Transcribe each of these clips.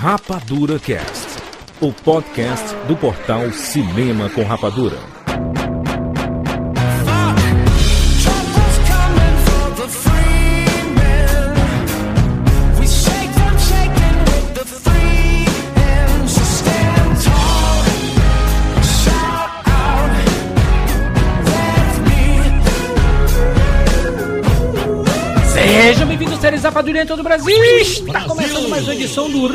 Rapadura Cast, o podcast do portal Cinema com Rapadura. Sejam bem-vindos, séries Rapadura em todo o Brasil! Está começando mais uma edição do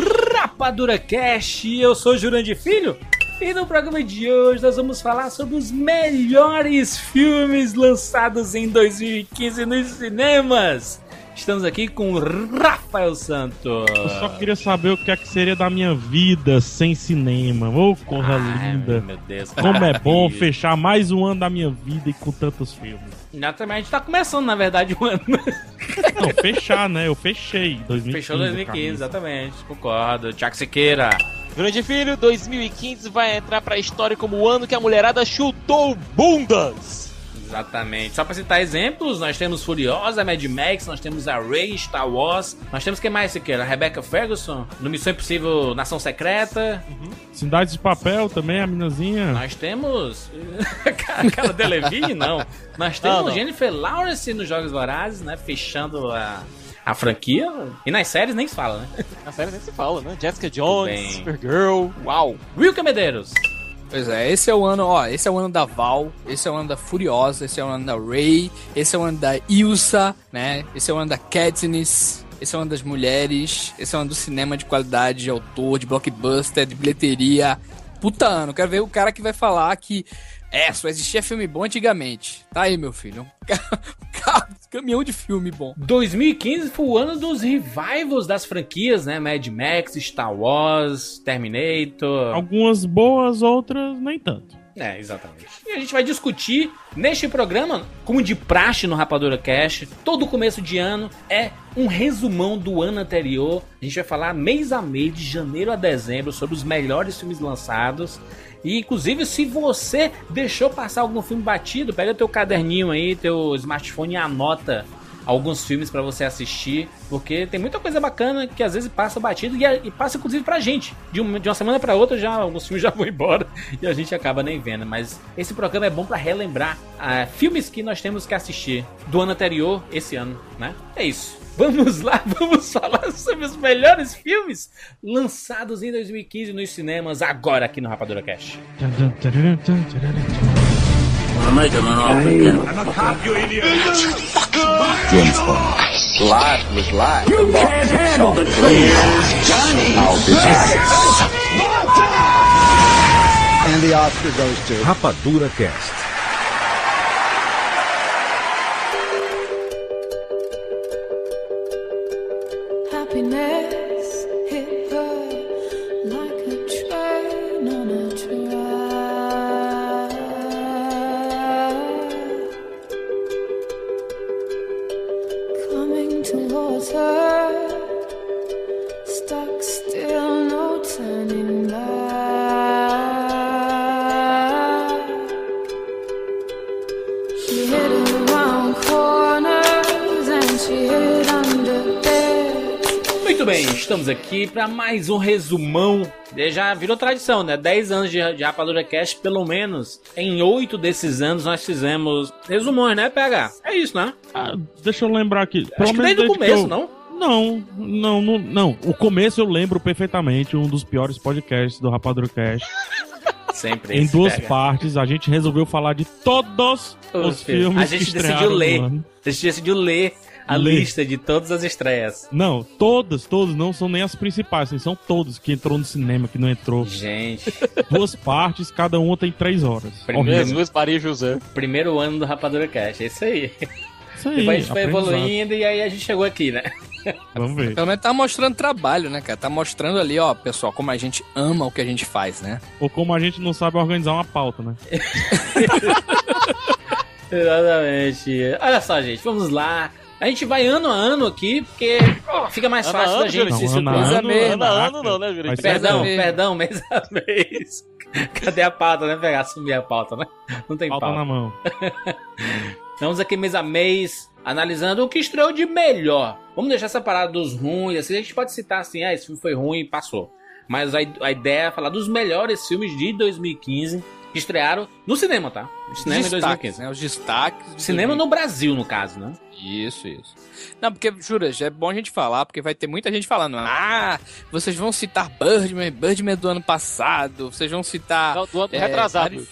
Rapadura Cast. Eu sou Jurandir Filho e no programa de hoje nós vamos falar sobre os melhores filmes lançados em 2015 nos cinemas. Estamos aqui com Rafael Santos. Eu só queria saber o que é que seria da minha vida sem cinema. Ô, coisa Ai, linda. meu Deus. Como é bom fechar mais um ano da minha vida e com tantos filmes. Exatamente, a gente tá começando, na verdade, o ano. Não, fechar, né? Eu fechei 2015. Fechou 2015, camisa. exatamente, concordo. Tiago Siqueira. Grande Filho, 2015 vai entrar pra história como o ano que a mulherada chutou bundas. Exatamente. Só pra citar exemplos, nós temos Furiosa, Mad Max, nós temos a Ray, Star Wars, nós temos quem mais você queira? Rebecca Ferguson, no Missão Impossível Nação Secreta, Cidade de Papel também, a minazinha. nós temos. a cara de Levine, não. Nós temos Não, não. Jennifer Lawrence nos Jogos Vorazes, né? Fechando a. A franquia, e nas séries nem se fala, né? Na série nem se fala, né? Jessica Jones. Supergirl, uau. Wilker Medeiros. Pois é, esse é o ano, ó, esse é o ano da Val, esse é o ano da Furiosa, esse é o ano da Ray, esse é o ano da Ilsa, né? Esse é o ano da Katniss, esse é o ano das mulheres, esse é o ano do cinema de qualidade, de autor, de blockbuster, de bilheteria. Puta ano, quero ver o cara que vai falar que é, só existia filme bom antigamente. Tá aí, meu filho. Um ca- caminhão de filme bom. 2015 foi o ano dos revivals das franquias, né? Mad Max, Star Wars, Terminator. Algumas boas, outras nem tanto. É, exatamente. E a gente vai discutir neste programa, como de praxe no Rapadura Cash, todo começo de ano é um resumão do ano anterior. A gente vai falar mês a mês, de janeiro a dezembro, sobre os melhores filmes lançados. E inclusive, se você deixou passar algum filme batido, pega teu caderninho aí, teu smartphone e anota alguns filmes pra você assistir, porque tem muita coisa bacana que às vezes passa batido e, e passa inclusive pra gente. De uma, de uma semana pra outra já alguns filmes já vão embora e a gente acaba nem vendo, mas esse programa é bom pra relembrar ah, filmes que nós temos que assistir do ano anterior, esse ano, né? É isso. Vamos lá, vamos falar sobre os melhores filmes lançados em 2015 nos cinemas, agora aqui no Rapadura Cash. Rapadura Cast. Muito bem, estamos aqui para mais um resumão. Eh, Já virou tradição, né? 10 anos de, de Rapadura Cast, pelo menos em 8 desses anos nós fizemos resumões, né, PH? É isso, né? Ah, deixa eu lembrar aqui. Pelo Acho que desde o começo, eu- não? Não, não, não, não. O começo eu lembro perfeitamente, um dos piores podcasts do Rapadura Cast. Sempre. em duas PH. partes, a gente resolveu falar de todos Os os filmes. filmes A gente que decidiu ler. A gente decidiu ler a Ler. lista de todas as estreias. Não, todas, todas, não são nem as principais, assim, são todos que entrou no cinema, que não entrou. Gente, Duas partes, cada uma tem três horas. Primeiro-. Jesus Maria José. primeiro ano do Rapadura Cast, é isso aí. Isso aí, Depois a gente foi evoluindo e aí a gente chegou aqui, né? Vamos ver. Pelo menos tá mostrando trabalho, né, cara? Tá mostrando ali, ó, pessoal, como a gente ama o que a gente faz, né? Ou como a gente não sabe organizar uma pauta, né? Exatamente. Olha só, gente, vamos lá. A gente vai ano a ano aqui, porque fica mais Ano fácil ano, da gente Júlio? se Não, ano a situar. ano. mesmo, Ano a ano não, né, Júlio? Perdão, mês. perdão, mês a mês. Cadê a pauta, né? Pegar, assumir a pauta, né? Não tem Pauta pauta. na mão. Vamos aqui mês a mês. analisando o que estreou de melhor. Vamos deixar essa parada dos ruins, assim, a gente pode citar assim, ah, esse filme foi ruim e passou. Mas a, a ideia é falar dos melhores filmes de 2015 que estrearam no cinema, tá? No cinema em destaques, 2015. né? Os destaques. de Cinema no Brasil, no caso, né? Isso, isso. Não, porque, jura, já é bom a gente falar, porque vai ter muita gente falando, ah, vocês vão citar Birdman, Birdman do ano passado, vocês vão citar... Não, do ano É, retrasado. vários-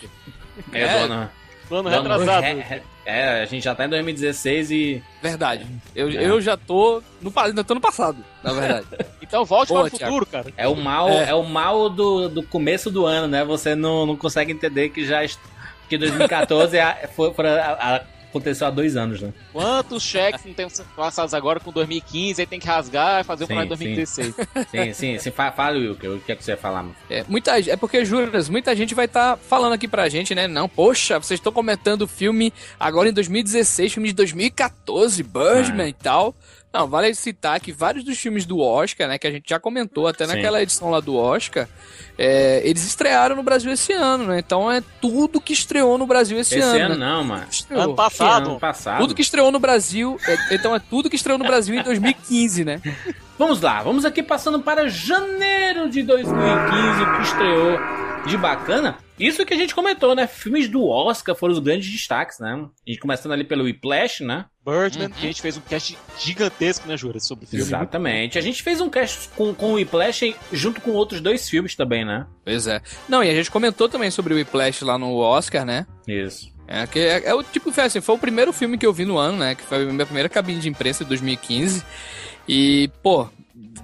É, É, dona. Do ano retrasado. é, é, a gente já tá em 2016 e. Verdade. Eu, É. eu já tô no, ainda tô no passado, na verdade. Então volte Boa, para o futuro, cara. É o mal, É. é. o mal do, do começo do ano, né? Você não, não consegue entender que já. est- Que 2014 é a- foi, foi a- a- aconteceu há dois anos, né? Quantos cheques não tem passados agora com 2015, aí tem que rasgar e fazer o final de 2016. Sim, sim, sim. Fa- Fala, Wilker, o que é que você ia falar? meu? É, muita, é porque, juras, muita gente vai estar falando aqui pra gente, né? Não, poxa, vocês estão comentando o filme agora em 2016, filme de 2014, Birdman Ah. e tal. Não, vale citar que vários dos filmes do Oscar, né, que a gente já comentou até Sim. naquela edição lá do Oscar, é, eles estrearam no Brasil esse ano, né? Então é tudo que estreou no Brasil esse, Esse ano. ano né? não, mano. Estreou. Ano passado. Ano passado. Tudo que estreou no Brasil, é- então é tudo que estreou no Brasil em 2015, né? Vamos lá, vamos aqui passando para janeiro de 2015, o que estreou de bacana. Isso que a gente comentou, né? Filmes do Oscar foram os grandes destaques, né? A gente começando ali pelo Whiplash, né? Birdman, que a gente fez um cast gigantesco, né, Jura, sobre o filme. Exatamente. A gente fez um cast com, com o Whiplash junto com outros dois filmes também, né? Pois é. Não, e a gente comentou também sobre o Whiplash lá no Oscar, né? Isso. É, que é, é o tipo, foi assim, foi o primeiro filme que eu vi no ano, né? Que foi a minha primeira cabine de imprensa de 2015. E, pô,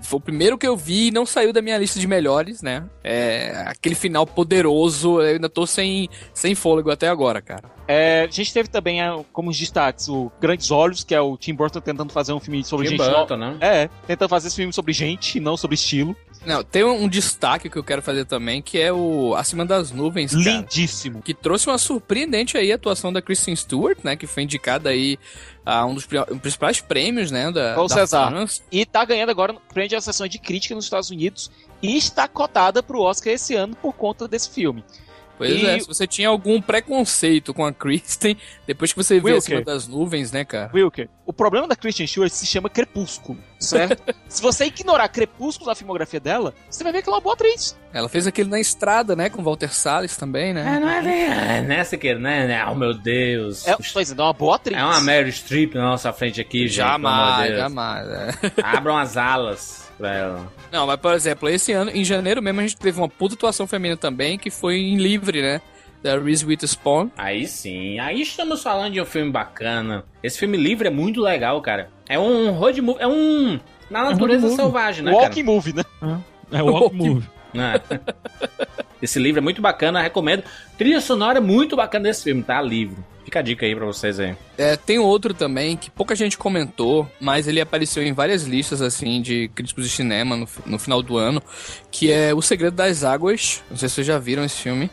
foi o primeiro que eu vi e não saiu da minha lista de melhores, né? É, aquele final poderoso, eu ainda tô sem, sem fôlego até agora, cara. É, a gente teve também é, como os destaques o Grandes Olhos, que é o Tim Burton tentando fazer um filme sobre Tim gente. Burton, né? É, tentando fazer esse filme sobre gente e não sobre estilo. Não, tem um, destaque que eu quero fazer também, que é o Acima das Nuvens, cara. Lindíssimo. que trouxe uma surpreendente aí atuação da Kristen Stewart, né, que foi indicada aí a um dos pri- principais prêmios, né, da, Ao da César. France. E tá ganhando agora prende a sessão de crítica nos Estados Unidos e está cotada pro Oscar esse ano por conta desse filme. Pois E- é, se você tinha algum preconceito com a Kristen, depois que você vê Wilker. Acima das Nuvens, né, cara? Wilker, o problema da Kristen Stewart se chama Crepúsculo, certo? se você ignorar Crepúsculo na filmografia dela, você vai ver que ela é uma boa atriz. Ela fez aquele na estrada, né, com Walter Salles também, É, né? não é. É, né, Siqueira, né? Oh, meu Deus. É, tô dizendo, é uma boa atriz. É uma Meryl Streep na nossa frente aqui, gente. Jamais, Deus. jamais. é. Abram as alas pra ela. Não, mas por exemplo, esse ano, em janeiro mesmo, a gente teve uma puta atuação feminina também, que foi em Livre, né? Da Reese Witherspoon. Aí sim, aí estamos falando de um filme bacana. Esse filme livre é muito legal, cara. É um road movie, é um na natureza movie. selvagem, né, Walking Movie, né? É o Walk Move. Cara? É. Esse livro é muito bacana, recomendo. Trilha sonora muito bacana desse filme, tá? Livro. Fica a dica aí pra vocês aí. É, tem outro também que pouca gente comentou, mas ele apareceu em várias listas assim de críticos de cinema no, no final do ano, que é O Segredo das Águas. Não sei se vocês já viram esse filme.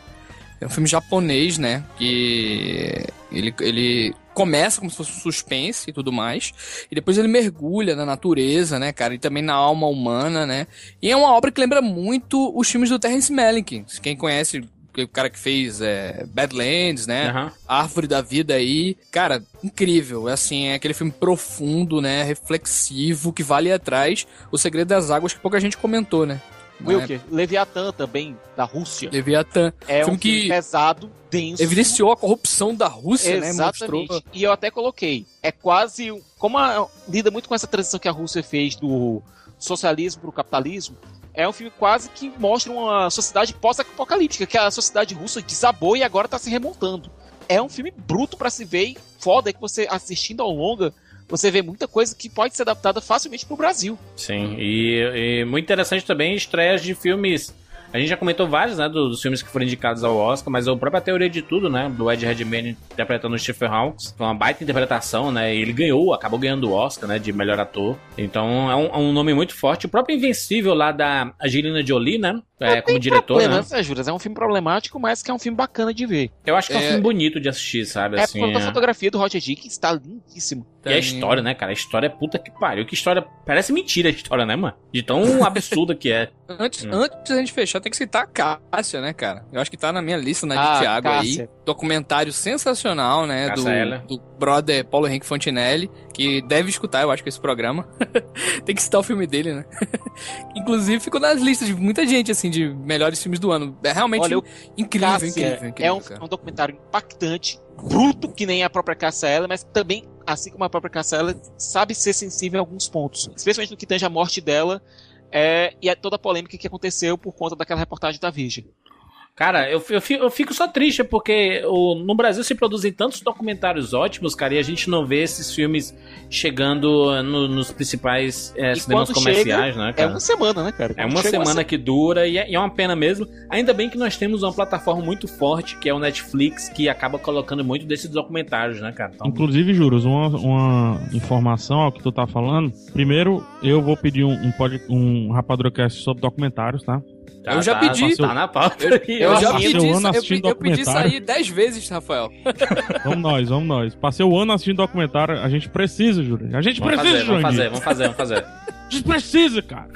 É um filme japonês, né? Que ele, ele começa como se fosse um suspense e tudo mais, e depois ele mergulha na natureza, né, cara, e também na alma humana, né? E é uma obra que lembra muito os filmes do Terrence Malick. Quem conhece o cara que fez é, Badlands, né? Aham. Árvore da Vida aí. Cara, incrível. É Assim, é aquele filme profundo, né? Reflexivo, que vale atrás. O Segredo das Águas, que pouca gente comentou, né? Wilker, Leviatã também, da Rússia. Leviathan. É um filme filme que pesado, denso. evidenciou a corrupção da Rússia, né? Exatamente. Mostrou. E eu até coloquei. É quase. Como a- lida muito com essa transição que a Rússia fez do socialismo para o capitalismo, é um filme quase que mostra uma sociedade pós-apocalíptica, que a sociedade russa desabou e agora está se remontando. É um filme bruto para se ver e foda é que você assistindo ao longa, você vê muita coisa que pode ser adaptada facilmente pro Brasil. Sim, e, e muito interessante também estreias de filmes. A gente já comentou vários, né, dos filmes que foram indicados ao Oscar, mas a própria teoria de tudo, né, do Ed Redmayne interpretando o Stephen Hawks, foi uma baita interpretação, né, e ele ganhou, acabou ganhando o Oscar, né, de melhor ator. Então é um, é um nome muito forte. O próprio Invencível lá da Angelina Jolie, né, é, como diretor, né. Problemas, né, Juras? É um filme problemático, mas que é um filme bacana de ver. Eu acho que é um É. filme bonito de assistir, sabe, É assim. a é. fotografia do Roger Dickens está lindíssimo. E a história, né, cara? A história é puta que pariu. Que história. Parece mentira a história, né, mano? De tão absurda que é. Antes, Hum. antes da gente fechar, tem que citar a Cássia, né, cara? Eu acho que tá na minha lista, na de Ah, Thiago Cássia. aí. Documentário sensacional, né? Do, do brother Paulo Henrique Fontinelli, que deve escutar, eu acho, que esse programa. tem que citar o filme dele, né? Inclusive, ficou nas listas de muita gente, assim, de melhores filmes do ano. É realmente Olha, incrível, Cássia incrível, incrível, é um, cara. um documentário impactante, bruto, que nem a própria Cássia Eller, mas também, assim como a própria Cássia Eller, sabe ser sensível em alguns pontos. Especialmente no que tange a morte dela é, e a toda a polêmica que aconteceu por conta daquela reportagem da Virgem. Cara, eu, eu, fico, eu fico só triste porque o, no Brasil se produzem tantos documentários ótimos, cara, e a gente não vê esses filmes chegando no- nos principais é, cinemas comerciais, né, É cara? uma semana, né, cara? É Quando uma chega semana que dura e é, e é uma pena mesmo. Ainda bem que nós temos uma plataforma muito forte, que é o Netflix, que acaba colocando muito desses documentários, né, cara? Então, Inclusive, Juros, uma, uma informação ao que tu tá falando. Primeiro, eu vou pedir um, um, pod- um RapaduraCast sobre documentários, tá? Tá- eu já tá- pedi. Tá na pauta. Eu, aí, eu já passei pedi, isso- eu, assistindo pe- eu pedi documentário. sair dez vezes, Rafael. Vamos nós, vamos nós. Passei o ano assistindo documentário. A gente precisa, Júlio. A gente Vamos precisa, fazer, vamos fazer, vamos fazer, vamos fazer. A gente precisa, cara.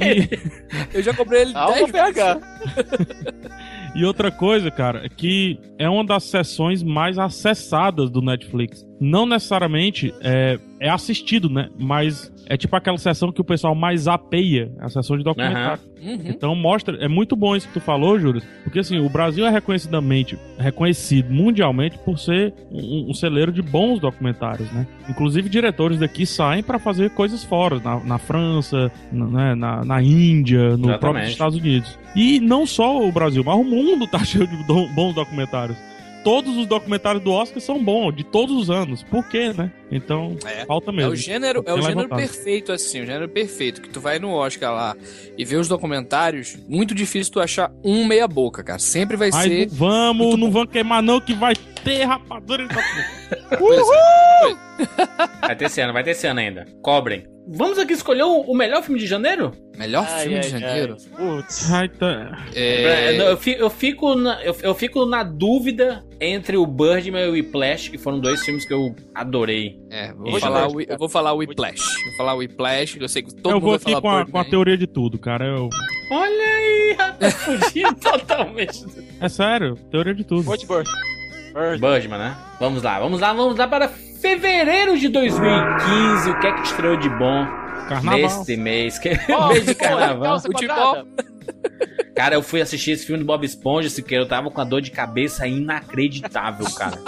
E- Eu já comprei ele Alma 10 vezes. PH. E outra coisa, cara, é que é uma das sessões mais acessadas do Netflix. Não necessariamente é, é assistido, né? Mas é tipo aquela sessão que o pessoal mais apeia, a sessão de documentário. Uhum. Então mostra, é muito bom isso que tu falou, Júlio, porque assim, o Brasil é reconhecidamente, reconhecido mundialmente por ser um, um celeiro de bons documentários, né? Inclusive diretores daqui saem pra fazer coisas fora, na, na França, na, né, na, na Índia, no Exatamente. próprio Estados Unidos. E não só o Brasil, mas o mundo tá cheio de bons documentários. Todos os documentários do Oscar são bons, de todos os anos. Por quê, né? Então, É. falta É mesmo. o gênero, é o gênero perfeito, assim, o gênero perfeito. Que tu vai no Oscar lá e vê os documentários, muito difícil tu achar um meia boca, cara. Sempre vai Mas ser. não vamos, não vamos queimar não, que vai ter rapadura. Pois é. Vai ter esse ano, vai ter esse ano ainda. Cobrem. Vamos aqui escolher o, melhor filme de janeiro? Melhor Ai, filme ai, de janeiro. ai. Putz. Ai, tá. É, É, eu, fi- eu fico na, eu, eu fico na dúvida entre o Birdman e o Whiplash, que foram dois filmes que eu adorei. é, vou falar, o, eu vou falar o Whiplash. Vou falar o Whiplash, que eu sei que todo eu mundo vou vai aqui falar com a, Birdman. com a teoria de tudo, cara. Eu... Olha aí, rapaz, fugi totalmente. É sério, teoria de tudo. Pode Bird. Bird. Birdman, né? Vamos lá, vamos lá, vamos lá para fevereiro de 2015. O que é que estreou de bom Carnaval. nesse mês? Que Ó, mês de pô, carnaval. calça Futebol. Cara, eu fui assistir esse filme do Bob Esponja, Siqueira, eu tava com a dor de cabeça inacreditável, cara.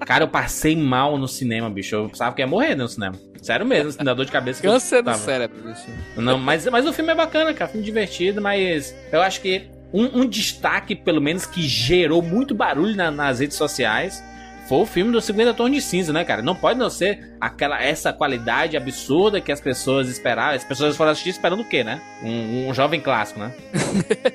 Cara, eu passei mal no cinema, bicho. Eu pensava que ia morrer no cinema. Sério mesmo, assim, da dor de cabeça que eu Câncer no tava. cérebro. Assim. Não, mas, mas o filme é bacana, cara. Filme divertido, mas eu acho que um, um destaque, pelo menos, que gerou muito barulho na- nas redes sociais foi o filme do 50 Tons de Cinza, né, cara? Não pode não ser aquela, essa qualidade absurda que as pessoas esperavam. As pessoas foram assistir esperando o quê, né? Um, um jovem clássico, né?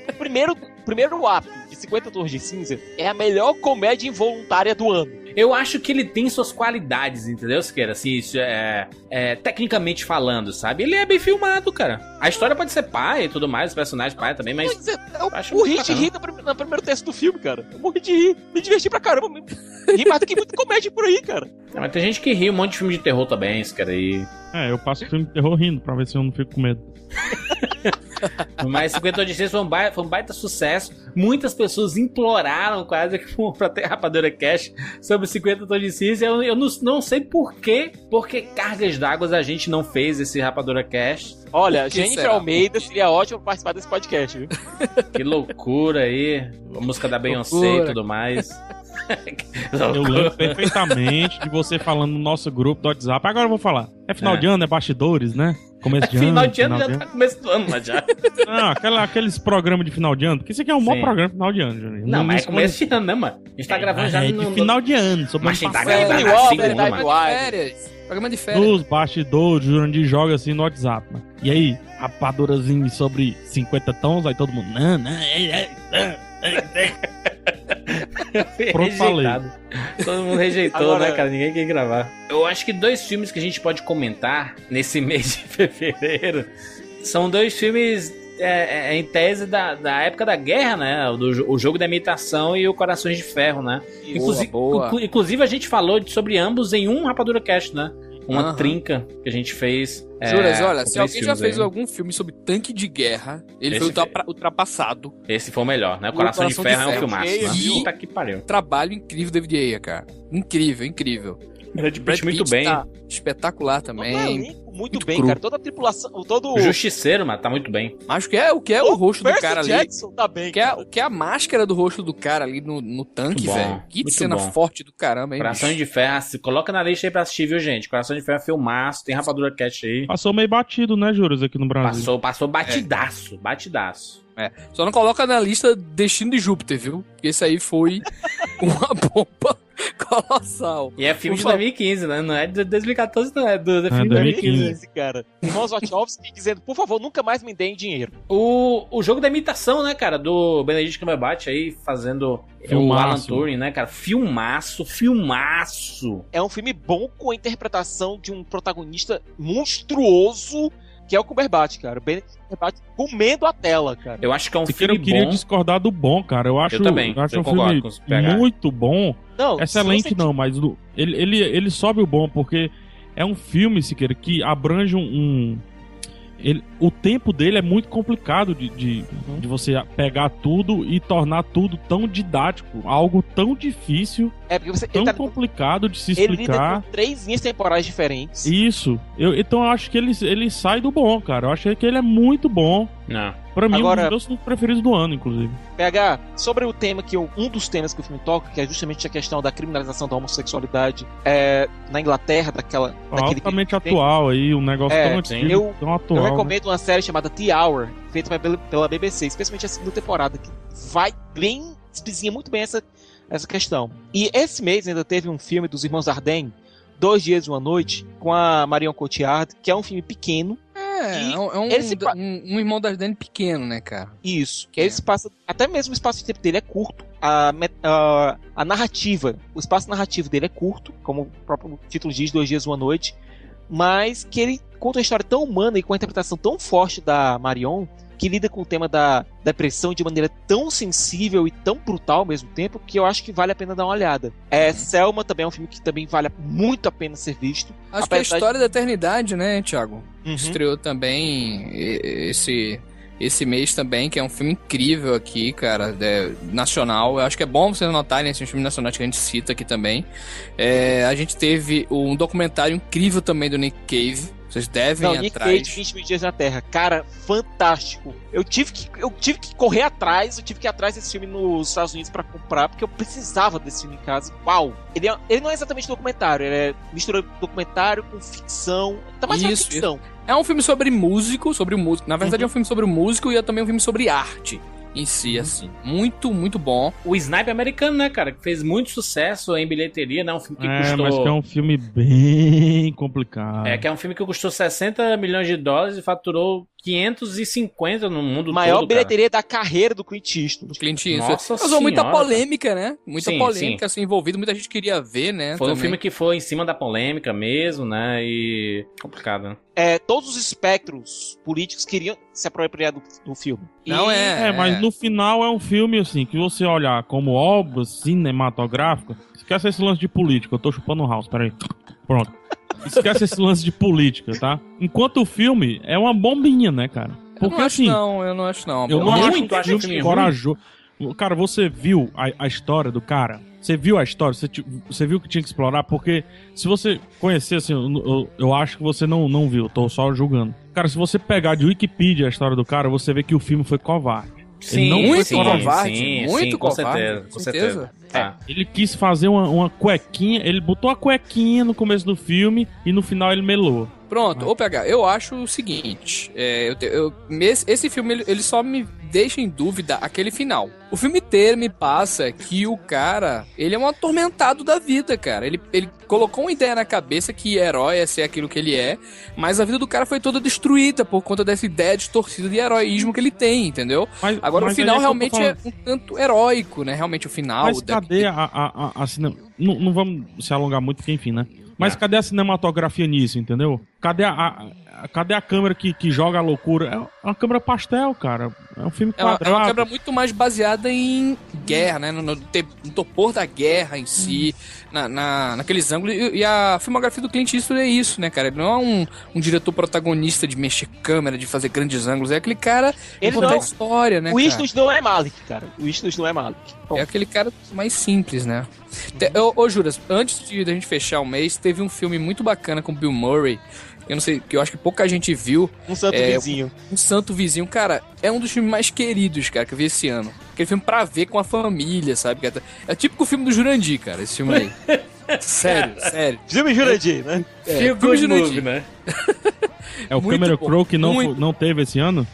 O primeiro, o primeiro ato de 50 Tons de Cinza é a melhor comédia involuntária do ano. Eu acho que ele tem suas qualidades, entendeu, Siqueira? Assim, isso é, é, tecnicamente falando, sabe? Ele é bem filmado, cara. A história pode ser pai e tudo mais, os personagens pai também, mas Mas é, eu acho morri de bacana. rir no, no primeiro texto do filme, cara. Eu morri de rir. Me diverti pra caramba. Me- Ri mais do que muita comédia por aí, cara. É, mas tem gente que ri um monte de filme de terror também, Siqueira, e É, eu passo filme de terror rindo pra ver se eu não fico com medo. Mas 50 de 6 foi um, baita, foi um baita sucesso. Muitas pessoas imploraram quase que pra ter Rapadura Cash sobre 50 tons de cinza. Eu, eu não, não sei por quê, porque cargas d'água a gente não fez esse Rapadura Cash. Olha, Jennifer será? Almeida seria ótimo participar desse podcast, viu? Que loucura aí. A música da Beyoncé e tudo mais. Eu lembro perfeitamente de você falando no nosso grupo do WhatsApp. Agora eu vou falar. É final É. de ano, é bastidores, né? Começo de ano. Final de ano final já tá começo do ano, mas já. Não, aquela, aqueles programas de final de ano. Porque isso aqui é um bom Sim. programa de final de ano, Júnior. Não, mas é começo de ano, né, mano? A gente tá gravando já é no. de final de ano. Sobre Mas ano tem que passado. tá gravando assim, Verdade mano. Wild. Férias. Programa de férias. Nos bastidores, o Jurandir joga assim no WhatsApp, mano. E aí, rapadurazinho sobre 50 tons, aí todo mundo. Não, não, é, é, é, é, é. Pronto, falei. Todo mundo rejeitou, Agora- né, cara? Ninguém quer gravar. Eu acho que dois filmes que a gente pode comentar nesse mês de fevereiro são dois filmes é, é, em tese da, da época da guerra, né? O, do, o Jogo da Imitação e o Corações de Ferro, né? Inclusive, boa. inclu- inclusive a gente falou de- sobre ambos em um Rapadura Cast, né? Uma Aham. trinca que a gente fez. é, Juras, olha, com se alguém já fez aí. algum filme sobre tanque de guerra, ele Esse foi ultra- ultrapassado. Esse foi o melhor, né? O O Coração, de Coração de Ferro é um Ferro. filmaço, né? Puta que pariu. Trabalho incrível do David Ayer, cara. Incrível, incrível. Brad Brad Pitt muito Pitt bem. tá espetacular Todo também. Muito, muito bem, cru. cara. Toda a tripulação, todo O Justiceiro, mano, tá muito bem. Acho que é o que é o, rosto do Percy cara ali. Jackson tá bem, Que é, cara. que é a máscara do rosto do cara ali no, no tanque, velho. Que muito cena bom. forte do caramba, hein? Coração bicho? de Ferro, se coloca na lista aí pra assistir, viu, gente? Coração de Ferro é filmaço, tem Rapadura Cat aí. Passou meio batido, né, Juras, aqui no Brasil. Passou, passou batidaço, batidaço. Só não coloca na lista Destino de Júpiter, viu? Porque esse aí foi uma bomba colossal. E é filme Por de favor. 2015, né? Não é de 2014, não, é do, do filme de 2015. 2015. Esse cara. Irmãos Wachowski dizendo, por favor, nunca mais me deem dinheiro. O, o jogo da imitação, né, cara? Do Benedict Cumberbatch aí fazendo o Filmaço. Alan Turing, né, cara? Filmaço, filmaço. É um filme bom com a interpretação de um protagonista monstruoso, que é o Cumberbatch, cara. O Benedict Cumberbatch comendo a tela, cara. Eu acho que é um Sequeira, filme eu queria bom. discordar do bom, cara. Eu acho, Eu também, eu acho eu um concordo filme muito bom. Não, Excelente você- não, mas ele, ele, ele sobe o bom porque é um filme, Siqueira, que abrange um... ele- o tempo dele é muito complicado de, de, Uhum. de você pegar tudo e tornar tudo tão didático, algo tão difícil, É porque você. tão tá, complicado de se ele lida explicar. com três linhas temporais diferentes. Isso. Eu, então eu acho que ele, ele sai do bom, cara. Eu acho que ele é muito bom. Não. Pra mim, Agora- um dos meus preferidos do ano, inclusive. PH, sobre o tema que eu, um dos temas que o filme toca, que é justamente a questão da criminalização da homossexualidade é, na Inglaterra, daquela, daquele Altamente tem. atual aí, um negócio É, tão antigo, Eu- tão atual. Eu né? recomendo uma série chamada The Hour, feita pela, pela BBC, especialmente a segunda temporada, que vai bem, desenha muito bem essa, essa questão. E esse mês ainda teve um filme dos Irmãos Arden, Dois Dias e Uma Noite, com a Marion Cotillard, que é um filme pequeno, É, E é um, é um, ele pa- um- um irmão das Dani pequeno, né, cara? Isso. Que ele é? se passa. Até mesmo o espaço de tempo dele é curto. A, a, a narrativa, o espaço narrativo dele é curto, como o próprio título diz, Dois Dias Uma Noite. Mas que ele conta uma história tão humana e com a interpretação tão forte da Marion, que lida com o tema da depressão de maneira tão sensível e tão brutal ao mesmo tempo, que eu acho que vale a pena dar uma olhada. É, Selma também é um filme que também vale muito a pena ser visto. Acho que é a Apesar de- história da eternidade, né, Thiago? Uhum. Estreou também esse esse mês também, que é um filme incrível aqui, cara, é, nacional. Eu acho que é bom vocês notarem esses filmes nacionais que a gente cita aqui também. É, a gente teve um documentário incrível também do Nick Cave. Vocês devem Não, ir Nick atrás. Cage, 20 mil dias na Terra. Cara, fantástico. Eu tive que, eu tive que correr atrás, eu tive que ir atrás desse filme nos Estados Unidos pra comprar, porque eu precisava desse filme em casa. Uau! Ele, é- ele não é exatamente documentário, ele é mistura documentário com ficção. Tá mais Isso, ficção. É um filme sobre músico, sobre o músico. Na Uhum. verdade, é um filme sobre o músico e é também um filme sobre arte em si, Uhum. assim. Muito, muito bom. O Snipe americano, né, cara? Que fez muito sucesso em bilheteria, né? Um filme que É, custou. mas que é um filme bem complicado. É, que é um filme que custou 60 milhões de dólares e faturou 550 no mundo Maior todo, cara. bilheteria da carreira do Clint Eastwood. Do Clint Eastwood. Nossa Causou muita senhora, polêmica, né? Muita Sim, polêmica assim, envolvida. Muita gente queria ver, né? Foi um também. filme que foi em cima da polêmica mesmo, né? E. complicado, né? É, todos os espectros políticos queriam se apropriar do, do filme. Não E- é. É, mas no final é um filme, assim, que você olhar como obra cinematográfica, esquece esse lance de política. Eu tô chupando o house, peraí. Pronto. Esquece esse lance de política, tá? Enquanto o filme é uma bombinha, né, cara? Eu Porque não acho assim, não, eu não acho não. eu não Muito acho acho um filme corajoso. Cara, você viu a, a história do cara? Você viu a história? Você, você viu que tinha que explorar? Porque se você conhecer, assim, eu, eu- eu acho que você não, não viu, tô só julgando. Cara, se você pegar de Wikipedia a história do cara, você vê que o filme foi covarde. Sim, não muito sim, covarde, sim, muito sim, com covarde, certeza, com com certeza. certeza. Tá. Ele quis fazer uma, uma cuequinha, ele botou a cuequinha no começo do filme e no final ele melou. Pronto, ô PH, eu acho o seguinte: é, eu eu- esse, esse filme ele, ele só me deixa em dúvida aquele final. O filme inteiro me passa que o cara, ele é um atormentado da vida, cara. Ele, ele colocou uma ideia na cabeça que herói é ser aquilo que ele é, mas a vida do cara foi toda destruída por conta dessa ideia distorcida de heroísmo que ele tem, entendeu? Mas, Agora mas o final é realmente é um tanto heróico, né? Realmente o final. Mas da- cadê a, a, a, a cine- não, não vamos se alongar muito, porque enfim, né? Mas É. cadê a cinematografia nisso, entendeu? Cadê a- cadê a câmera que, que joga a loucura? É uma câmera pastel, cara. É um filme É uma, é quadrado. uma câmera muito mais baseada em guerra, né? No, no, no topor da guerra em si, na, na, naqueles ângulos. E, e a filmografia do Clint Eastwood é isso, né, cara? Ele não é um, um diretor protagonista de mexer câmera, de fazer grandes ângulos. É aquele cara de Ele contar não- história, né? o? Eastwood não é Malik, cara. O Eastwood não é Malik. É aquele cara mais simples, né? Ô, ô, Juras, antes de a gente fechar o mês, teve um filme muito bacana com Bill Murray. Eu não sei, que eu acho que pouca gente viu. Um santo É, vizinho. Um Santo Vizinho. Cara, é um dos filmes mais queridos, cara, que eu vi esse ano. Aquele filme pra ver com a família, sabe? É tipo o filme do Jurandir, cara, esse filme aí. sério, sério. Filme Jurandir, né? É, filme good Jurandir. movie, né? É o Cameron bom, Crowe que não, muito. não teve esse ano?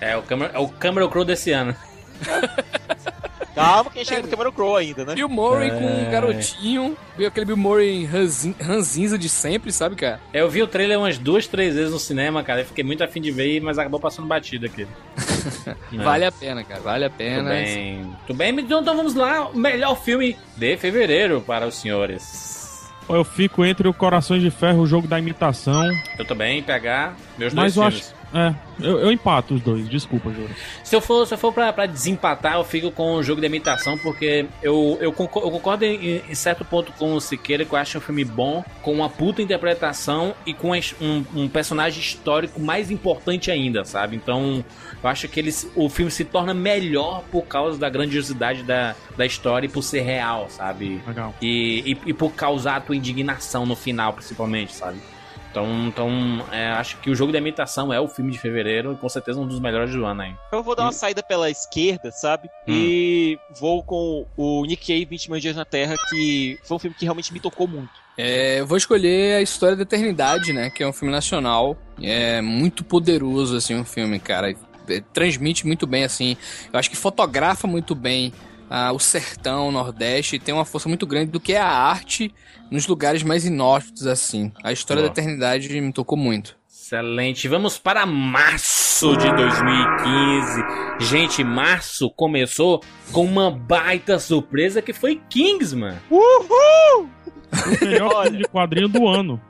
É o Cameron, é o Cameron Crowe desse ano. Calma, quem chega no Cameron Crowe ainda, né? Bill Murray com É. um garotinho. Viu aquele Bill Murray ranzin- ranzinza de sempre, sabe, cara? Eu vi o trailer umas duas, três vezes no cinema, cara. Eu fiquei muito afim de ver, mas acabou passando batido aqui. Vale a pena, cara. Vale a Tudo pena. bem. Tudo bem, então, então vamos lá. O melhor filme de fevereiro para os senhores. Eu fico entre o Corações de Ferro, o jogo da imitação. Eu também, pegar meus Mas dois eu filmes. acho. É, eu, eu empato os dois, desculpa, Júlio. Se eu for, se eu for pra, pra desempatar, eu fico com o jogo de imitação, porque eu, eu, concordo, eu concordo em, em certo ponto com o Siqueira, que eu acho um filme bom, com uma puta interpretação e com um, um personagem histórico mais importante ainda, sabe? Então, eu acho que eles, o filme se torna melhor por causa da grandiosidade da, da história e por ser real, sabe? Legal. E, e, e por causar a tua indignação no final, principalmente, sabe? Então, então é, acho que o jogo da imitação é o filme de fevereiro e com certeza um dos melhores do ano aí. Eu vou dar uma saída pela esquerda, sabe? E vou com o Nick Cave, 20 mil dias na Terra, que foi um filme que realmente me tocou muito. É, eu vou escolher a História da Eternidade, né? Que é um filme nacional. É muito poderoso, assim, um filme, cara. É, transmite muito bem, assim. Eu acho que fotografa muito bem ah, o sertão, o Nordeste. Tem uma força muito grande do que é a arte nos lugares mais inóspitos, assim. A História Boa. da Eternidade me tocou muito. Excelente. Vamos para março de 2015. Gente, março começou com uma baita surpresa que foi Kingsman. Uhul! O melhor filme de quadrinho do ano.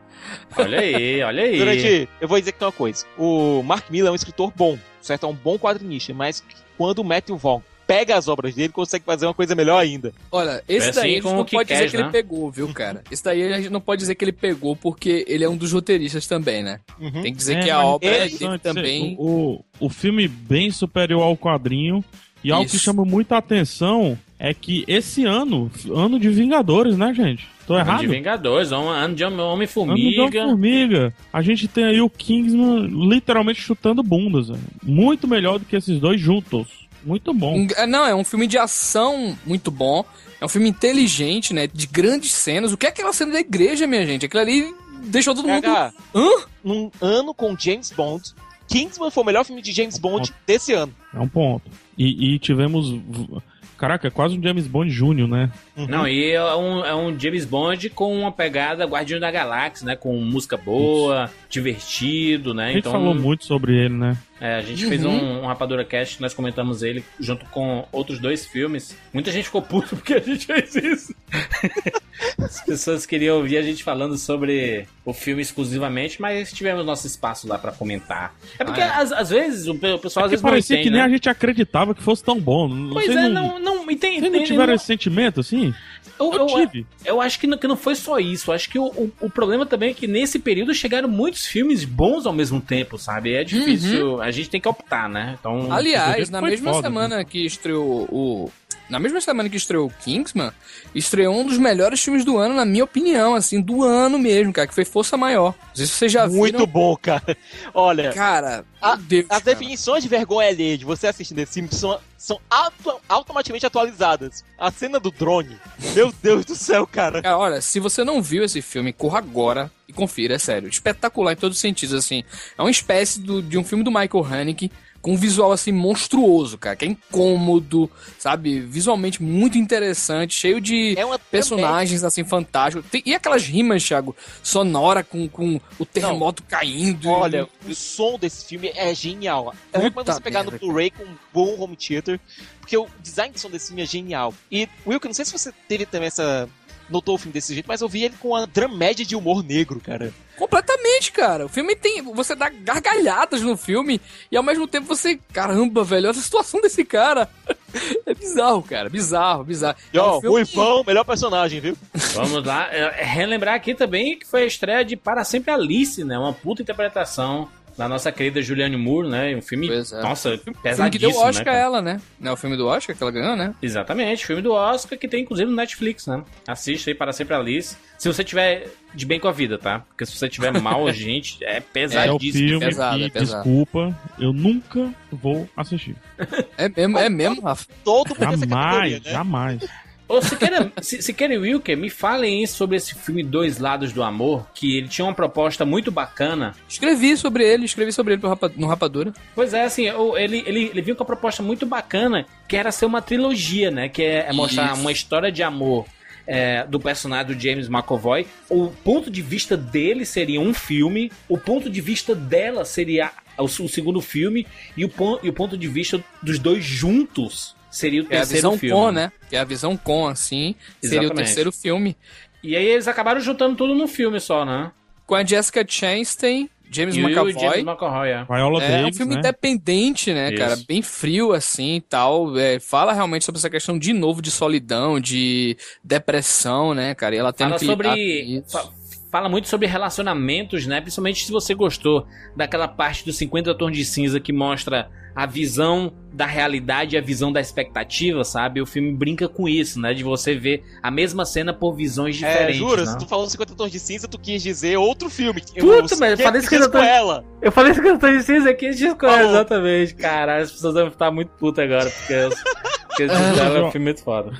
Olha aí, olha aí. Durante, eu vou dizer que tem uma coisa. O Mark Miller é um escritor bom, certo? É um bom quadrinista, mas quando o Matthew Vaughn pega as obras dele, consegue fazer uma coisa melhor ainda. Olha, esse É assim daí a gente como não pode dizer que ele né? pegou, viu, cara? Esse daí a gente não pode dizer que ele pegou porque ele é um dos roteiristas também, né? Uhum. Tem que dizer É, que a obra é ele- dele também. O, o filme bem superior ao quadrinho. E algo que Isso. chama muita atenção é que esse ano, ano de Vingadores, né, gente? Tô Ano errado? de Vingadores, um ano de Ano de Homem-Formiga. Formiga. A gente tem aí o Kingsman literalmente chutando bundas. velho. Muito melhor do que esses dois juntos. Muito bom. Um- é, Não, é um filme de ação muito bom. É um filme inteligente, né? De grandes cenas. O que é aquela cena da igreja, minha gente? Aquilo ali deixou todo mundo. PH, Hã? num ano com James Bond, Kingsman foi o melhor filme de James Bond desse ano. É um ponto. E, e tivemos. Caraca, é quase um James Bond Júnior, né? Não, e é um, é um James Bond com uma pegada Guardião da Galáxia, né? Com música boa, divertido, né? A gente falou muito sobre ele, né? É, a gente Uhum. fez um, um Rapadura Cast, nós comentamos ele junto com outros dois filmes. Muita gente ficou puto porque a gente fez isso. As pessoas queriam ouvir a gente falando sobre o filme exclusivamente, mas tivemos nosso espaço lá pra comentar. É porque Ah, Às, às vezes o pe- o pessoal É às que vezes não parecia entende, que nem né? a gente acreditava que fosse tão bom. Pois Vocês é, não, não, não, não entende, tiveram não- esse sentimento, assim? Eu, Eu tive. eu acho que não, que não foi só isso. Eu acho que o, o, o problema também é que nesse período chegaram muitos filmes bons ao mesmo tempo, sabe? É difícil. A gente tem que optar, né? Então. Aliás, na mesma foda, semana que estreou o. Na mesma semana que estreou o Kingsman, estreou um dos melhores filmes do ano, na minha opinião, assim, do ano mesmo, cara, que foi Força Maior. Não sei se vocês já Muito viram. bom, cara. Olha, Cara, A- Deus, as cara. definições de vergonha alheia de você assistindo esse filme são, são auto- automaticamente atualizadas. A cena do drone, meu Deus do céu, cara. Cara, olha, se você não viu esse filme, corra agora e confira, é sério. Espetacular em todos os sentidos, assim. É uma espécie do- de um filme do Michael Haneke com um visual, assim, monstruoso, cara. Que é incômodo, sabe? Visualmente muito interessante, cheio de É personagens, assim, fantásticos. Tem- e aquelas rimas, Thiago, sonora com, com o terremoto caindo. Olha, o som desse filme é genial. Eu Puta recomendo você pegar no merda, Blu-ray com um bom home theater, porque o design de som desse filme é genial. E, Wilker, não sei se você teve também essa... Notou o filme desse jeito, mas eu vi ele com uma dramédia de humor negro, cara. Completamente, cara. O filme tem. Você dá gargalhadas no filme e ao mesmo tempo você. Caramba, velho, olha a situação desse cara. É bizarro, cara. Bizarro, bizarro. E É um ó, filme- Ruivão, melhor personagem, viu? Vamos lá. É, relembrar aqui também que foi a estreia de Para Sempre Alice, né? Uma puta interpretação da nossa querida Julianne Moore, né? Um filme, Pois é. nossa, O filme que pesadíssimo, deu Oscar né, a ela, né? Não é o filme do Oscar que ela ganhou, né? Exatamente, filme do Oscar que tem inclusive no Netflix, né? Assiste aí Para Sempre Alice. Se você tiver de bem com a vida, tá? Porque se você tiver mal, gente, é É o pesadíssimo. filme pesado, que, é pesado. desculpa, eu nunca vou assistir. É mesmo, é mesmo, Rafa. Todo mundo Jamais, categoria, né? jamais. Siqueira, Se- Siqueira e Wilker, me falem sobre esse filme Dois Lados do Amor, que ele tinha uma proposta muito bacana. Escrevi sobre ele, escrevi sobre ele no Rapadura. Pois é, assim, ele, ele, ele vinha com uma proposta muito bacana, que era ser uma trilogia, né? Que é, é mostrar Isso. uma história de amor é, do personagem do James McAvoy. O ponto de vista dele seria um filme, o ponto de vista dela seria o, o segundo filme, e o, e o ponto de vista dos dois juntos seria o Que é a terceiro visão filme. com, né? Que é a visão com, assim. Seria o terceiro filme. E aí eles acabaram juntando tudo num filme só, né? Com a Jessica Chastain, James e McAvoy. James McAvoy, é. Viola É um Davis, filme né? independente, né, Isso. cara? Bem frio, assim, e tal. É, fala realmente sobre essa questão, de novo, de solidão, de depressão, né, cara? E ela tem Fala que sobre. Fala muito sobre relacionamentos, né? Principalmente se você gostou daquela parte dos 50 tons de cinza que mostra a visão da realidade e a visão da expectativa, sabe? O filme brinca com isso, né? De você ver a mesma cena por visões É, diferentes. jura, né? se tu falou 50 tons de cinza, tu quis dizer outro filme. Puta, mas eu falei 50 50 com tons- ela. Eu falei 50 tons de cinza aqui de Falou. exatamente. Cara, as pessoas devem estar muito putas agora, porque, eu- porque esse é um filme muito foda.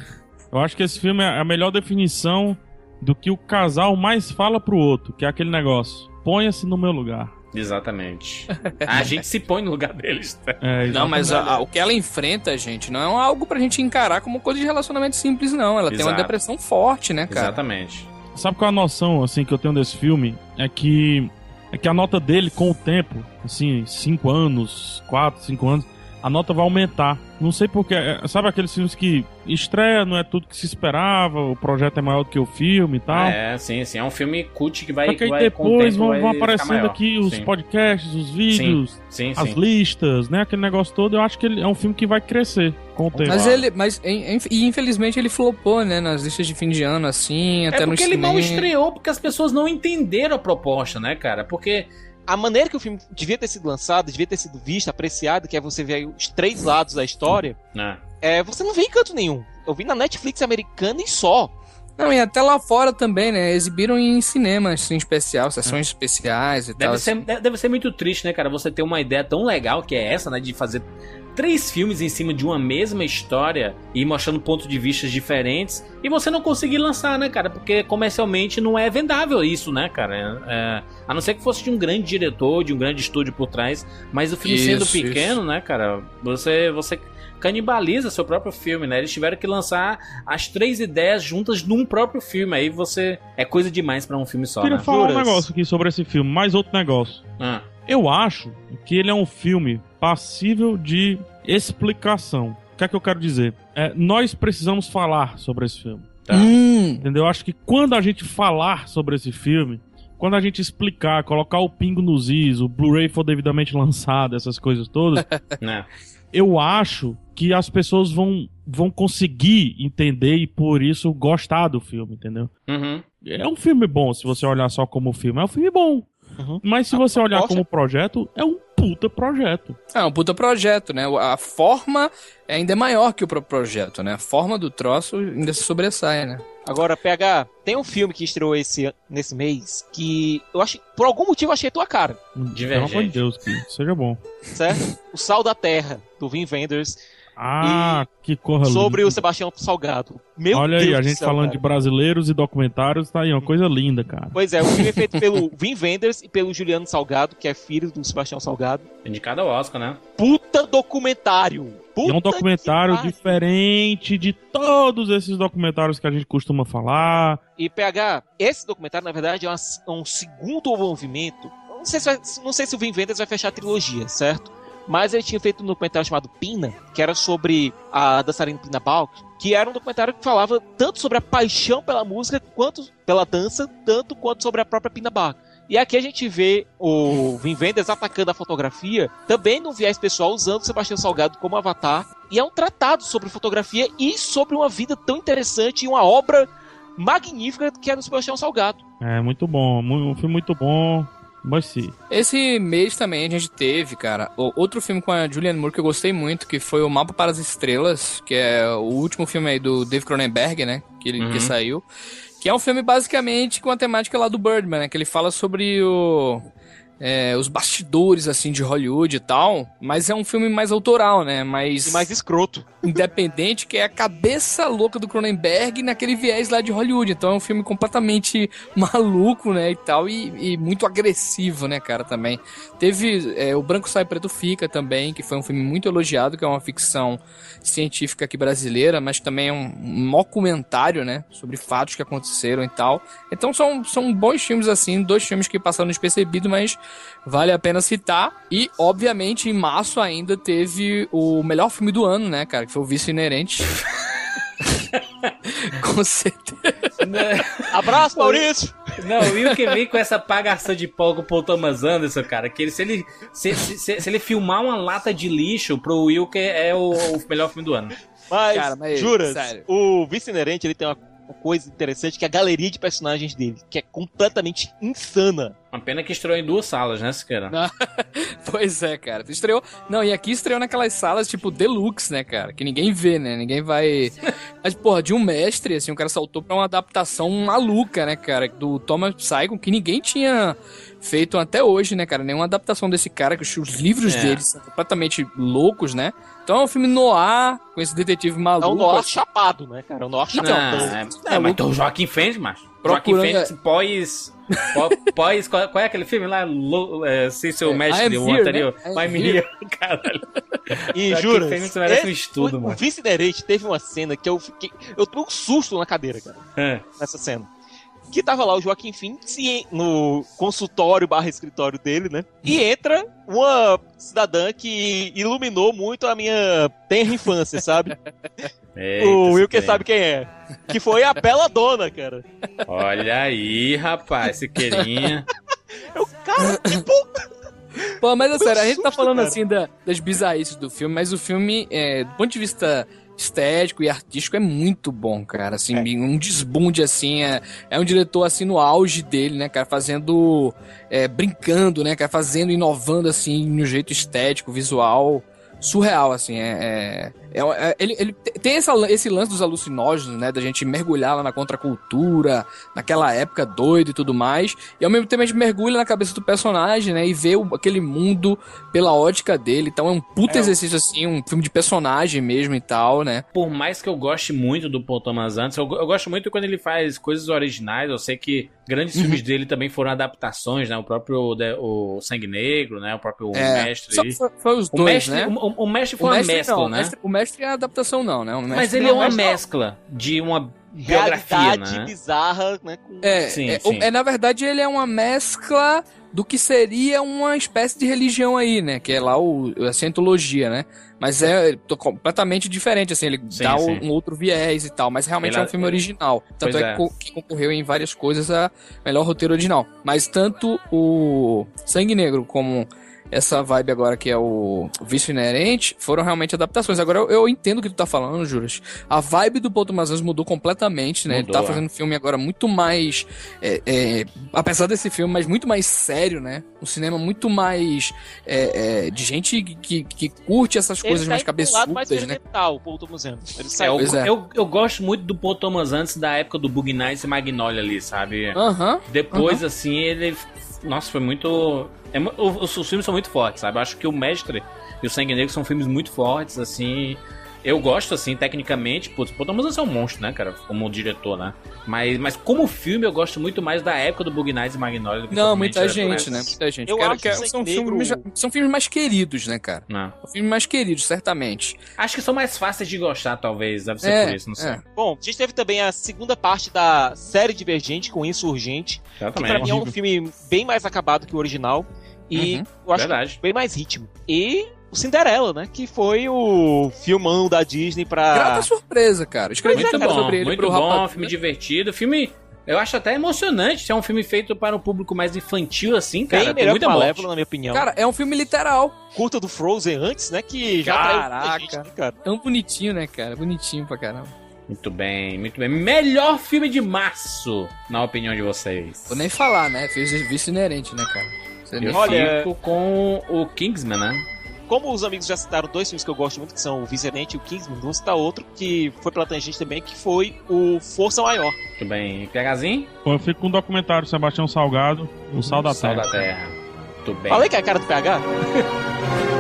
Eu acho que esse filme é a melhor definição do que o casal mais fala pro outro, que é aquele negócio. Ponha-se no meu lugar. Exatamente. A gente se põe no lugar deles. tá? É, Não, mas a- a- o que ela enfrenta, gente, não é algo pra gente encarar como coisa de relacionamento simples, não. Ela tem uma Exato. depressão forte, né, cara? Exatamente. Sabe qual é a noção, assim, que eu tenho desse filme? É que, é que a nota dele, com o tempo, assim, 5 anos, 4, 5 anos, a nota vai aumentar. Não sei porquê. é- Sabe aqueles filmes que estreia, não é tudo que se esperava, o projeto é maior do que o filme e tal? É, sim, sim. É um filme cult que vai. Só que aí vai, depois vão, vão aparecendo aqui os Sim. podcasts, os vídeos, Sim, as sim. listas, né? Aquele negócio todo. Eu acho que ele é um filme que vai crescer com o tempo. Mas ele, mas e infelizmente ele flopou, né, nas listas de fim de ano, assim, até É no porque ele mal cinema. estreou, porque as pessoas não entenderam a proposta, né, cara? Porque. A maneira que o filme devia ter sido lançado, devia ter sido visto, apreciado, que é você ver aí os três lados da história, né, é, você não vê em canto nenhum. Eu vi na Netflix americana e só. Não, e até lá fora também, né? Exibiram em cinema, assim, especial, sessões especiais e tal. Deve assim. ser, de- deve ser muito triste, né, cara? Você ter uma ideia tão legal que é essa, né? De fazer três filmes em cima de uma mesma história e mostrando pontos de vista diferentes e você não conseguir lançar, né, cara? Porque comercialmente não é vendável isso, né, cara? É, a não ser que fosse de um grande diretor, de um grande estúdio por trás, mas o filme sendo Isso, pequeno, né, cara? Você, você canibaliza seu próprio filme, né? Eles tiveram que lançar as três ideias juntas num próprio filme. Aí você. É coisa demais pra um filme só, queria né? falar um Juras? negócio aqui sobre esse filme, mais outro negócio. Ah, Eu acho que ele é um filme passível de explicação. O que é que eu quero dizer? É, nós precisamos falar sobre esse filme. tá. Hum, Entendeu? Eu acho que quando a gente falar sobre esse filme, quando a gente explicar, colocar o pingo nos is, o Blu-ray for devidamente lançado, essas coisas todas, né? eu acho que as pessoas vão, vão conseguir entender e por isso gostar do filme, entendeu? Uhum. É um filme bom se você olhar só como filme. É um filme bom. Uhum. Mas se você olhar como projeto, é um puta projeto. é um puta projeto, né? A forma ainda é maior que o próprio projeto, né? A forma do troço ainda se sobressai, né? Agora, PH, tem um filme que estreou esse, nesse mês que eu acho, por algum motivo, eu achei a tua cara, Pelo amor de Divergente. Deus, que seja bom. certo? o Sal da Terra, do Vin Wenders, Ah, que corra sobre linda. o Sebastião Salgado. Meu Olha Deus aí, a gente céu, falando cara. de brasileiros e documentários, tá aí, uma coisa linda, cara. Pois é, o filme é feito pelo Vin Wenders e pelo Juliano Salgado, que é filho do Sebastião Salgado. Indicado ao Oscar, né? Puta documentário! E é um Puta documentário diferente de todos esses documentários que a gente costuma falar. E PH, esse documentário, na verdade, é uma- é um segundo movimento. Não sei, se vai- não sei se o Vin Wenders vai fechar a trilogia, certo? Mas ele tinha feito um documentário chamado Pina, que era sobre a dançarina Pina Bausch, que era um documentário que falava tanto sobre a paixão pela música, quanto pela dança, tanto quanto sobre a própria Pina Bausch. E aqui a gente vê o Vin Wenders atacando a fotografia, também no viés pessoal, usando o Sebastião Salgado como avatar. E é um tratado sobre fotografia e sobre uma vida tão interessante e uma obra magnífica que é do Sebastião Salgado. É, muito bom. Um filme muito bom. Mas sim. Esse mês também a gente teve, cara, o- outro filme com a Julianne Moore que eu gostei muito, que foi o Mapa para as Estrelas, que é o último filme aí do Dave Cronenberg, né? Que, ele, que saiu. Que é um filme basicamente com a temática lá do Birdman, né? Que ele fala sobre o. é, os bastidores, assim, de Hollywood e tal. Mas é um filme mais autoral, né? Mais, E mais escroto. independente, que é a cabeça louca do Cronenberg naquele viés lá de Hollywood. Então é um filme completamente maluco, né, e tal, e, e muito agressivo, né, cara, também. Teve é, O Branco Sai Preto Fica também, que foi um filme muito elogiado, que é uma ficção científica aqui brasileira, mas também é um documentário, né, sobre fatos que aconteceram e tal. Então são, são bons filmes, assim, dois filmes que passaram despercebidos, mas vale a pena citar. E, obviamente, em março ainda teve o melhor filme do ano, né, cara, que foi o Vício Inerente. Com certeza. Abraço, Maurício! Não, o Will que vem com essa pagação de pau com o Paul Thomas Anderson, cara, que ele, se, ele, se, se- se- se ele filmar uma lata de lixo pro Will, que é o, o melhor filme do ano. Mas, Cara, mas, juras, sério. o Vice Inerente ele tem uma, uma coisa interessante que é a galeria de personagens dele, que é completamente insana. Uma pena que estreou em duas salas, né, Siqueira? Não. Pois é, cara. Estreou. Não, e aqui estreou naquelas salas, tipo, deluxe, né, cara? Que ninguém vê, né? Ninguém vai. Mas, porra, de um mestre, assim, o cara saltou pra uma adaptação maluca, né, cara? Do Thomas Saigon, que ninguém tinha feito até hoje, né, cara? Nenhuma adaptação desse cara, que os, os livros É. dele são completamente loucos, né? Então é um filme noir, com esse detetive É maluco. um Noir assim. chapado, né, cara? É um Noir Não, chapado. é, é, mas então o Joaquim Fênix, macho. Joaquim Procurando- Fênix pós. pó- Pós. Qual, qual é aquele filme lá? Lo, é, sem seu É, mestre, o Here, anterior. né? Me caralho. E Joaquim jura, Fênix merece um estudo, o, mano. o Vice Inerente teve uma cena que eu fiquei. Eu tomei um susto na cadeira, cara, É. nessa cena. Que tava lá o Joaquim Phoenix no consultório barra escritório dele, né? E entra uma cidadã que iluminou muito a minha tenra infância, sabe? Eita, o Will que sabe quem é. Que foi a Bela Dona, cara. Olha aí, rapaz, Siqueirinha. Eu, cara, que bom. Pô, mas é um sério, a gente tá falando cara. assim da- das bizarrices do filme, mas o filme, é, do ponto de vista estético e artístico, é muito bom, cara. Assim, um desbunde, assim, é, é um diretor, assim, no auge dele, né, cara, fazendo, é, brincando, né, cara, fazendo, inovando, assim, no jeito estético, visual, surreal, assim, é... é- é- é- ele, ele tem essa, esse lance dos alucinógenos, né, da gente mergulhar lá na contracultura, naquela época doido e tudo mais, e ao mesmo tempo a gente mergulha na cabeça do personagem, né, e vê o- aquele mundo pela ótica dele, então é um puta É, exercício, assim, um filme de personagem mesmo e tal, né. Por mais que eu goste muito do Paul Thomas Anderson, eu, eu gosto muito quando ele faz coisas originais. Eu sei que grandes Uhum. filmes dele também foram adaptações, né? O próprio de- o Sangue Negro, né? O próprio É, Mestre. só foi, foi os O dois, mestre, né. o, o- o mestre O foi uma mestre mescla, não, o né? mestre, o mestre é a adaptação não, né, o mestre Mas ele é uma mas- mescla de uma biografia, Realidade né? bizarra, né? Com... É, Sim, é, sim. é, na verdade ele é uma mescla do que seria uma espécie de religião aí, né? Que é lá o, a cientologia, né? Mas é completamente diferente, assim, ele Sim, dá sim. um outro viés e tal, mas realmente Ele- é um filme original. Tanto é, é. que concorreu em várias coisas a melhor roteiro original. Mas tanto o Sangue Negro como essa vibe agora que é o Vício Inerente foram realmente adaptações. Agora eu, eu entendo o que tu tá falando, Juras. A vibe do Paul Thomas Anderson mudou completamente, né? Ele Mudou, tá é. fazendo um filme agora muito mais. é, é, apesar desse filme, mas muito mais sério, né? Um cinema muito mais. é, é, de gente que, que curte essas Ele coisas tá mais cabeçudas, né? o Paul Thomas Anderson. Ele É, saiu eu, eu, eu gosto muito do Paul Thomas Anderson da época do Bug Nights e Magnolia ali, sabe? Aham. Depois, assim, ele. Nossa, foi muito. é os, os filmes são muito fortes, sabe? Eu acho que o Mestre e o Sangue Negro são filmes muito fortes, assim. Eu gosto, assim, tecnicamente. Putz, Paul Thomas Anderson é um monstro, né, cara? Como diretor, né? Mas, mas como filme, eu gosto muito mais da época do Bug Nights e Magnolia do que Não, muita gente, né? Muita gente. Eu Quero- acho Sangue são, Negro- filmes, são filmes mais queridos, né, cara? Não. São filmes mais queridos, certamente. Acho que são mais fáceis de gostar, talvez. Deve ser É, por isso, não sei. é. Bom, a gente teve também a segunda parte da série Divergente com Insurgente, que pra Exatamente. mim é um filme bem mais acabado que o original e Uhum. eu acho Verdade. que bem mais ritmo. E o Cinderela, né, que foi o filmão da Disney pra Grata surpresa, cara. Escrevi Muito cara, bom, sobre ele muito pro bom, Rapadura. filme divertido. Filme Eu acho até emocionante se é um filme feito para um público mais infantil, assim, cara. Bem melhor que muita. Malévola, na minha opinião. Cara, é um filme literal. curta do Frozen antes, né? Que já Caraca. gente, né, cara? Tão bonitinho, né, cara? Bonitinho pra caramba. Muito bem, muito bem. Melhor filme de março, na opinião de vocês. Vou nem falar, né? Fiz vício inerente, né, cara? Você Eu Olha- fico com o Kingsman, né? Como os amigos já citaram dois filmes que eu gosto muito, que são o Vicerente e o Kingsman, vou citar outro que foi pela tangente também, que foi o Força Maior. Muito bem. PHzinho? Eu fico com o documentário Sebastião Salgado, O Sal da Sal Terra. da Terra. Muito bem. Falei que é a cara do PH?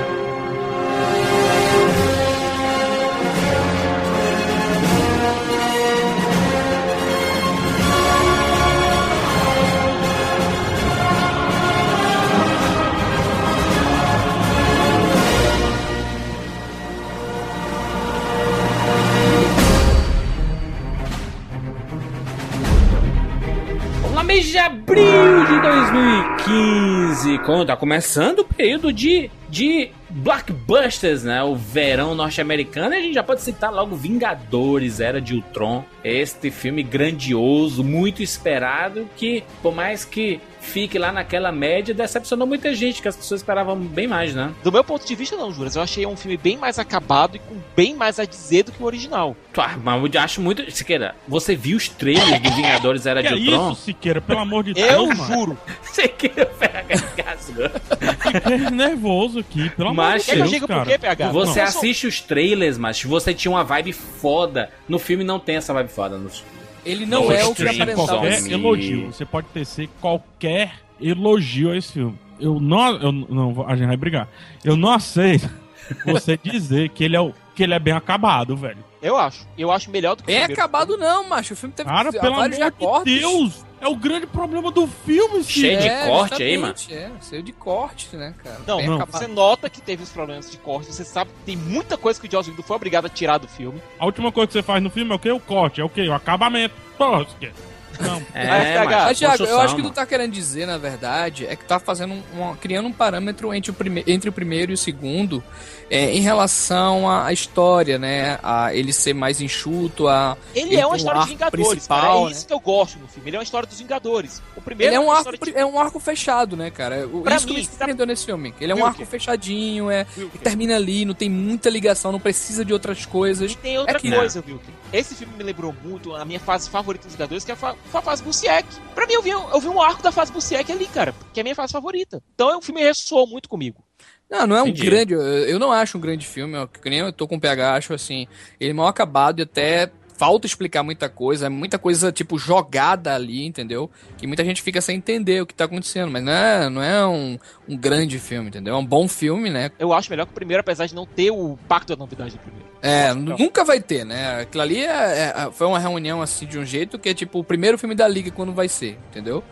abril de 2015. Quando tá começando o período de, de blockbusters, né? O verão norte-americano. E a gente já pode citar logo Vingadores, Era de Ultron. Este filme grandioso, muito esperado, que por mais que fique lá naquela média, decepcionou muita gente, que as pessoas esperavam bem mais, né? Do meu ponto de vista, não, Juras. Eu achei um filme bem mais acabado e com bem mais a dizer do que o original. Ah, Mas eu acho muito... Siqueira, você viu os trailers do Vingadores Era Que de é Ultron? isso, Siqueira? Pelo amor de Eu Deus, mano. juro. Siqueira. Fiquei nervoso aqui, pelo amor de que eu Deus, diga por quê, PH? Você Não, eu sou- assiste os trailers, mas você tinha uma vibe foda. No filme não tem essa vibe foda. No... Ele não Não, é o que aparentava qualquer elogio. Você pode tecer qualquer elogio a esse filme. Eu não, eu não, vou- a gente vai brigar. Eu não aceito você dizer que ele é o, que ele é bem acabado, velho. Eu acho. Eu acho melhor do que o Bem acabado não, macho. O filme teve Cara, pelo vários amor de Deus, é o grande problema do filme, Cheio Cid. de corte aí, justamente, É, cheio de corte, né, cara? Não, não, acabado. Você nota que teve os problemas de corte, você sabe que tem muita coisa que o Joss Whedon foi obrigado a tirar do filme. A última coisa que você faz no filme é o quê? O corte, é o quê? O acabamento. Pô. Não. É, mas Mas, Thiago, eu acho que tu mano. tá querendo dizer, na verdade, é que tá fazendo um, uma- criando um parâmetro entre o, prime, entre o primeiro e o segundo é, em relação à, história, né? A ele ser mais enxuto, a. Ele Ele é uma um história de arco Vingadores, principal, cara. É né? isso que eu gosto no filme. Ele é uma história dos Vingadores. O primeiro Ele é um uma arco, de... é um arco fechado, né, cara? O, Pra isso que mim, me sabe- surpreendeu nesse filme. Ele é um arco fechadinho, é, termina ali, não tem muita ligação, não precisa de outras coisas. E tem outra É que- coisa, viu? Esse filme me lembrou muito a minha fase favorita dos Vingadores, que é a, fa a fase Busiek. Pra mim, eu vi, eu vi um arco da fase Busiek ali, cara, que é a minha fase favorita. Então, o filme ressoou muito comigo. Não, não é um Entendi. grande. Eu, eu não acho um grande filme, que nem eu tô com o PH, acho assim. Ele é mal acabado e até falta explicar muita coisa, é muita coisa, tipo, jogada ali, entendeu? Que muita gente fica sem entender o que tá acontecendo, mas não é, não é um, um grande filme, entendeu? É um bom filme, né? Eu acho melhor que o primeiro, apesar de não ter o pacto da novidade do primeiro. É, nunca vai ter, né? Aquilo ali é- é- foi uma reunião assim de um jeito que é tipo o primeiro filme da Liga quando vai ser, entendeu?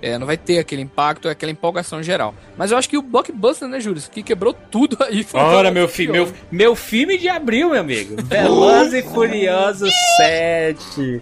É, não vai ter aquele impacto, aquela empolgação geral. Mas eu acho que o blockbuster, né, Júlio? Isso que quebrou tudo aí. foi Ora, meu, fi, Furioso. meu, meu filme de abril, meu amigo. Velozes e Furiosos 7.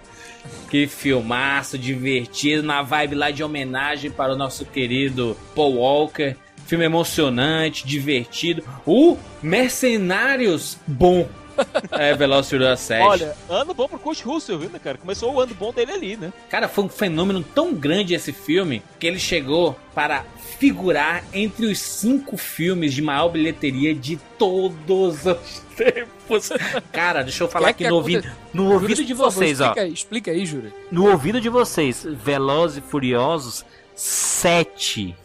Que filmaço, divertido, na vibe lá de homenagem para o nosso querido Paul Walker. Filme emocionante, divertido. O Mercenários bom. É, Velozes e Furiosos 7. Olha, ano bom pro Kurt Russell, viu, né, cara? Começou o ano bom dele ali, né? Cara, foi um fenômeno tão grande esse filme que ele chegou para figurar entre os cinco filmes de maior bilheteria de todos os tempos. Cara, deixa eu falar Que aqui que no ouvido, no ouvido de por favor, vocês, ó. explica Aí, explica aí, Júlio. No ouvido de vocês, Velozes e Furiosos 7.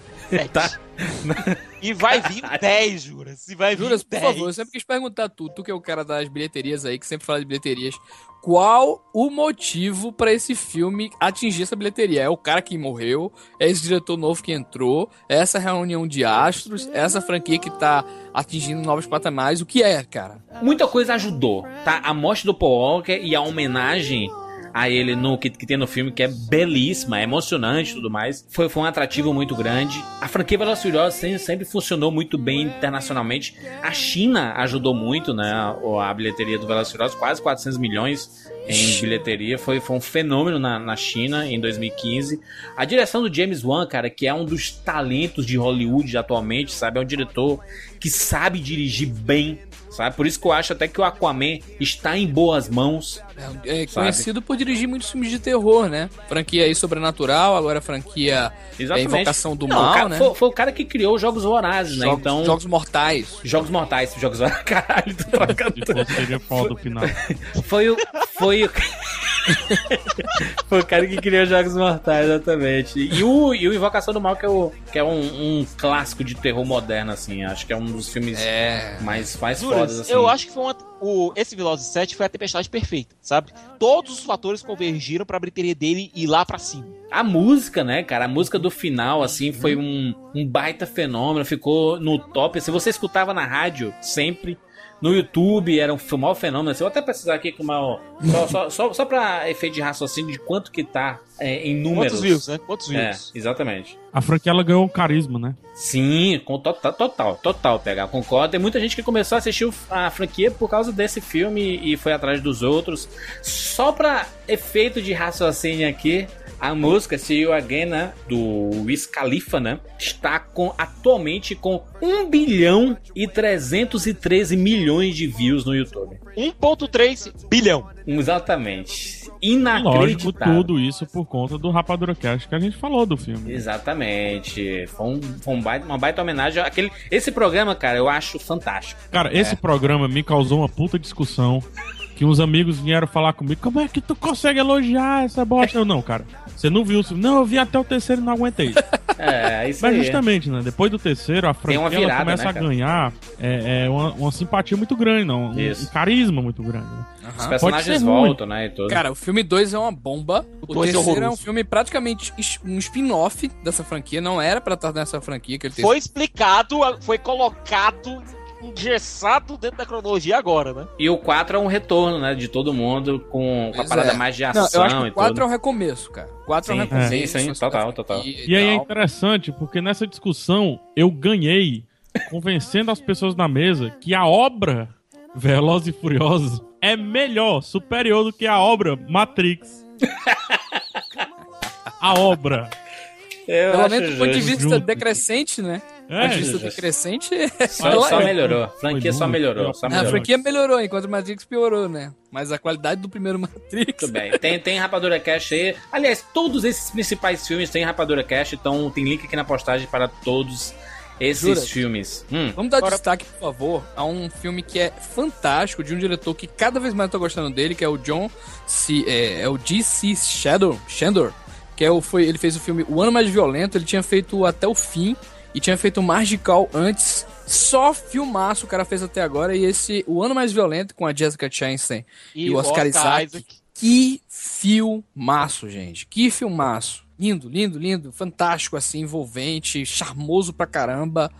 Tá? E vai vir 10, Juras. E vai vir Juras, por 10. favor, eu sempre quis perguntar tu, tu que é o cara das bilheterias aí, que sempre fala de bilheterias, qual o motivo pra esse filme atingir essa bilheteria? É o cara que morreu? É esse diretor novo que entrou? É essa reunião de astros? É essa franquia que tá atingindo novos patamares? O que é, cara? Muita coisa ajudou, tá? A morte do Paul Walker e a homenagem a ele no que, que tem no filme, que é belíssima, é emocionante e tudo mais. Foi, foi um atrativo muito grande. A franquia Velozes sempre, sempre funcionou muito bem internacionalmente. A China ajudou muito, né? A bilheteria do Velozes quase 400 milhões em bilheteria. Foi, foi um fenômeno na, na China em 2015. A direção do James Wan, cara, que é um dos talentos de Hollywood atualmente, sabe? É um diretor que sabe dirigir bem, sabe? Por isso que eu acho até que o Aquaman está em boas mãos. É, é conhecido por dirigir muitos filmes de terror, né? Franquia aí sobrenatural, agora franquia é, Invocação do Não, Mal, cara- né? Foi, foi o cara que criou os Jogos Vorazes, né? Jogos, então, Jogos Mortais. Jogos Mortais, Jogos Vorazes. Caralho, tô trocando seria foda o final. Foi o. Foi o. foi o cara que criou Jogos Mortais, exatamente. E o, e o Invocação do Mal, que é, o, que é um, um clássico de terror moderno, assim. Acho que é um dos filmes É. mais, Juras, fodas, assim. eu acho que foi uma, o, esse Velozes 7 foi a tempestade perfeita, sabe? Todos os fatores convergiram pra bilheteria dele ir lá pra cima. A música, né, cara? A música do final, assim, foi um, um baita fenômeno. Ficou no top. Se você escutava na rádio, sempre. No YouTube era um maior fenômeno. Assim, eu vou até precisar aqui com uma. Só, só, só, só pra efeito de raciocínio de quanto que tá é, em números. Quantos views, né? Quantos É, views? exatamente. A franquia ela ganhou um carisma, né? Sim, com total, total, total, pegar, concordo. Tem muita gente que começou a assistir a franquia por causa desse filme e foi atrás dos outros. Só pra efeito de raciocínio aqui, a música See You Again, né, do Wiz Khalifa, né, está com, atualmente com 1 bilhão e 313 milhões de views no YouTube. 1.3 bilhão. Exatamente. Lógico, Inacreditável. tudo isso por conta do Rapadura Cast que a gente falou do filme. Exatamente. Foi, um, foi um baita- uma baita homenagem. Àquele, esse programa, cara, eu acho fantástico. Cara, esse programa me causou uma puta discussão. Que uns amigos vieram falar comigo, como é que tu consegue elogiar essa bosta? Eu, não, cara, você não viu o filme. Não, eu vi até o terceiro e não aguentei. É, isso Mas aí. justamente, né? Depois do terceiro, a franquia virada, começa né, a ganhar é, é, uma, uma simpatia muito grande, não? Um, um carisma muito grande. né? Os Aham. Pode personagens voltam, né? E tudo. Cara, o filme 2 é uma bomba. O, O é terceiro é um horroroso. filme praticamente um spin-off dessa franquia. Não era pra estar nessa franquia que ele. Foi explicado, foi colocado, engessado dentro da cronologia agora, né? E o 4 é um retorno, né? De todo mundo com, com a parada é. mais de Não, ação eu acho que e o 4 é um recomeço, cara. O 4 é um Sim, recomeço. sim, sim, total, total. franquia E aí é interessante, porque nessa discussão eu ganhei convencendo as pessoas na mesa que a obra Velozes e Furiosos é melhor, superior do que a obra Matrix. a obra. Eu Pelo menos do ponto de vista Junto. decrescente, né? É, de vista decrescente, Só, ela só é. melhorou. A franquia só melhorou. Só A melhorou. franquia melhorou, enquanto o Matrix piorou, né? Mas a qualidade do primeiro Matrix. Muito bem. Tem, tem Rapadura Cash aí. Aliás, todos esses principais filmes têm Rapadura Cash, então tem link aqui na postagem para todos esses Jura? filmes. Hum. Vamos dar Agora- destaque, por favor, a um filme que é fantástico, de um diretor que cada vez mais eu tô gostando dele, que é o John C. É, é o G.C. Shadow, Shandor, que é o, foi, ele fez o filme O Ano Mais Violento, ele tinha feito Até o Fim e tinha feito o Margical antes. Só filmaço o cara fez até agora. E esse O Ano Mais Violento com a Jessica Chastain e, o Oscar, Isaac. Que filmaço, gente. Que filmaço. Lindo, lindo, lindo. Fantástico, assim, envolvente, charmoso pra caramba.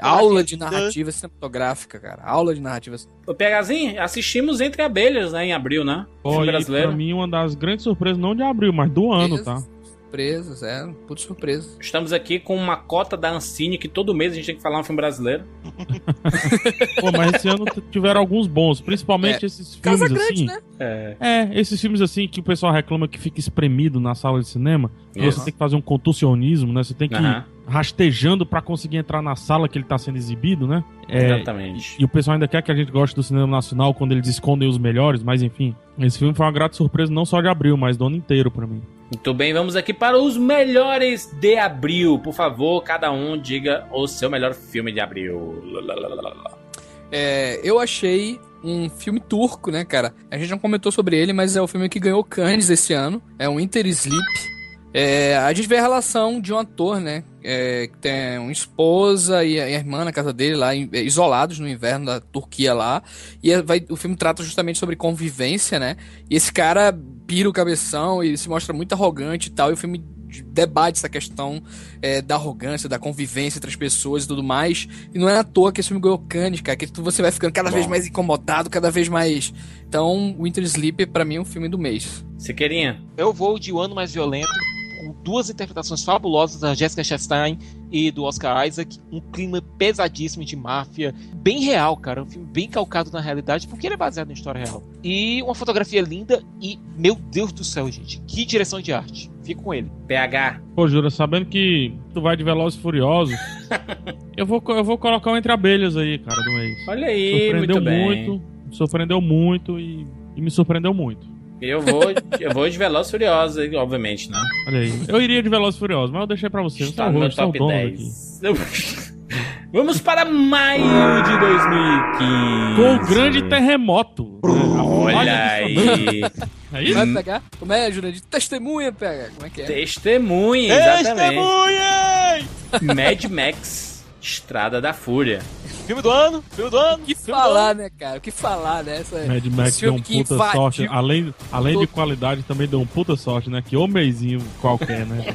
Aula de narrativa cinematográfica, cara. Aula de narrativa. O PHzinho, assistimos Entre Abelhas, né? Em abril, né? Foi Filme pra brasileiro. mim uma das grandes surpresas, não de abril, mas do ano, tá? Surpresas, é. Puta surpresa. Estamos aqui com uma cota da Ancine, que todo mês a gente tem que falar um filme brasileiro. Pô, mas esse ano tiveram alguns bons, principalmente esses filmes Casa Grande, assim. né? É. É, esses filmes assim que o pessoal reclama que fica espremido na sala de cinema. Você tem que fazer um contorcionismo, né? Você tem que ir Aham, rastejando pra conseguir entrar na sala que ele tá sendo exibido, né? É, Exatamente. e o pessoal ainda quer que a gente goste do cinema nacional quando eles escondem os melhores, mas enfim. Esse filme foi uma grata surpresa não só de abril, mas do ano inteiro pra mim. Muito bem, vamos aqui para os melhores de abril. Por favor, cada um diga o seu melhor filme de abril. É, eu achei um filme turco, né, cara? A gente não comentou sobre ele, mas é o filme que ganhou Cannes esse ano. É o Winter Sleep. É, a gente vê a relação de um ator, né? É, que tem uma esposa e a, irmã na casa dele lá, é, isolados no inverno da Turquia lá. E é- vai- o filme trata justamente sobre convivência, né? E esse cara pira o cabeção e se mostra muito arrogante e tal. E o filme debate essa questão é, da arrogância, da convivência entre as pessoas e tudo mais. E não é à toa que esse filme ganhou Cannes, cara. Que você vai ficando cada vez mais incomodado, cada vez mais. Então, Winter Sleep, pra mim, é um filme do mês. Siqueirinha, Eu vou de O Ano Mais Violento duas interpretações fabulosas da Jessica Chastain e do Oscar Isaac, um clima pesadíssimo de máfia, bem real, cara, um filme bem calcado na realidade, porque ele é baseado em história real. E uma fotografia linda e, meu Deus do céu, gente, que direção de arte. Fico com ele. PH. Pô, Jura, sabendo que tu vai de Velozes e Furiosos, eu vou, eu vou colocar um entre abelhas aí, cara, do mês. Olha aí, surpreendeu muito bem. muito, surpreendeu muito e, e me surpreendeu muito. Eu vou, eu vou de Velozes e Furiosos, aí, obviamente, né? Olha aí. Eu iria de Velozes e Furiosos, mas eu deixei pra você. Está no meu top dono aqui. 10. Vamos para maio de 2015. Com o grande terremoto. Olha aí. É isso? Vai pegar? Como é, Jurandir? Testemunha, pega. Como é que é? Testemunha, exatamente. Testemunhem! Mad Max, Estrada da Fúria. Filme do ano, filme do ano. O que falar, né, cara? O que falar, né? Essa, Mad Max deu um puta invadiu sorte. Além, além de qualidade, também deu um puta sorte, né? Que ô mêsinho qualquer, né?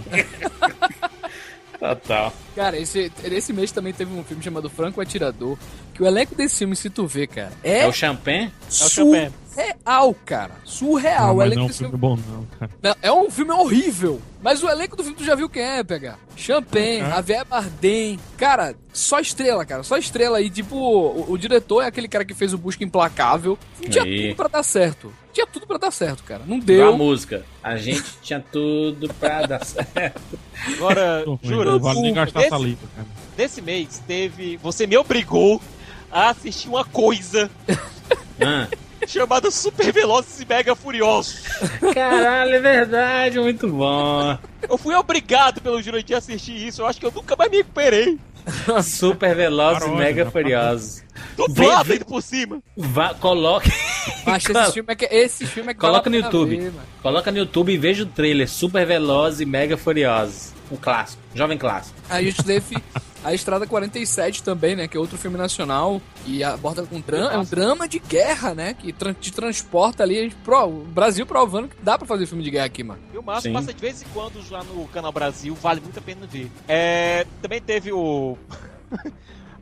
Total. Cara, esse, esse mês também teve um filme chamado Franco Atirador. Que o elenco desse filme, se tu vê, cara, é, É o Champagne? É o Champagne. Surreal, cara. Surreal. Não, o mas elenco não é um desse filme filme. bom, não, cara. Não, é um filme horrível. Mas o elenco do filme tu já viu quem é, pegar? Champagne, É. Javier Bardem. Cara, só estrela, cara. Só estrela. E tipo, o, o diretor é aquele cara que fez o Busca Implacável. Tinha Aí. tudo pra dar certo. Tinha tudo pra dar certo, cara. Não Deu a música. A gente tinha tudo pra dar certo. Agora, juro, não vale nem gastar esse- saliva, cara. nesse mês teve. Você me obrigou a assistir uma coisa Ah, chamada Super Velozes e Mega Furiosos. caralho, é verdade, muito bom. Eu fui obrigado pelo Jurandir a assistir isso. Eu acho que eu nunca mais me recuperei. Super Velozes e Mega? Furiosos. Dublado ainda por cima. Vá, coloque. Mas esse filme é que, esse filme é que Coloca no YouTube. ver. Coloca no YouTube e veja o trailer Super Velozes e Mega Furiosos. Um clássico, jovem clássico. A gente teve a Estrada 47 também, né? Que é outro filme nacional. E aborda com drama. É um drama de guerra, né? Que tran- te transporta ali. A gente, pro, o Brasil provando que dá pra fazer filme de guerra aqui, mano. E o Márcio passa de vez em quando já no canal Brasil, vale muito a pena ver. É, também teve o.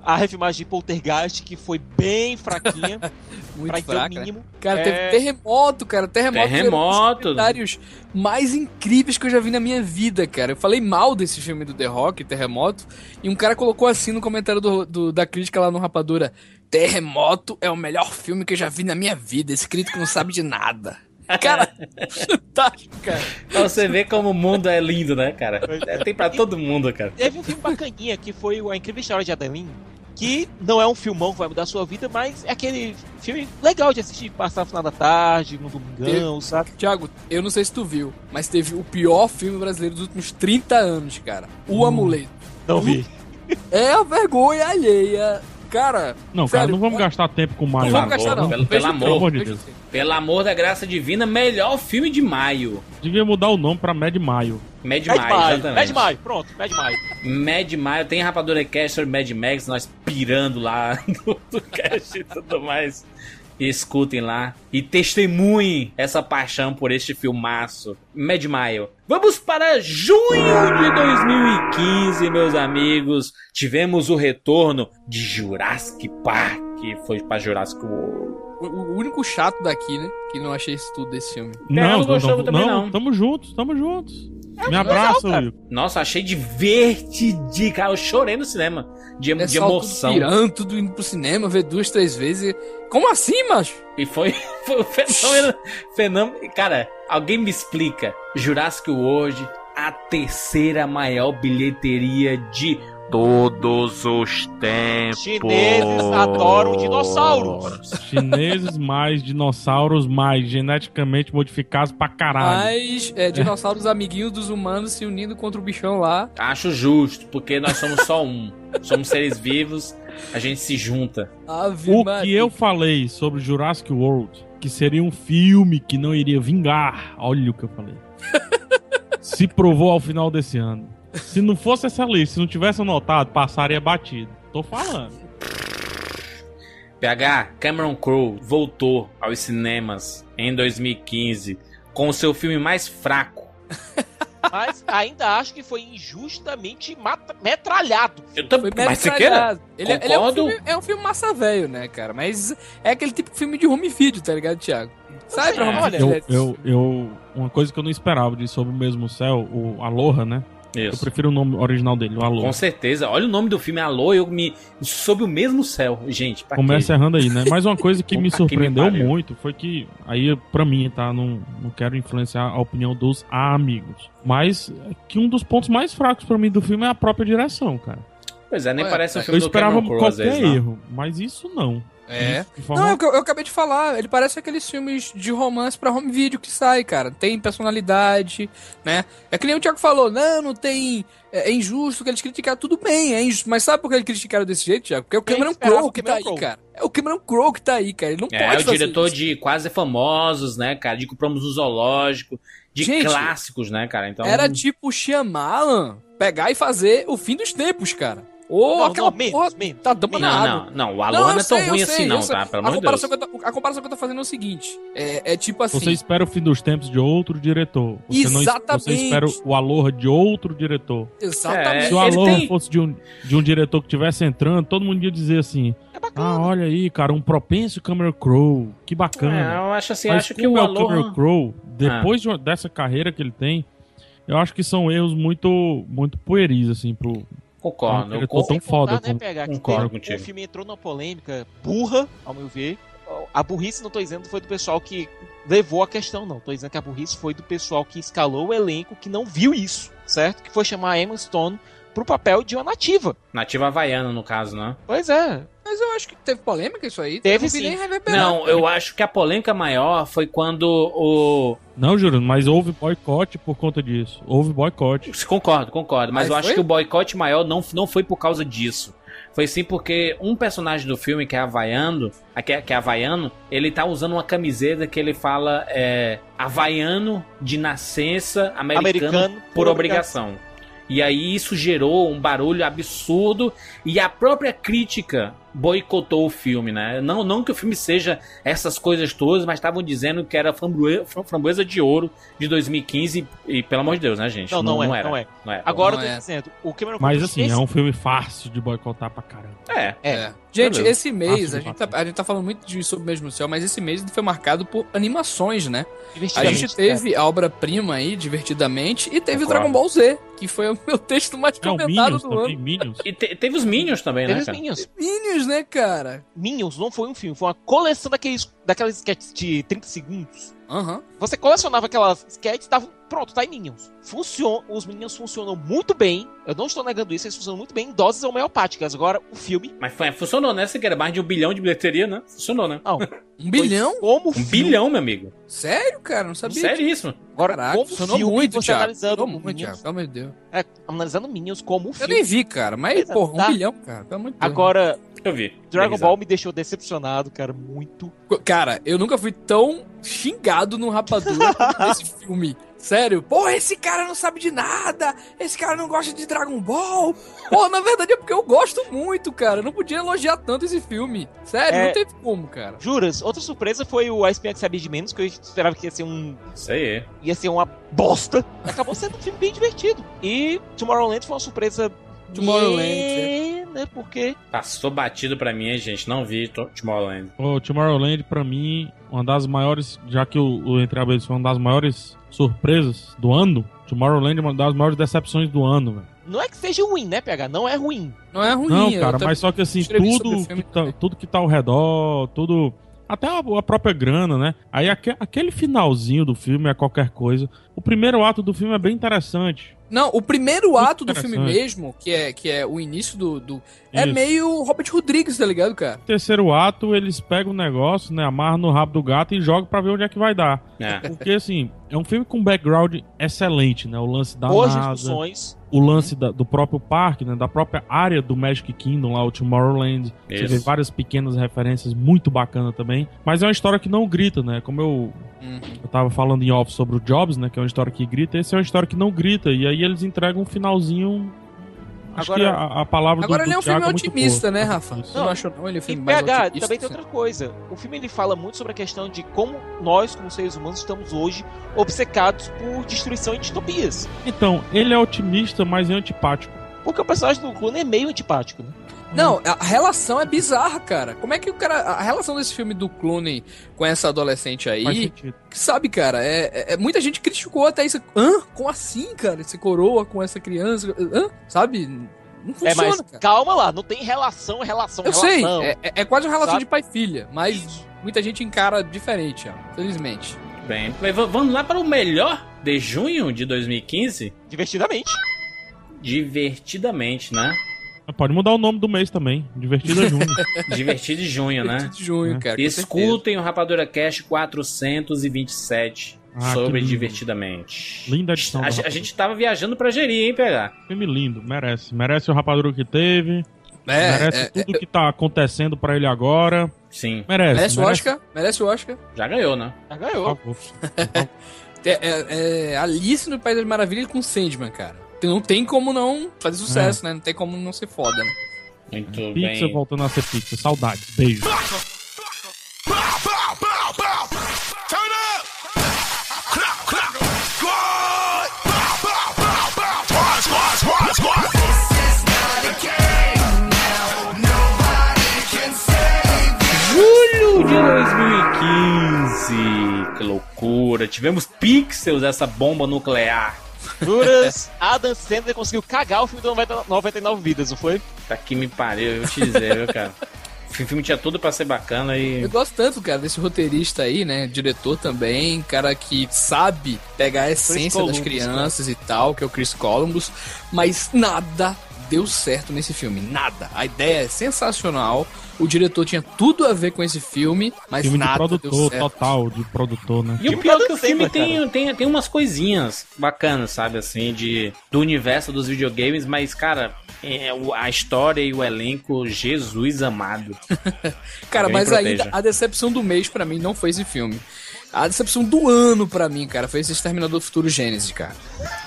a refilmagem de Poltergeist, que foi bem fraquinha, Muito pra dizer o fraca. mínimo. Cara, É, teve terremoto, cara. Terremoto. foi um dos Terremoto. comentários mais incríveis que eu já vi na minha vida, cara. Eu falei mal desse filme do The Rock, Terremoto, e um cara colocou assim no comentário do, do- da crítica lá no Rapadura: Terremoto é o melhor filme que eu já vi na minha vida. Esse crítico não sabe de nada. Cara, fantástico, cara. Pra você ver como o mundo é lindo, né, cara? É, tem pra todo mundo, cara. Teve um filme bacaninha que foi A Incrível História de Adeline. Que não é um filmão que vai mudar a sua vida, mas é aquele filme legal de assistir, passar no final da tarde, no domingão, sabe? Thiago, eu não sei se tu viu, mas teve o pior filme brasileiro dos últimos 30 anos, cara. O Amuleto. Não vi. É a vergonha alheia. Cara, Não, cara, sério, não vamos gastar tempo com Não Mario. vamos Pelo gastar, não. amor, pelo- pelo o trailer, amor de Deus. Pelo amor da graça divina, melhor filme de maio. Devia mudar o nome pra Mad Maio. Mad, Mad Maio, Maio, exatamente. Mad Maio, pronto, Mad Maio. Mad Maio, tem Rapadura Cast sobre Mad Max, nós pirando lá no, no cast e tudo mais. Escutem lá e testemunhem essa paixão por este filmaço. Mad Maio. Vamos para junho de 2015, meus amigos. Tivemos o retorno de Jurassic Park, foi para Jurassic World. O, único chato daqui, né? Que não achei isso tudo desse filme. não gostou também, não. Tamo juntos, tamo juntos. Me abraça, legal, Will. Nossa, achei divertidinho, cara. Eu chorei no cinema de, de Pessoal emoção. Tudo pirando, tudo indo pro cinema, ver duas, três vezes. Como assim, macho? E foi, foi um fenômeno, fenômeno. Cara, alguém me explica. Jurassic World, a terceira maior bilheteria de todos os tempos. Chineses adoram dinossauros. Chineses mais dinossauros mais geneticamente modificados pra caralho. Mas é, dinossauros amiguinhos dos humanos se unindo contra o bichão lá. Acho justo, porque nós somos só um. Somos seres vivos, a gente se junta. Ave O Maria. que eu falei sobre Jurassic World, que seria um filme que não iria vingar, olha o que eu falei. se provou ao final desse ano. Se não fosse essa lista, se não tivesse anotado, passaria batido. Tô falando. PH, Cameron Crowe voltou aos cinemas em 2015 com o seu filme mais fraco. Mas ainda acho que foi injustamente metralhado. Eu tô... Foi Mas você queira? metralhado. Ele, é- ele é, um filme, é um filme massa velho, né, cara? Mas é aquele tipo de filme de home video, tá ligado, Thiago? Sai sei, pra home olha, video. Eu, eu, eu, uma coisa que eu não esperava de Sob o Mesmo Céu, o Aloha, né? Eu Isso. prefiro o nome original dele, o Aloha. Com certeza. Olha o nome do filme, Alô, eu me. Sob o mesmo céu. Gente, Começa errando aí, né? Mas uma coisa que me Puta que me surpreendeu muito foi que, aí pra mim, tá? Não, não quero influenciar a opinião dos amigos. Mas é que um dos pontos mais fracos pra mim do filme é a própria direção, cara. Pois é, nem Ué, parece um eu filme Eu do esperava Cameron Crowe, qualquer vezes, não. erro, mas isso não. É. Não, é o que eu, eu acabei de falar. Ele parece aqueles filmes de romance pra home video que sai, cara. Tem personalidade, né? É que nem o Thiago falou, não, não tem. É, é injusto que eles criticaram. Tudo bem, é injusto. Mas sabe por que eles criticaram desse jeito, Thiago? Porque é o Quem Cameron Crowe o que tá Cameron aí, cara. É o Cameron Crowe que tá aí, cara. Ele não É, pode o fazer diretor isso. de quase famosos, né, cara? De compramos no zoológico, de Gente, clássicos, né, cara? Então. Era tipo Shyamalan pegar e fazer o fim dos tempos, cara. Ou Não, aquela não, menos, porra menos, tá dando Não, na água. não, não. O Alô não, eu é tão sei, ruim sei, assim, não, tá? Pelo amor de Deus. eu a comparação que eu tô fazendo é o seguinte: é, é tipo assim. Você espera o fim dos tempos de outro diretor. Você Não, Exatamente. você espera o Aloha de outro diretor. Exatamente. É, Se o ele Aloha tem- fosse de um, de um diretor que estivesse entrando, todo mundo ia dizer assim: É bacana. Ah, olha aí, cara, um propenso Cameron Crowe. Que É, bacana. eu acho assim, Mas acho que o é o Alô. Cameron Crowe, depois de uma- dessa carreira que ele tem, eu acho que são erros muito, muito pueris, assim, pro. Concordo. Ele eu tô tão concordo. foda né, que concordo tem- contigo. O filme entrou numa polêmica burra, ao meu ver. A burrice, não tô dizendo, foi do pessoal que levou a questão, não. Tô dizendo que a burrice foi do pessoal que escalou o elenco que não viu isso, certo? Que foi chamar a Emma Stone pro papel de uma nativa. Nativa havaiana, no caso, né? Pois é. Mas eu acho que teve polêmica isso aí. Teve eu não vi sim. nem reverberar. Não, eu acho que a polêmica maior foi quando o. Não, Júlio, mas houve boicote por conta disso. Houve boicote. Concordo, concordo. Mas Mas eu acho foi? que o boicote maior não, não foi por causa disso. Foi sim porque um personagem do filme que é havaiano, a- que é, que é havaiano, ele tá usando uma camiseta que ele fala é, havaiano de nascença, americano, Americano por obrigação. E aí isso gerou um barulho absurdo e a própria crítica boicotou o filme, né? Não, não que o filme seja essas coisas todas, mas estavam dizendo que era framboesa, framboesa de ouro de 2015 e pelo amor de Deus, né, gente? Não, não, é, era. não é. Não é. Agora Não eu tô é. dizendo, o Cameron Mas assim, esse- é um filme fácil de boicotar pra caramba. É. É. Gente, Beleza. esse mês, a gente, tá, a gente tá falando muito de Sob o Mesmo Céu, mas esse mês ele foi marcado por animações, né? A gente teve a obra-prima aí, Divertidamente, e teve Concordo. Dragon Ball Z, que foi o meu texto mais É o comentado Minions do também, ano. Minions. E te- teve os Minions também, Teve né, os cara? Minions. Minions, né, cara? Minions não foi um filme, foi uma coleção daqueles, daquelas sketches de 30 segundos. Aham. Você colecionava aquelas sketches e tava. Pronto, tá em Minions. Funciona, os Minions funcionam muito bem. Eu não estou negando isso, eles funcionam muito bem em doses homeopáticas. Agora, o filme. Mas foi- funcionou, né? Você quer mais de um bilhão de bilheteria, né? Funcionou, né? Não. Um bilhão? Como Um filme, bilhão, meu amigo. Sério, cara? Não sabia. Seríssimo. Agora, Caraca, como funcionou filme, muito, você Thiago. analisando Funcionou muito, Minions, Thiago. Pelo amor de Deus. é, analisando Minions como Eu filme. nem vi, cara. Mas, Beleza, porra, um tá. bilhão, cara. Pelo amor de Deus. Agora, Eu vi. Dragon Ball me deixou decepcionado, cara, muito. Cara, eu nunca fui tão xingado no Rapadura quanto nesse filme. Sério? Porra, esse cara não sabe de nada. Esse cara não gosta de Dragon Ball. Pô, na verdade é porque eu gosto muito, cara. Eu não podia elogiar tanto esse filme. Sério, É. não teve como, cara. Juras, outra surpresa foi o A Espinha que Sabia de Menos, que eu esperava que ia ser um. Isso aí. ia ser uma bosta. Acabou sendo um filme bem divertido. E Tomorrowland foi uma surpresa. Tomorrowland, É, né? Porque. Passou batido pra mim, hein, gente. Não vi to- Tomorrowland. O Tomorrowland, pra mim, uma das maiores, já que o, o Entre Abelhas foi uma das maiores surpresas do ano, Tomorrowland é uma das maiores decepções do ano, velho. Não é que seja ruim, né, PH? Não é ruim. Não é ruim. Não, cara, mas só que assim, tudo que, tá, tudo que tá ao redor, tudo. Até a, a própria grana, né? Aí aque- aquele finalzinho do filme é qualquer coisa. O primeiro ato do filme é bem interessante. Não, o primeiro ato do filme mesmo, que é, que é o início do. do- é Isso. meio Robert Rodrigues, tá ligado, cara? No terceiro ato, eles pegam o negócio, né? Amarram no rabo do gato e jogam pra ver onde é que vai dar. É. Porque, assim, é um filme com background excelente, né? O lance da Boas NASA, discussões. o lance da- do próprio parque, né? Da própria área do Magic Kingdom, lá, o Tomorrowland. Você Isso. vê várias pequenas referências muito bacana também. Mas é uma história que não grita, né? Como eu, Uhum. eu tava falando em off sobre o Jobs, né? Que é uma história que grita. Esse é uma história que não grita. E aí eles entregam um finalzinho Acho Agora- que a, a palavra do Agora ele é um do filme muito otimista, né, Rafa? Você não achou não? Ele é um E filme mais PH, otimista. também tem outra coisa. O filme ele fala muito sobre a questão de como nós, como seres humanos, estamos hoje obcecados por destruição e distopias. Então, ele é otimista, mas é antipático. Porque o personagem do Clooney é meio antipático, né? Não, a relação é bizarra, cara. Como é que o cara. A relação desse filme do Clooney com essa adolescente aí. Sabe, cara, é, é- muita gente criticou até isso. Hã? Como assim, cara? Esse coroa com essa criança? Hã? Sabe? Não funciona, é, mas cara. calma lá, não tem relação, relação, Eu relação. sei, é, é- é quase uma relação Sabe? de pai e filha, mas Isso. muita gente encara diferente, ó, felizmente. Bem, vamos lá para o melhor de junho de 2015? Divertidamente. Divertidamente, né? Pode mudar o nome do mês também. Divertida Junho. Divertido de junho, né? de junho, É. cara. certeza. Escutem o Rapadura Cash 427 Ah, sobre. Divertidamente. Linda edição A, a gente tava viajando pra gerir, hein, pegar? Filme lindo, merece. Merece o rapadura que teve. É, merece é, tudo que tá acontecendo pra ele agora. Sim, Merece. merece o Oscar, merece o Oscar. já ganhou, né? Já ganhou. É, é- é Alice no País das Maravilhas com Sandman, cara. Não tem como não fazer sucesso, né? Não tem como não ser foda, né? Muito Pizza bem. voltando a ser pizza. Saudades. Beijo. Julho de 2015. Que loucura. Tivemos pixels essa bomba nuclear. Juras, Adam Sandler conseguiu cagar o filme do 90 99 Vidas, não foi? Tá que me pariu, eu te dizer, viu, cara? O filme tinha tudo pra ser bacana e. Eu gosto tanto, cara, desse roteirista aí, né? Diretor também, cara que sabe pegar a essência das Columbus, crianças e tal, que é o Chris Columbus, mas nada deu certo nesse filme, nada. A ideia é sensacional, o diretor tinha tudo a ver com esse filme, mas Filme de nada deu produtor, certo. total, de produtor, né? E o pior é que o filme tem, tem, tem umas coisinhas bacanas, sabe, assim, de, do universo dos videogames, mas, cara, é, a história e o elenco, Jesus amado. Cara, Alguém mas proteja. ainda a decepção do mês pra mim não foi esse filme. A decepção do ano pra mim, cara, foi esse Exterminador do Futuro Gênesis, cara.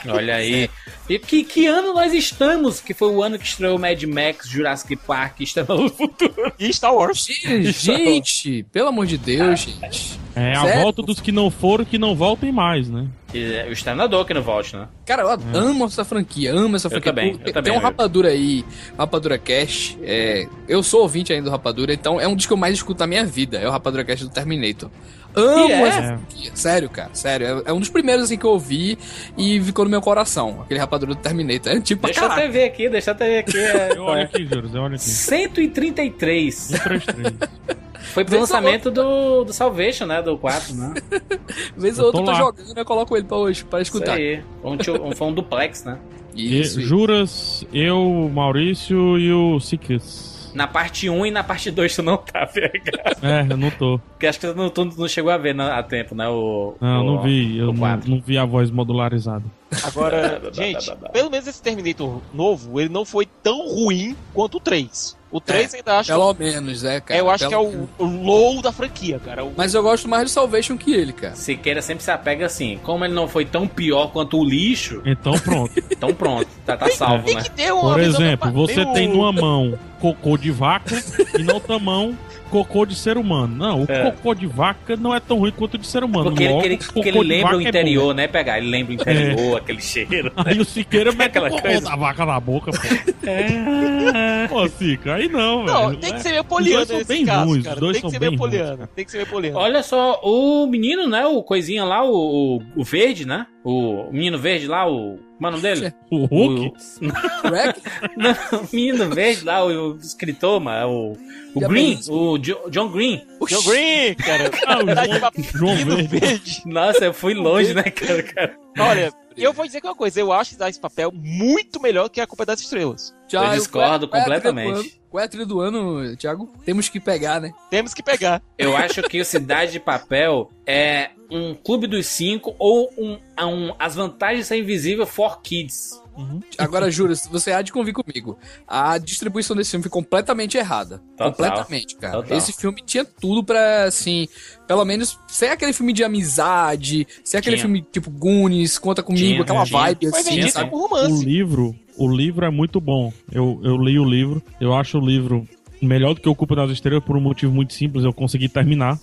Olha aí. E que, que ano nós estamos? Que foi o ano que estreou Mad Max, Jurassic Park, Exterminador do Futuro. E Star Wars. Gente, gente, pelo amor de Deus, gente. É a Sério? volta dos que não foram que não voltem mais, né? E, é, O Exterminador que não volte, né? Cara, eu amo essa franquia, amo essa Eu franquia. também, Pô, eu tem- também, Tem um eu- Rapadura aí, Rapadura Cash. É, eu sou ouvinte ainda do Rapadura, então é um dos que eu mais escuto na minha vida. É o Rapadura Cash do Terminator. Amo E é? essa franquia. Sério, cara, sério. É, é um dos primeiros assim que eu ouvi e ficou no meu coração. Aquele Rapadura do Terminator. É tipo, Deixa a caralho. TV aqui, deixa a TV aqui. É, Eu olho aqui, Juros, eu olho aqui. 133. 133. Foi pro Vez lançamento do, do Salvation, né? Do 4, né? Vez ou tô outra eu tô lá. jogando, eu coloco ele pra hoje, pra Isso escutar. aí. Foi um, foi um duplex, né? E Isso, isso. Juras, eu, Maurício e o Sikas. Na parte 1 e na parte 2 tu não tá, PH. É, eu não tô. Porque acho que tu não, tu não chegou a ver na- a tempo, né? O, Não, o- não vi. Eu não, 4. não vi a voz modularizada. Agora, gente, pelo menos esse Terminator novo, ele não foi tão ruim quanto o 3. O 3 ainda acho Pelo menos, é, que, cara. eu acho que é o, o low da franquia, cara. O- Mas eu gosto mais do Salvation que ele, cara. Siqueira sempre se apega assim. Como ele não foi tão pior quanto o lixo, Então pronto. então pronto, tá, tá salvo, tem né? que ter uma Por exemplo, você tem numa mão cocô de vaca e na outra mão cocô de ser humano. Não, o É. cocô de vaca não é tão ruim quanto o de ser humano. Porque ele, Logo, que ele, porque ele lembra o é interior, né, pegar? Ele lembra o interior, aquele cheiro. bom. Aí o Siqueira mete Aquela o cocô coisa. da vaca na boca, pô. Pô, Sica, aí não, Não, velho. tem que É. ser meio poliano Os dois são nesse bem caso, ruins, cara. os dois Tem que são ser bem meio ruins, poliano. cara. Tem que ser meio poliano. Olha só, o menino, né? O coisinha lá, o, o verde, né? O menino verde lá, o. Como é o nome dele? O Hulk? O, não, o menino verde lá, o, o escritor, mas o. O Já Green, pensei. o Jo- John Green. John Green, cara. Ah, o Tá João- Verde. verde. Nossa, eu fui longe, né, cara? cara? Olha, eu vou dizer que uma coisa, eu acho esse papel muito melhor que a Culpa das Estrelas. Thiago, discordo qual é- é completamente. ano? Qual é a trilha do ano, Thiago? Temos que pegar, né? Temos que pegar. Eu acho que o Cidade de Papel é um clube dos cinco ou um, um As Vantagens Ser Invisível for Kids. Agora, juro, você há de convir comigo. A distribuição desse filme foi completamente errada. Total. Completamente, cara. Total. Esse filme tinha tudo pra, assim, pelo menos ser aquele filme de amizade, ser aquele Tinha. filme tipo Goonies, Conta Comigo, Tinha, aquela tinha. vibe Foi assim, sabe? O romance. livro o livro é muito bom. Eu, eu li o livro, eu acho o livro melhor do que o Culpa das Estrelas por um motivo muito simples, eu consegui terminar.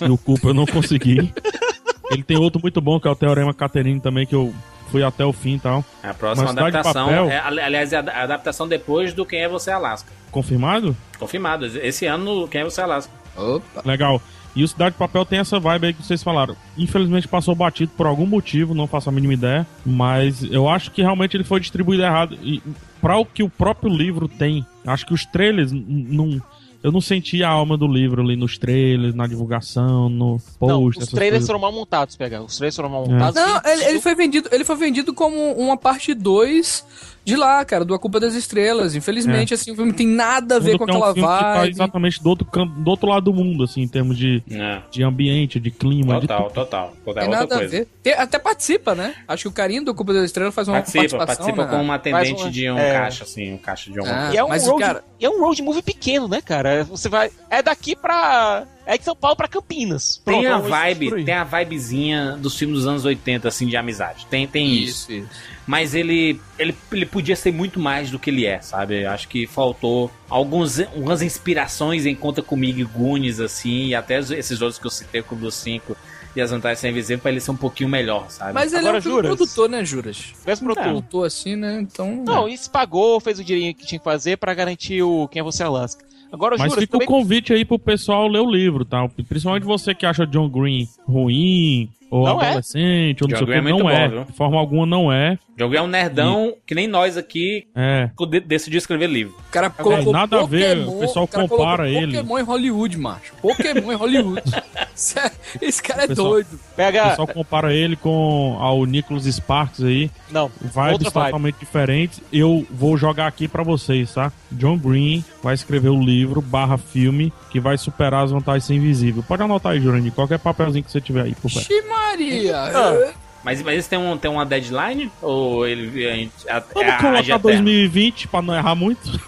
e o Culpa eu não consegui. Ele tem outro muito bom, que é o Teorema Caterine também, que eu fui até o fim e tal. A próxima Mas adaptação, Papel- é, ali- aliás, é a adaptação depois do Quem é Você Alaska. Confirmado? Confirmado. Esse ano, Quem é Você Alaska. Opa. Legal. E o Cidade de Papel tem essa vibe aí que vocês falaram. Infelizmente passou batido por algum motivo, não faço a mínima ideia. Mas eu acho que realmente ele foi distribuído errado. E para o que o próprio livro tem, acho que os trailers não. Eu não senti a alma do livro ali nos trailers, na divulgação, no post. Não, os trailers coisas. foram mal montados, pega. Os trailers foram mal É. montados. Não, ele, ele foi vendido, ele foi vendido como uma parte 2 de lá, cara, do A Culpa das Estrelas. Infelizmente, assim, o filme não tem nada a ver com que é um aquela filme que tá vibe. exatamente do outro, campo, do outro lado do mundo, assim, em termos de, É. de ambiente, de clima, de Total, tudo. total. Total. Tem outra nada a coisa. ver. Tem- até participa, né? Acho que o carinho do Culpa das Estrelas faz uma Participa, participação. participa né? com uma atendente uma- de um é. caixa, assim, um caixa de alguma Ah, coisa. E é um, Mas, road, cara- e é um road movie pequeno, né, cara? Você vai. É daqui pra. É de São Paulo pra Campinas. Tem Pronto, a é um- vibe, tem a vibezinha dos filmes dos anos 80, assim, de amizade. Tem, tem isso. Isso, isso. Mas ele, ele, ele podia ser muito mais do que ele é, sabe? Acho que faltou alguns, algumas inspirações em Conta Comigo e Goonies, assim, e até esses outros que eu citei, Clube dos 5 e As Vantagens Sem Invisível, pra ele ser um pouquinho melhor, sabe? Mas ele Agora, é um filme juras? produtor, né, Juras? Mesmo produtor. Produtor assim, né? Então. Não, isso pagou, fez o dinheirinho que tinha que fazer pra garantir o Quem é Você Alaska. Agora, Mas jura, fica também... o convite aí pro pessoal ler o livro, tá? Principalmente você que acha John Green ruim, ou Não é. adolescente, ou não sei o que. É Não é. bom, viu? De forma alguma não é. Jogo é um nerdão que nem nós aqui É. de- decidiu escrever livro. O cara colocou É, nada a ver, Pokémon, o pessoal cara compara ele. Pokémon em Hollywood, macho. Pokémon em Hollywood. Sério, Esse cara é O pessoal- doido. O Pega. pessoal compara ele com ao Nicholas Sparks aí. Não, Vibes outra vibe. totalmente diferentes. Eu vou jogar aqui pra vocês, tá? John Green vai escrever o livro barra filme que vai superar as vantagens invisível. Pode anotar aí, Jurandir. Qualquer papelzinho que você tiver aí, por perto. Maria. Ah. Mas, mas eles têm, um, têm uma deadline? Ou ele. A, gente- a, Vamos é a colocar Age Eterna? 2020 pra não errar muito.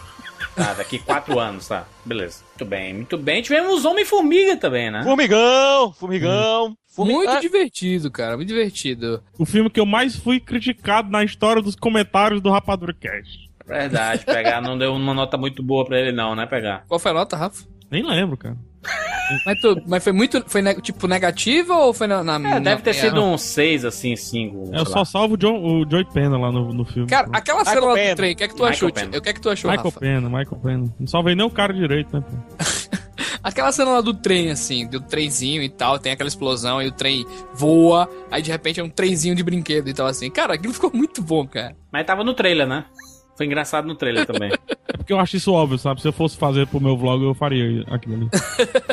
Tá, daqui quatro anos, tá. Beleza. Muito bem, muito bem. Tivemos Homem-Formiga também, né? Formigão, formigão. Formi- Muito Ah, divertido, cara. Muito divertido. O filme que eu mais fui criticado na história dos comentários do Rapadura Cast. Verdade, pegar não deu uma nota muito boa pra ele, não, né? Pegar. Qual foi a nota, Rafa? Nem lembro, cara. Mas, tu- mas foi muito. Foi ne- tipo negativa ou foi na. na- É, na- deve ter sido um 6, assim, 5. Eu só salvo o, John, o Joey Pena lá no, no filme. Cara, aquela Michael cena lá do trem, o que é que tu Michael achou? O que é que tu achou, Michael Rafa? Pena, Michael Pena. Não salvei nem o cara direito, né? pô? Aquela cena lá do trem, assim, do trenzinho e tal, tem aquela explosão e o trem voa, aí de repente é um trenzinho de brinquedo e tal, assim. Cara, aquilo ficou muito bom, cara. Mas tava no trailer, né? Foi engraçado no trailer também. É porque eu acho isso óbvio, sabe? Se eu fosse fazer pro meu vlog, eu faria aquilo ali.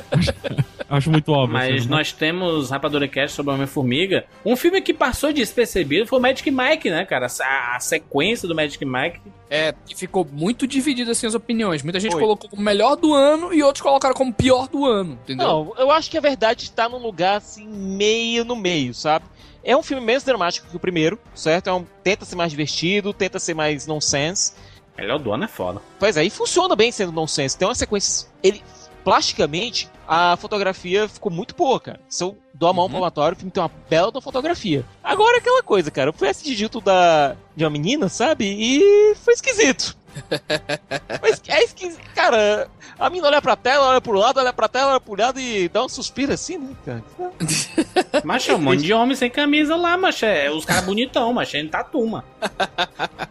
acho, acho muito óbvio. Mas assim, né? nós temos Rapadura Cast sobre Homem-Formiga. Um filme que passou despercebido foi o Magic Mike, né, cara? A, a sequência do Magic Mike. É, e ficou muito dividido assim as opiniões. Muita gente Foi. colocou como melhor do ano e outros colocaram como pior do ano, entendeu? Não, eu acho que a verdade está num lugar assim, meio no meio, sabe? É um filme menos dramático que o primeiro, certo? É um, tenta ser mais divertido, tenta ser mais nonsense. Melhor do ano é foda. Pois é, e funciona bem sendo nonsense. Tem uma sequência. Ele, plasticamente, a fotografia ficou muito boa, cara. Se eu dou a mão Uhum. pro palmatório, o filme tem uma bela fotografia. Agora é aquela coisa, cara. Eu fui assistir junto da, de uma menina, sabe? E foi esquisito. Mas é esquisito. Cara, a menina olha pra tela, olha pro lado, olha pra tela, olha pro lado e dá um suspiro assim, né, cara? Mas é um monte de homem sem camisa lá, mas é os caras bonitão, mas é em tatuma.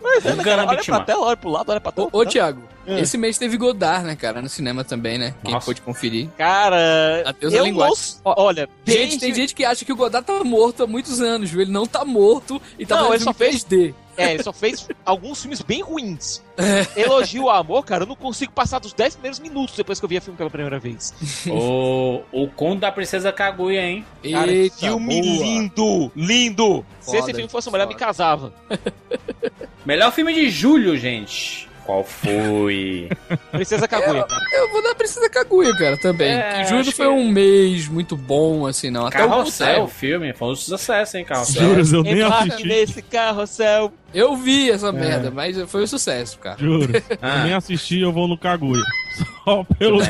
Mas é, Um cara, olha pra tela, olha pro lado, olha pra tela. Ô, ô Thiago, É. esse mês teve Godard, né, cara, no cinema também, né? Quem Nossa. pôde conferir. Cara, Adeus eu linguagem. não... Olha, Gente, desde... tem gente que acha que o Godard tá morto há muitos anos, viu? Ele não tá morto e tá Não, ele só filme 3D. É, ele só fez alguns filmes bem ruins. Elogio ao amor, cara, eu não consigo passar dos 10 primeiros minutos depois que eu vi a filme pela primeira vez. o, o conto da Princesa Kaguya, hein? Cara, Eita, filme boa. lindo, lindo. Se Foda, esse filme fosse uma mulher, me casava. Melhor filme de julho, gente. Qual foi? Princesa Kaguya, cara. Eu vou dar Princesa Kaguya, cara, também. É, que foi que- um mês muito bom, assim, não. Até o Carrossel, o Carrossel. filme. Foi um sucesso, hein, Carrossel. Juras, eu nem Embarque assisti. nesse carrossel. Eu vi essa merda, mas foi um sucesso, cara. Juro. Ah. Eu nem assisti, eu vou no Kaguya. Só pelo.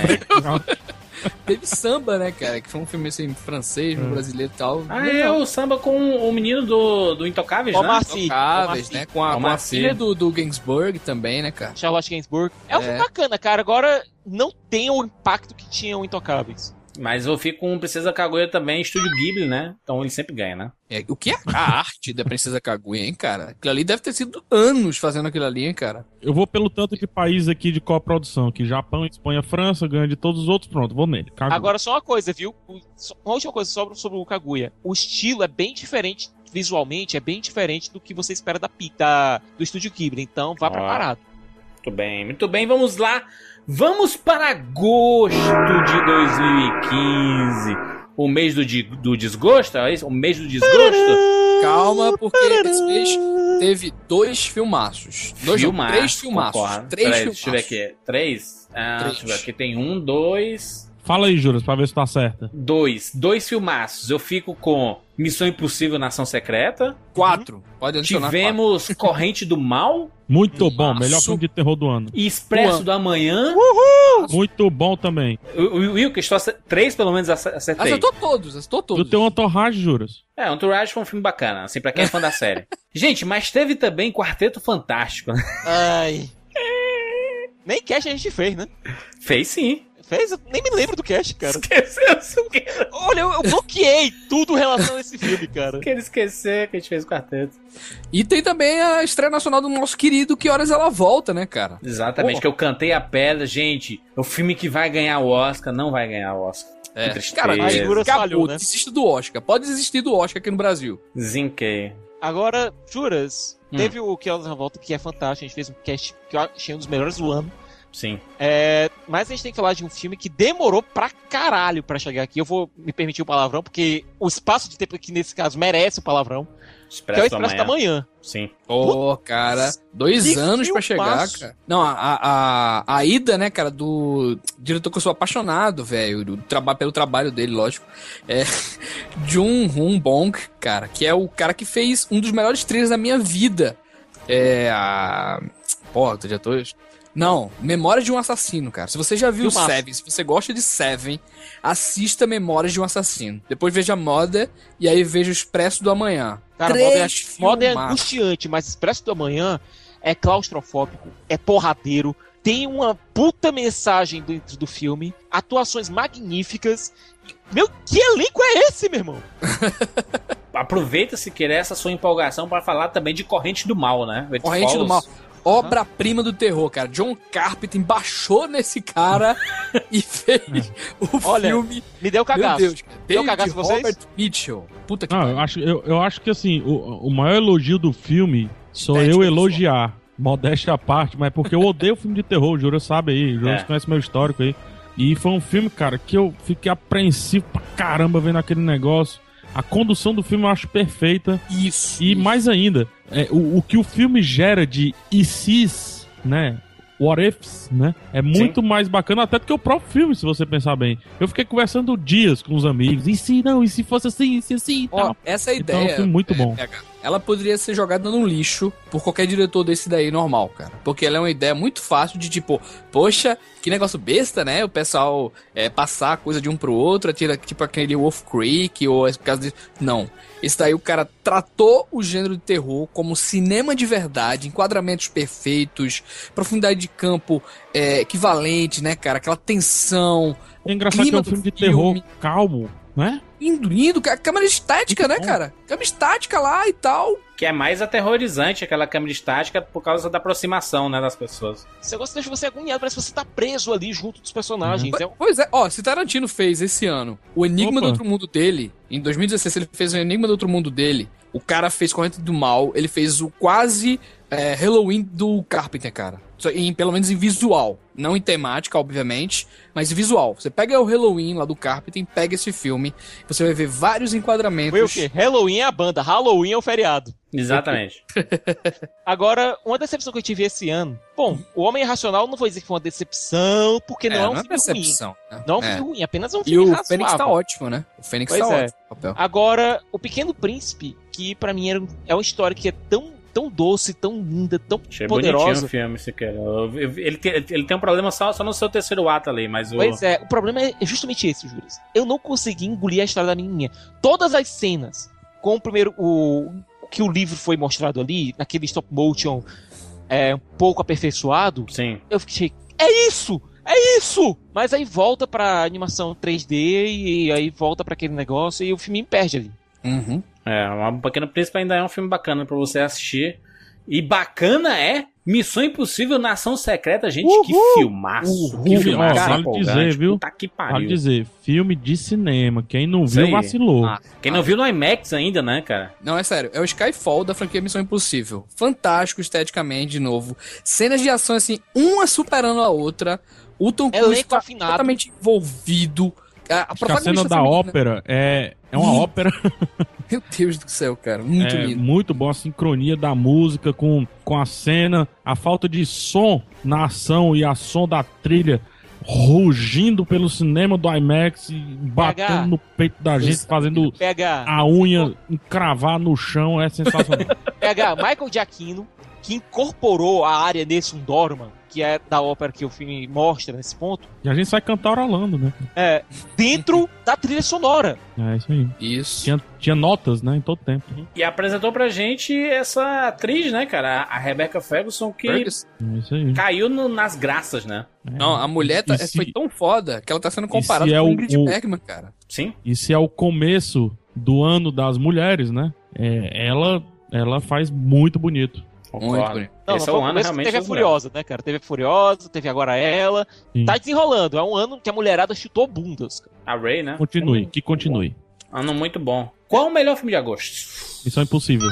Teve samba, né, cara? Que foi um filme assim, francês, Hum. brasileiro e tal. Ah, é o samba com o menino do, do Intocáveis, né? Omar Sy, Tocáveis, Omar né? Com a, com a filha do, do Gainsbourg também, né, cara? Charlotte Gainsbourg. É um É. filme bacana, cara. Agora, não tem o impacto que tinha o Intocáveis. Mas eu fico com Princesa Kaguya também, estúdio Ghibli, né? Então ele sempre ganha, né? É, o que é a arte da Princesa Kaguya, hein, cara? Aquilo ali deve ter sido anos fazendo aquilo ali, hein, cara? Eu vou pelo tanto de país aqui de coprodução, aqui Japão, Espanha, França, ganha de todos os outros, pronto, vou nele. Kaguya. Agora, só uma coisa, viu? Uma última coisa sobre, sobre o Kaguya. O estilo é bem diferente, visualmente, é bem diferente do que você espera da, da do estúdio Ghibli. Então, vá Ah. preparado. Muito bem, muito bem, vamos lá. Vamos para agosto de 2015. O mês do, do desgosto, é isso? O mês do desgosto? Calma, porque esse mês teve dois filmaços. Dois, Filmaço, três filmaços. concordo. Três Peraí, filmaços. Deixa eu ver aqui. Três? Ah, Três. deixa eu ver aqui. Tem um, dois, Fala aí, Juras, pra ver se tá certa. dois. Dois filmaços. Eu fico com Missão Impossível Nação Secreta. Quatro. Pode adicionar quatro. Tivemos Corrente do Mal Muito bom, melhor filme de terror do ano. e Expresso do Amanhã. Muito bom também. O Will, que estou três pelo menos ace- acertei. Acertou todos, acertou Tu todos. tem uma torragem, Juras. É, Entourage foi um filme bacana, assim, pra quem é fã da série. Gente, mas teve também Quarteto Fantástico, né? Ai. Nem cast a gente fez, né? Fez sim. Fez? Eu nem me lembro do cast, cara. Esqueceu o que Olha, eu, eu bloqueei tudo em relação a esse filme, cara. Queria esquecer que a gente fez o quarteto. E tem também a estreia nacional do nosso querido Que Horas Ela Volta, né, cara? Exatamente, Pô. que eu cantei a pedra, gente. O filme que vai ganhar o Oscar não vai ganhar o Oscar. Que tristeza. Cara, A figura acabou, falhou, né? desista do Oscar. Pode desistir do Oscar aqui no Brasil. Zinquei. Agora, juras, Hum. teve o Que Elas na Volta, que é fantástico. A gente fez um cast que eu achei um dos melhores do ano. Sim. É, mas a gente tem que falar de um filme que demorou pra caralho pra chegar aqui. Eu vou me permitir o palavrão, porque o espaço de tempo aqui nesse caso merece o palavrão. que é o Expresso, Expresso da da manhã. Manhã. Sim. Pô, cara, dois Que anos pra chegar, cara. Não, a, a, a, ida, né, cara, do diretor que eu sou apaixonado, velho, do traba pelo trabalho dele, lógico, é Jun Hoon Bong, cara, que é o cara que fez um dos melhores trilhos da minha vida. É a... Pô, já tô... Não, Memórias de um Assassino, cara. Se você já viu Filmaço. Seven, se você gosta de Seven, assista Memórias de um Assassino. Depois veja Moda e aí veja o Expresso do Amanhã. Cara, Três moda é, moda é angustiante, mas Expresso da Manhã é claustrofóbico, é porradeiro, tem uma puta mensagem dentro do filme, atuações magníficas. Meu, que elenco é esse, meu irmão? Aproveita se querer essa sua empolgação para falar também de Corrente do Mal, né? Corrente do. Mal. Obra-prima do terror, cara. John Carpenter baixou nesse cara e fez o Olha, filme. Me deu Meu cagaço. Deus, cara. Deu cagaço vocês? Robert Mitchell. Puta que Não, pariu. eu acho, eu, eu acho que assim, o, o maior elogio do filme sou eu visual. elogiar. Modéstia à parte, mas porque eu odeio filme de terror, o Jura sabe aí, o Jura É. conhece meu histórico aí. E foi um filme, cara, que eu fiquei apreensivo pra caramba vendo aquele negócio. A condução do filme eu acho perfeita. Isso. E mais ainda, é, o, o que o filme gera de ICs, né? What ifs, né? É muito mais bacana até do que o próprio filme, se você pensar bem. Eu fiquei conversando dias com os amigos. E se não? E se fosse assim? E se assim? E Ó, tal. essa Então é um ideia. filme muito é, bom. PH, ela poderia ser jogada no lixo por qualquer diretor desse daí normal, cara. Porque ela é uma ideia muito fácil de tipo, poxa, que negócio besta, né? O pessoal é, passar coisa de um pro outro, atira tipo aquele Wolf Creek ou esse caso de. Não. Esse daí o cara tratou o gênero de terror como cinema de verdade, enquadramentos perfeitos, profundidade de campo é, equivalente, né, cara? Aquela tensão. É engraçado que é um filme de filme. terror calmo, né? Lindo, cara. Câmera estática, Muito né, bom. cara? Câmera estática lá e tal. Que é mais aterrorizante aquela câmera estática por causa da aproximação, né, das pessoas. Esse negócio deixa você agoniado, parece que você tá preso ali junto dos personagens. É um- Pois é, ó, se Tarantino fez esse ano o Enigma Opa. do Outro Mundo dele, em 2016 ele fez o Enigma do Outro Mundo dele, o cara fez Corrente do Mal, ele fez o quase é, Halloween do Carpenter, cara. Em, pelo menos em visual. Não em temática, obviamente, mas em visual. Você pega o Halloween lá do Carpenter, pega esse filme, você vai ver vários enquadramentos. Foi o quê? Halloween é a banda, Halloween é o feriado. Exatamente. Agora, uma decepção que eu tive esse ano. Bom, O Homem Irracional não vou dizer que foi uma decepção, porque É, não é um não é filme ruim. percepção. né? Não é um É. filme ruim, apenas um E filme o razoável. Fênix tá ótimo, né? O Fênix Pois tá é. ótimo. Papel. Agora, O Pequeno Príncipe, que pra mim era, é uma história que é tão tão doce, tão linda, tão Achei bonitinho poderosa. o filme, se quer. Eu- eu- Ele tem, ele tem um problema só, só no seu terceiro ato ali, mas o. Pois é, o problema é justamente esse, Júlio. Eu não consegui engolir a história da menininha. Todas as cenas com o primeiro. O, o que o livro foi mostrado ali, naquele stop motion é, um pouco aperfeiçoado, Sim. eu fiquei. É isso! É isso! Mas aí volta pra animação 3D e aí volta pra aquele negócio e o filme me perde ali. Uhum. É, uma Pequeno Príncipe ainda é um filme bacana pra você assistir. E bacana é Missão Impossível Nação Secreta, gente, que filmaço. Uhul. que filmaço vale dizer, viu? Puta que Vale pariu. dizer, filme de cinema. Quem não Isso viu, aí. vacilou. Ah, Quem não viu no IMAX ainda, né, cara? Não, é sério. É o Skyfall da franquia Missão Impossível. Fantástico esteticamente, de novo. Cenas de ação, assim, uma superando a outra. O Tom Cruise tá totalmente envolvido. A, a Acho que a protagonista cena da ópera é, é uma ópera Meu Deus do céu, cara. Muito é, lindo. muito boa a sincronia da música com, com a cena, a falta de som na ação e a som da trilha rugindo pelo cinema do IMAX e batendo no peito da gente, fazendo Pega. a unha encravar no chão, é sensacional. PH, Michael Giacchino, que incorporou a área nesse um Dorman, que é da ópera que o filme mostra nesse ponto, e a gente sai cantarolando, né? é, dentro da trilha sonora. É isso aí. Isso. Tinha, tinha notas, né, em todo tempo. E apresentou pra gente essa atriz, né, cara? A Rebecca Ferguson, que Ferguson. É isso aí. caiu no- nas graças, né? É. Não, a mulher tá- se- foi tão foda que ela tá sendo comparada se é com o- Ingrid o- Bergman, cara. Sim. E se é o começo do ano das mulheres, né? É, ela, ela faz muito bonito. Muito Concordo. bonito. Não, Esse não é foi o o ano realmente teve a. Furiosa, né, cara? Teve a Furiosa, teve agora ela. Sim. Tá desenrolando. É um ano que a mulherada chutou bundas. cara. A Ray, né? Continue, que continue. Ano muito bom. Qual o melhor filme de agosto? Missão Impossível.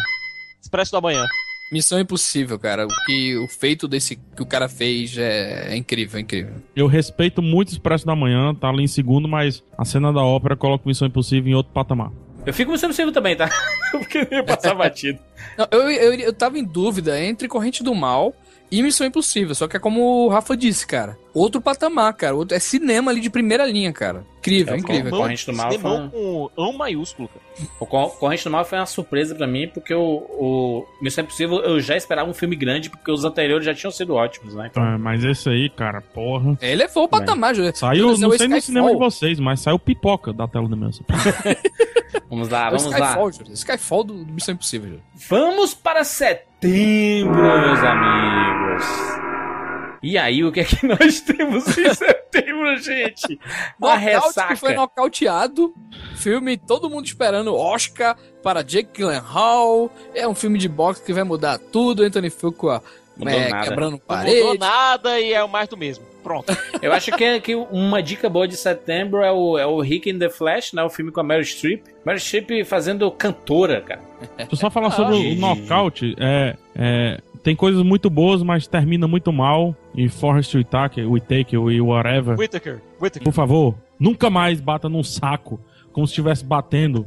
Expresso da Manhã. Missão Impossível, cara. O que o feito desse que o cara fez é, é incrível, é incrível. Eu respeito muito Expresso da Manhã, tá ali em segundo, mas a cena da ópera coloca Missão Impossível em outro patamar. Eu fico muito possível também, tá? Porque eu ia passar batido. Não, eu, eu, eu tava em dúvida entre Corrente do Mal e Missão Impossível. Só que é como o Rafa disse, cara. Outro patamar, cara. Outro, é cinema ali de primeira linha, cara. Incrível, É, incrível. Bom, Corrente do Mal foi um- com ão maiúsculo, cara. O Cor- Corrente do Mal foi uma surpresa pra mim, porque o, o Missão Impossível eu já esperava um filme grande, porque os anteriores já tinham sido ótimos, né? Então, É, mas esse aí, cara, porra. Ele levou o patamar, Júlio. Saiu, não é o sei no cinema de vocês, mas saiu pipoca da tela da minha. vamos lá, É o vamos lá. Skyfall, Júlio. Skyfall do, do Missão Impossível, Júlio. Vamos para setembro, meus amigos. E aí, o que é que nós temos em setembro, gente? Uma Knockout ressaca. que foi nocauteado. Filme, todo mundo esperando Oscar para Jake Gyllenhaal. É um filme de boxe que vai mudar tudo. Anthony Fuqua é, nada. quebrando Não parede. mudou nada e é o mais do mesmo. Pronto. Eu acho que, é- que uma dica boa de setembro é o, é o Rick in the Flash, né? O filme com a Meryl Streep. Meryl Streep fazendo cantora, cara. Deixa eu só falar sobre Ah, o nocaute. É, é, tem coisas muito boas, mas termina muito mal. E Forrest Whitaker, Whitaker e whatever. Whittaker. Whittaker. Por favor, nunca mais bata num saco, como se estivesse batendo.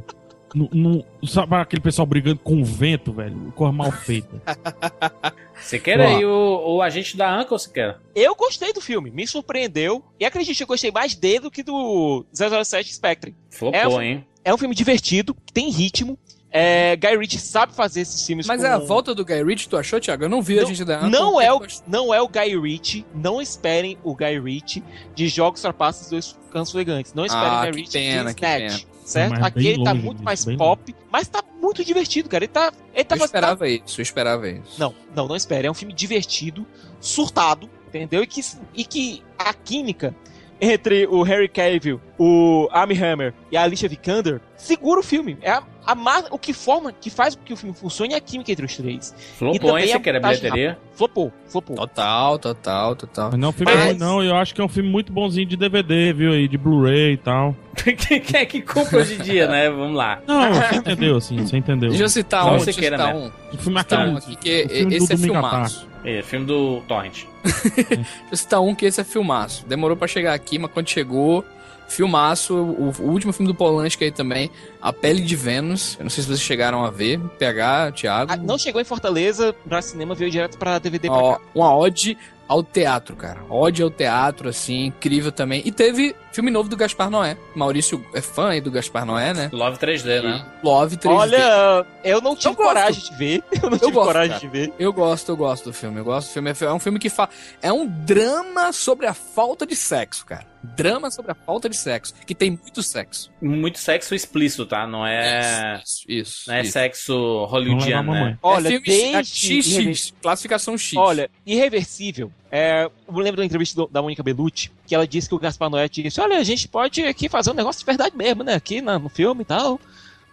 No, no- sabe aquele pessoal brigando com o vento, velho? Coisa mal feita. Você quer Ó. aí o, o agente da Anca ou você quer? Eu gostei do filme, me surpreendeu. E acredite, eu gostei mais dele do que do 007 Spectre. Flopou, É, hein? É um filme divertido, que tem ritmo. É, Guy Ritchie sabe fazer esses filmes Mas com... é a volta do Guy Ritchie, tu achou, Thiago? Eu não vi a Não- gente da Não é, o, não é o Guy Ritchie, não esperem o Guy Ritchie de Jogos Trapaços Dois Cansos Elegantes. Não esperem Ah, o Guy que Ritchie pena, de Snatch, certo? Mas Aqui ele tá longe muito disso, mais pop, mas tá muito divertido, cara. Ele tá... Ele tá, Eu tá- esperava isso, eu esperava isso. Não, não, não espere. É um filme divertido, surtado, entendeu? E que, e que a química entre o Harry Cavill, o Armie Hammer e a Alicia Vikander segura o filme. É a, a o que forma, que faz com que o filme funcione é a química entre os três. Flopou, hein? Você quer a bilheteria? Flopou, flopou. Total, total, total. Mas não é um filme Mas- ruim, não. Eu acho que é um filme muito bonzinho de DVD, viu? aí, de Blu-ray e tal. Quem é que compra hoje em dia, né? Vamos lá. Não, você entendeu, assim, você entendeu. Deixa eu citar um, você deixa eu queira, citar né? um. O filme Citar um aqui, que o filme esse é filmaço. É, filme do Torrent. Deixa eu citar um que esse é filmaço. Demorou pra chegar aqui, mas quando chegou, filmaço. O, o último filme do Polanski aí também, A Pele de Vênus. Eu não sei se vocês chegaram a ver. PH, Thiago. Ah, não chegou em Fortaleza, pra cinema veio direto pra DVD pra Ó, cá. uma ode ao teatro, cara. Ódio ao teatro, assim, incrível também. E teve filme novo do Gaspar Noé. Maurício é fã aí do Gaspar Noé, né? Love 3D, né? Love 3D. Olha, eu não tive Eu coragem de ver. Eu não tive gosto, coragem cara. de ver. Eu gosto, eu gosto do filme. Eu gosto do filme. É um filme que fala. É um drama sobre a falta de sexo, cara. Drama sobre a falta de sexo. Que tem muito sexo. Muito sexo explícito, tá? Não é. Isso, isso. Não é isso. sexo hollywoodiano, né? Olha, é desde... XX, classificação X. Olha, irreversível. É, eu lembro da entrevista do- da Mônica Bellucci, que ela disse que o Gaspar Noé disse: Olha, a gente pode aqui fazer um negócio de verdade mesmo, né? Aqui no filme e tal.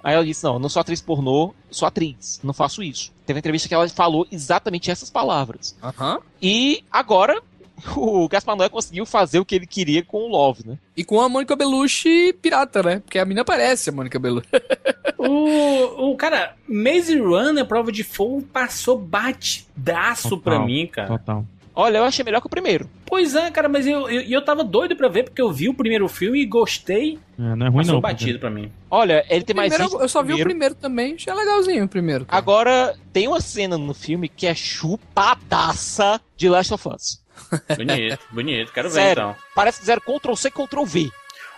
Aí ela disse: Não, não sou atriz pornô, sou atriz, não faço isso. Teve uma entrevista que ela falou exatamente essas palavras. Aham. E agora o Gaspar Noé conseguiu fazer o que ele queria com o Love, né? E com a Mônica Bellucci pirata, né? Porque a mina parece a Mônica Bellucci. O, o cara, Maze Runner, prova de fogo, passou batidaço Total, pra mim, cara. Total. Olha, eu achei melhor que o primeiro. Pois é, cara, mas eu, eu, eu tava doido pra ver, porque eu vi o primeiro filme e gostei. É, não é ruim Passou não. batido pra mim. Olha, ele tem mais Primeiro, ritmo eu só vi o primeiro também, achei legalzinho o primeiro. cara. Agora, tem uma cena no filme que é chupadaça de Last of Us. Bonito, bonito. Quero ver Sério. então. Parece que fizeram Ctrl C, Ctrl V.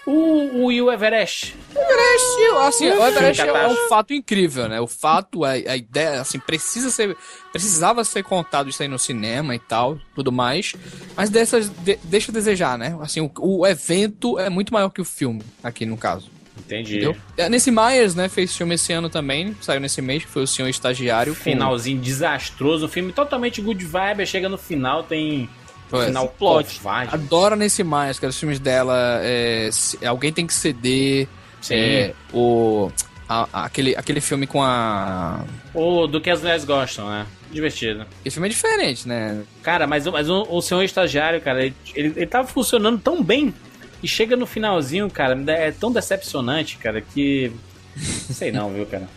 O, o Will Everest. Sim, assim, o Everest é, é um fato incrível, né? O fato, a, a ideia, assim, precisa ser. Precisava ser contado isso aí no cinema e tal, tudo mais. Mas dessas, de- deixa a desejar, né? Assim, o, o evento é muito maior que o filme, aqui no caso. Entendi. Entendeu? É, Nesse Myers, né, fez filme esse ano também, saiu nesse mês, que foi o Senhor Estagiário. com- Finalzinho desastroso. O filme totalmente good vibe. Chega no final, tem. Pois. final covarde. Adoro nesse Myers, cara, os filmes dela. é, se- alguém tem que ceder. Sim. é, o. a- a- aquele, aquele filme com a. O do que as mulheres gostam, né? Divertido. Esse filme é diferente, né? Cara, mas, o- mas o, o senhor estagiário, cara, ele, ele, ele tava funcionando tão bem. E chega no finalzinho, cara, é tão decepcionante, cara, que. Não sei não, viu, cara.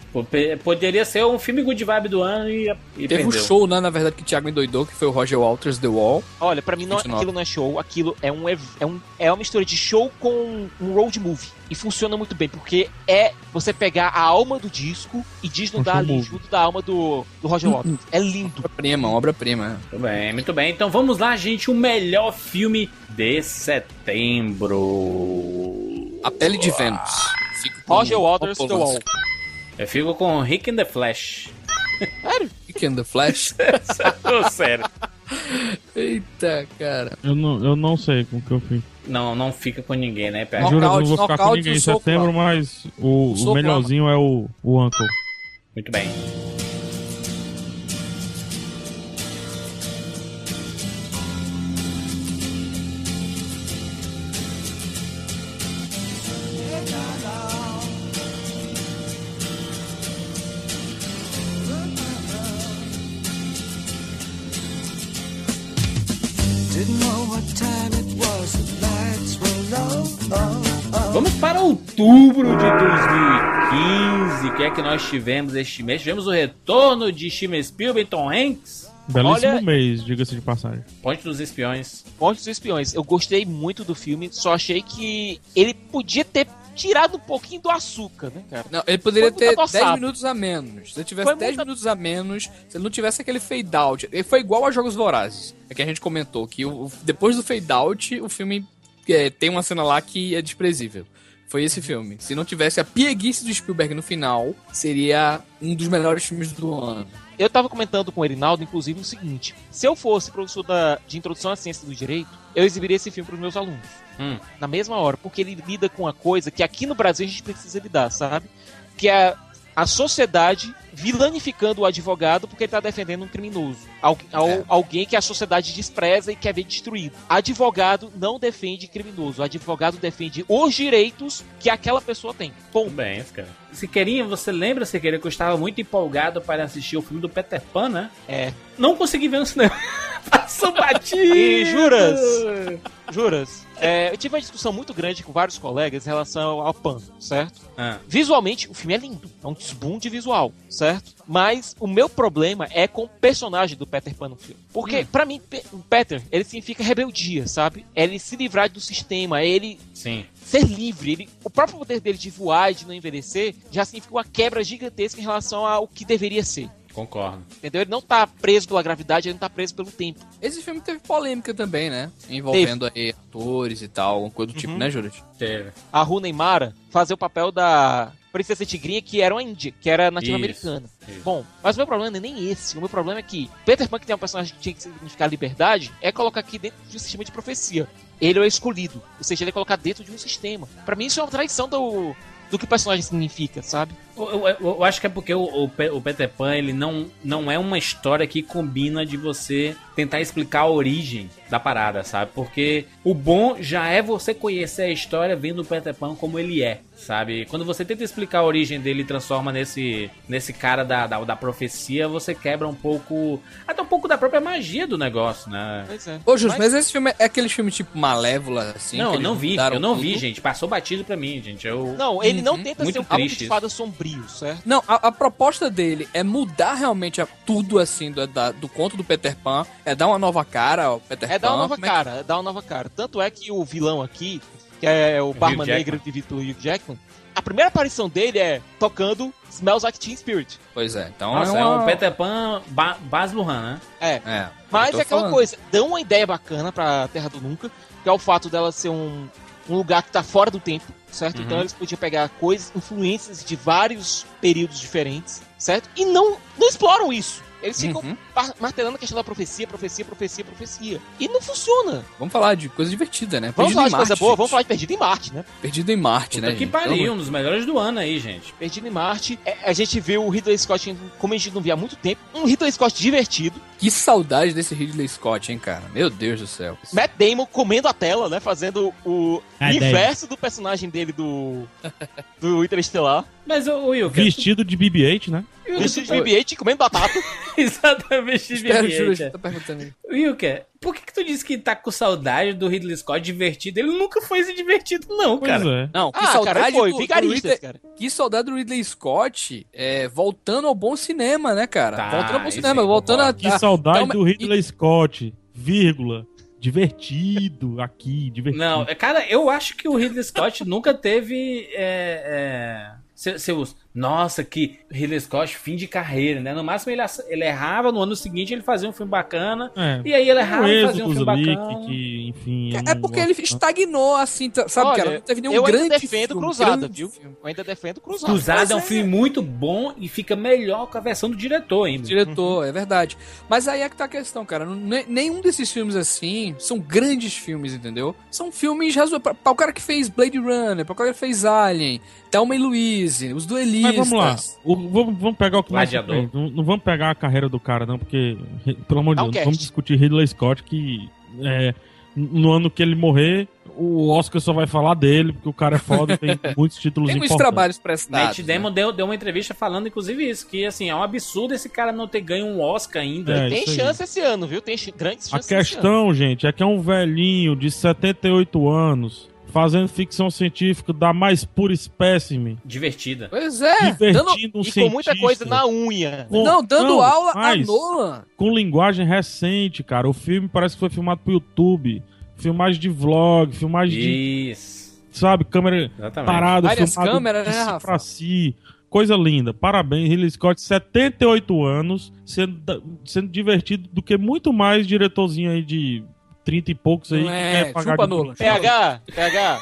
Poderia ser um filme good vibe do ano e, e Teve um perdeu. show, né, na verdade, que o Thiago endoidou, que foi o Roger Walters The Wall. Olha, pra mim não, 29. aquilo não é show, aquilo é um, é um é uma mistura de show com um road movie. E funciona muito bem, porque é você pegar a alma do disco e desnudar Um ali movie. junto da alma do, do Roger Waters. É lindo. Obra-prima, obra-prima. Muito bem, muito bem. Então vamos lá, gente. O melhor filme de setembro. A Pele de Vênus. Fico com Roger Waters, The. Wall. Eu fico com Rick and the Flash. Rick and the Flash. Tô sério. Eita, cara. Eu não, eu não sei com o que eu fiz. Não, não fica com ninguém, né, Pé? Juro, eu não vou ficar com ninguém em setembro, mas o, o melhorzinho é o, o Uncle. Muito bem. Que é que nós tivemos este mês? Tivemos o retorno de Steven Spielberg e Tom Hanks. Belíssimo Olha- mês, diga-se de passagem. Ponte dos Espiões. Ponte dos Espiões. Eu gostei muito do filme, só achei que ele podia ter tirado um pouquinho do açúcar, né, cara? Não, ele poderia ter muito 10 adoçado. minutos a menos. Se ele tivesse Foi 10 muito- minutos a menos, se ele não tivesse aquele fade out. Ele foi igual a Jogos Vorazes. É que a gente comentou que o- o- depois do fade out, o filme é, tem uma cena lá que é desprezível. Foi esse filme. Se não tivesse a pieguice do Spielberg no final, seria um dos melhores filmes do ano. Eu tava comentando com o Erinaldo, inclusive, o seguinte: se eu fosse professor da, de introdução à ciência do direito, eu exibiria esse filme para os meus alunos. Hum. Na mesma hora, porque ele lida com uma coisa que aqui no Brasil a gente precisa lidar, sabe? Que é a sociedade vilanificando o advogado porque ele tá defendendo um criminoso. Al- al- É. Alguém que a sociedade despreza e quer ver destruído. Advogado não defende criminoso. Advogado defende os direitos que aquela pessoa tem. Ponto. Tudo bem, cara. Siqueirinha, você lembra, Siqueirinha, que eu estava muito empolgado para assistir o filme do Peter Pan, né? É. Não consegui ver no cinema. Passou batido. E juras? Juras? É, eu tive uma discussão muito grande com vários colegas em relação ao Pan, certo? Ah, Visualmente, o filme é lindo. É um desbunde visual, certo? Mas o meu problema é com o personagem do Peter Pan no filme. Porque, pra mim, Pe- o Peter, ele significa rebeldia, sabe? É ele se livrar do sistema, é ele sim. ser livre. Ele, o próprio poder dele de voar e de não envelhecer já significa uma quebra gigantesca em relação ao que deveria ser. Concordo. Entendeu? Ele não tá preso pela gravidade, ele não tá preso pelo tempo. Esse filme teve polêmica também, né? Envolvendo aí atores e tal, alguma coisa do tipo, Uhum. né, Júlio? Teve. A Runa Mara fazer o papel da Princesa Tigrinha, que era uma índia, que era nativa americana. isso. Bom, mas o meu problema não é nem esse. O meu problema é que Peter Pan, que tem um personagem que tinha que significar liberdade, é colocar aqui dentro de um sistema de profecia. Ele é o escolhido. Ou seja, ele é colocar dentro de um sistema. Pra mim, isso é uma traição do, do que o personagem significa, sabe? Eu, eu- eu- acho que é porque o, o o Peter Pan ele não, não é uma história que combina de você tentar explicar a origem da parada, sabe? Porque o bom já é você conhecer a história vendo o Peter Pan como ele é, sabe? Quando você tenta explicar a origem dele e transforma nesse, nesse cara da, da, da profecia, você quebra um pouco. Até um pouco da própria magia do negócio, né? Pois é. Ô, Júlio, mas... esse filme é aquele filme tipo Malévola, assim? não, que eu não vi, eu não vi, tudo? gente. Passou batido pra mim, gente. Eu. Não, ele não Uhum. tenta Muito ser um conto triste de fada sombrio, certo? Não, a, a proposta dele é mudar realmente a- tudo assim do, da- do conto do Peter Pan, é dar uma nova cara ao Peter É Pan. dar uma nova é cara, é dar uma nova cara. Tanto é que o vilão aqui, que é o Barman Jackman. Negro vivido pelo Hugh Jackman, a primeira aparição dele é tocando Smells Like Teen Spirit. Pois é, então Nossa, é, é uma... um Peter Pan ba Baz Luhrmann, né? É. É, Mas é aquela falando. coisa, dão uma ideia bacana pra Terra do Nunca, que é o fato dela ser um, um lugar que tá fora do tempo, certo? Uhum. Então eles podiam pegar coisas, influências de vários períodos diferentes, certo? E não, não exploram isso. Eles ficam Uhum. martelando a questão da profecia, profecia, profecia, profecia. E não funciona. Vamos falar de coisa divertida, né? Vamos Perdido falar de coisa boa, gente. vamos falar de Perdido em Marte, né? Perdido em Marte, Puta né? que gente? pariu, um dos melhores do ano aí, gente. Perdido em Marte. É, a gente viu o Ridley Scott, como a gente não via há muito tempo, um Ridley Scott divertido. Que saudade desse Ridley Scott, hein, cara? Meu Deus do céu. Matt Damon comendo a tela, né? Fazendo o Ah, inverso do personagem dele do, do Interestelar. Mas o Wilker. Vestido de BB-8, né? Vestido de BB-8 comendo batata. Exatamente, Espera, BB-8, Júlio, é. tá perguntando. Wilker, por que, que tu disse que tá com saudade do Ridley Scott divertido? Ele nunca foi esse divertido, não, Pois cara. é. Não, que Ah, saudade cara, foi. do, do Vigaristas, Ridley, cara. que saudade do Ridley Scott é, voltando ao bom cinema, né, cara? Tá, voltando ao bom cinema, voltando a. Que saudade Calma, do Ridley Scott, vírgula. Divertido aqui, divertido. Não, é, cara, eu acho que o Ridley Scott nunca teve. É, é, se- seus. Nossa, que Ridley Scott, fim de carreira, né? No máximo ele, ele errava, no ano seguinte ele fazia um filme bacana. É. E aí ele errava o e fazia um filme bacana. que, que, enfim... É não porque gosto ele estagnou, assim, sabe, Olha, cara? Não teve nenhum eu ainda grande defendo filme, Cruzada, grande viu? Eu ainda defendo Cruzada. Cruzada é um é- filme muito bom e fica melhor com a versão do diretor ainda. Diretor, é verdade. Mas aí é que tá a questão, cara. Nenhum desses filmes assim são grandes filmes, entendeu? São filmes razoáveis. Pra, pra o cara que fez Blade Runner, pra o cara que fez Alien, Thelma e Louise, Os Duelistas. Mas vamos lá. O- vamos, vamos pegar o que mais Gladiador. tem. Não, não vamos pegar a carreira do cara, não, porque, pelo amor de um Deus, vamos discutir Ridley Scott, que é, no ano que ele morrer, o Oscar só vai falar dele, porque o cara é foda e tem muitos títulos Tem muitos trabalhos Matt prestados. né? Damon deu, deu uma entrevista falando, inclusive, isso, que assim, é um absurdo esse cara não ter ganho um Oscar ainda. É, Tem isso aí. chance esse ano, viu? Tem grandes A chances esse ano. questão, gente, é que é um velhinho de 78 anos fazendo ficção científica da mais pura espécime, Divertida. Pois é, dando, divertindo um E com muita cientista coisa na unha. com- não, dando não, aula a Nolan. com linguagem recente, cara. O filme parece que foi filmado pro YouTube, filmagem de vlog, filmagem de, Isso. sabe, câmera Exatamente. parada, Várias filmado câmeras, de né, Rafa? pra si. Coisa linda. Parabéns, Ridley Scott, 78 anos, sendo, sendo divertido do que muito mais diretorzinho aí de 30 e poucos aí. Não que é, quer pagar Nolan. PH, PH,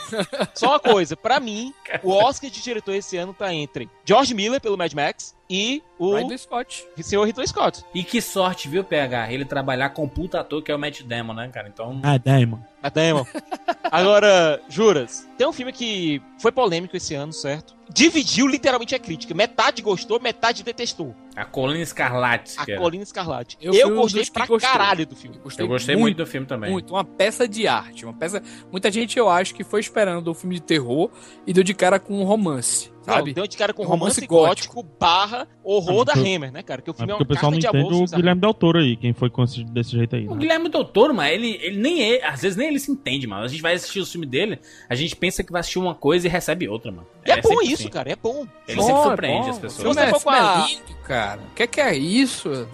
só uma coisa. Pra mim, o Oscar de diretor esse ano tá entre George Miller, pelo Mad Max, e o Ridley Scott. senhor Ridley Scott. E que sorte, viu, PH? Ele trabalhar com o puta ator que é o Matt Damon, né, cara? Então. Ah, Damon. Matt Damon. Agora, juras, tem um filme que foi polêmico esse ano, certo? Dividiu literalmente a crítica. Metade gostou, metade detestou. A Colina Escarlate. A. Colina Escarlate. Eu Eu, gostei pra gostou. caralho do filme. Eu gostei muito, do filme também. Muito, uma peça de arte, uma peça. Muita gente eu acho que foi esperando o filme de terror e deu de cara com um romance, Não, sabe? deu de cara com Romance romance, gótico, barra horror Ah, da Hammer, né, cara? Que o É filme é, porque uma o pessoal carta não de entende o Susan. Guilherme Del Toro aí, quem foi com esse- desse jeito aí. O né? Guilherme Del Toro, mano, ele, ele nem é. Às vezes nem ele se entende, mano. A gente vai assistir o filme dele, a gente pensa que vai assistir uma coisa e recebe outra, mano. E é, bom sempre isso, assim. cara, é bom. Ele Bom, sempre é surpreende bom. as O pessoas. você é, for com é a- lindo, cara. O que, que é isso?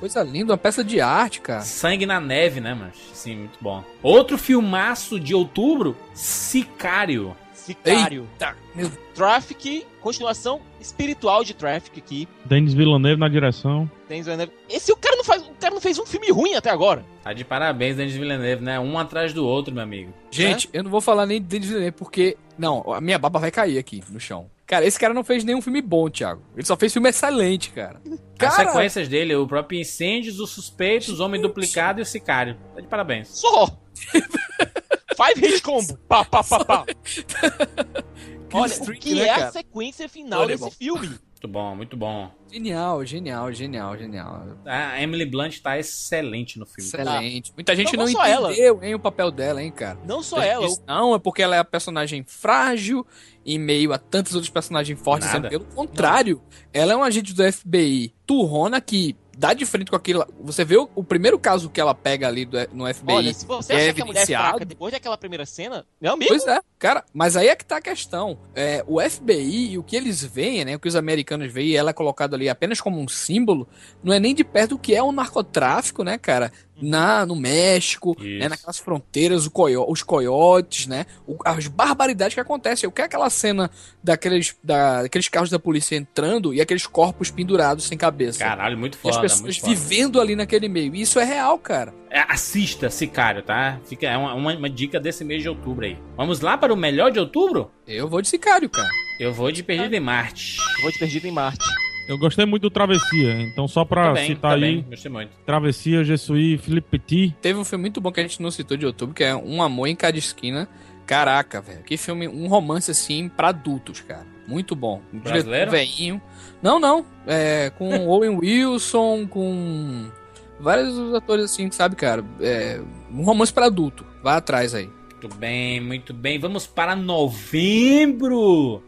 Coisa linda, uma peça de arte, cara. Sangue na neve, né, mano? Sim, muito bom. Outro filmaço de outubro, Sicário. Sicário. Eita, meu Traffic, continuação espiritual de Traffic aqui. Denis Villeneuve na direção. Denis Villeneuve. Esse o cara não faz, o cara não fez um filme ruim até agora. Tá de parabéns, Denis Villeneuve, né? Um atrás do outro, meu amigo. Gente, eu não vou falar nem de Denis Villeneuve, porque. Não, a minha baba vai cair aqui no chão. Cara, esse cara não fez nenhum filme bom, Thiago. Ele só fez filme excelente, cara. As Cara, sequências dele, o próprio Incêndios, Os Suspeitos, Homem Duplicado e o Sicário. Tá de parabéns. Só. Five hit combo. Pá, pá, pá, pá. Olha, o que né, é a sequência final Olha, desse bom. filme? Muito bom, muito bom. Genial, genial, genial, genial. A Emily Blunt tá excelente no filme. Excelente. Muita gente Não, não, não só ela. entendeu, hein, o papel dela, hein, cara. Não só Muita ela, diz, Não, é porque ela é a personagem frágil em meio a tantos outros personagens fortes. Nada. sendo Pelo contrário, ela é um agente do FBI turrona que dá de frente com aquilo. Você vê o, o primeiro caso que ela pega ali do- no FBI. Olha, se você é acha que a mulher é fraca depois daquela primeira cena, meu amigo, Pois é, cara, mas aí é que tá a questão. É, o FBI e o que eles veem, né? O que os americanos veem, ela é colocada ali apenas como um símbolo, não é nem de perto do que é o narcotráfico, né, cara? Na, no México, né, naquelas fronteiras, o coio- os coiotes, né? o- as barbaridades que acontecem. Eu quero aquela cena daqueles, da, daqueles carros da polícia entrando e aqueles corpos pendurados sem cabeça. Caralho, muito e as foda, pessoas foda. vivendo ali naquele meio. E isso é real, cara. É, assista Sicário, tá? Fica, é uma, uma, uma dica desse mês de outubro aí. Vamos lá para o melhor de outubro? Eu vou de sicário, cara. Eu vou de Perdido em Marte. eu vou de Perdido em Marte. Eu gostei muito do Travessia, então só pra Também, citar também, aí, gostei muito. Travessia, Jesuí, Felipe Petit. Teve um filme muito bom que a gente não citou de outubro, que é Um Amor em Cada Esquina. Caraca, velho. Que filme, um romance assim pra adultos, cara. Muito bom. Um Brasileiro? Veinho. Não, não. É, com Owen Wilson, com vários atores assim, sabe, cara? É, um romance pra adulto. Vai atrás aí. Muito bem, muito bem. Vamos para novembro.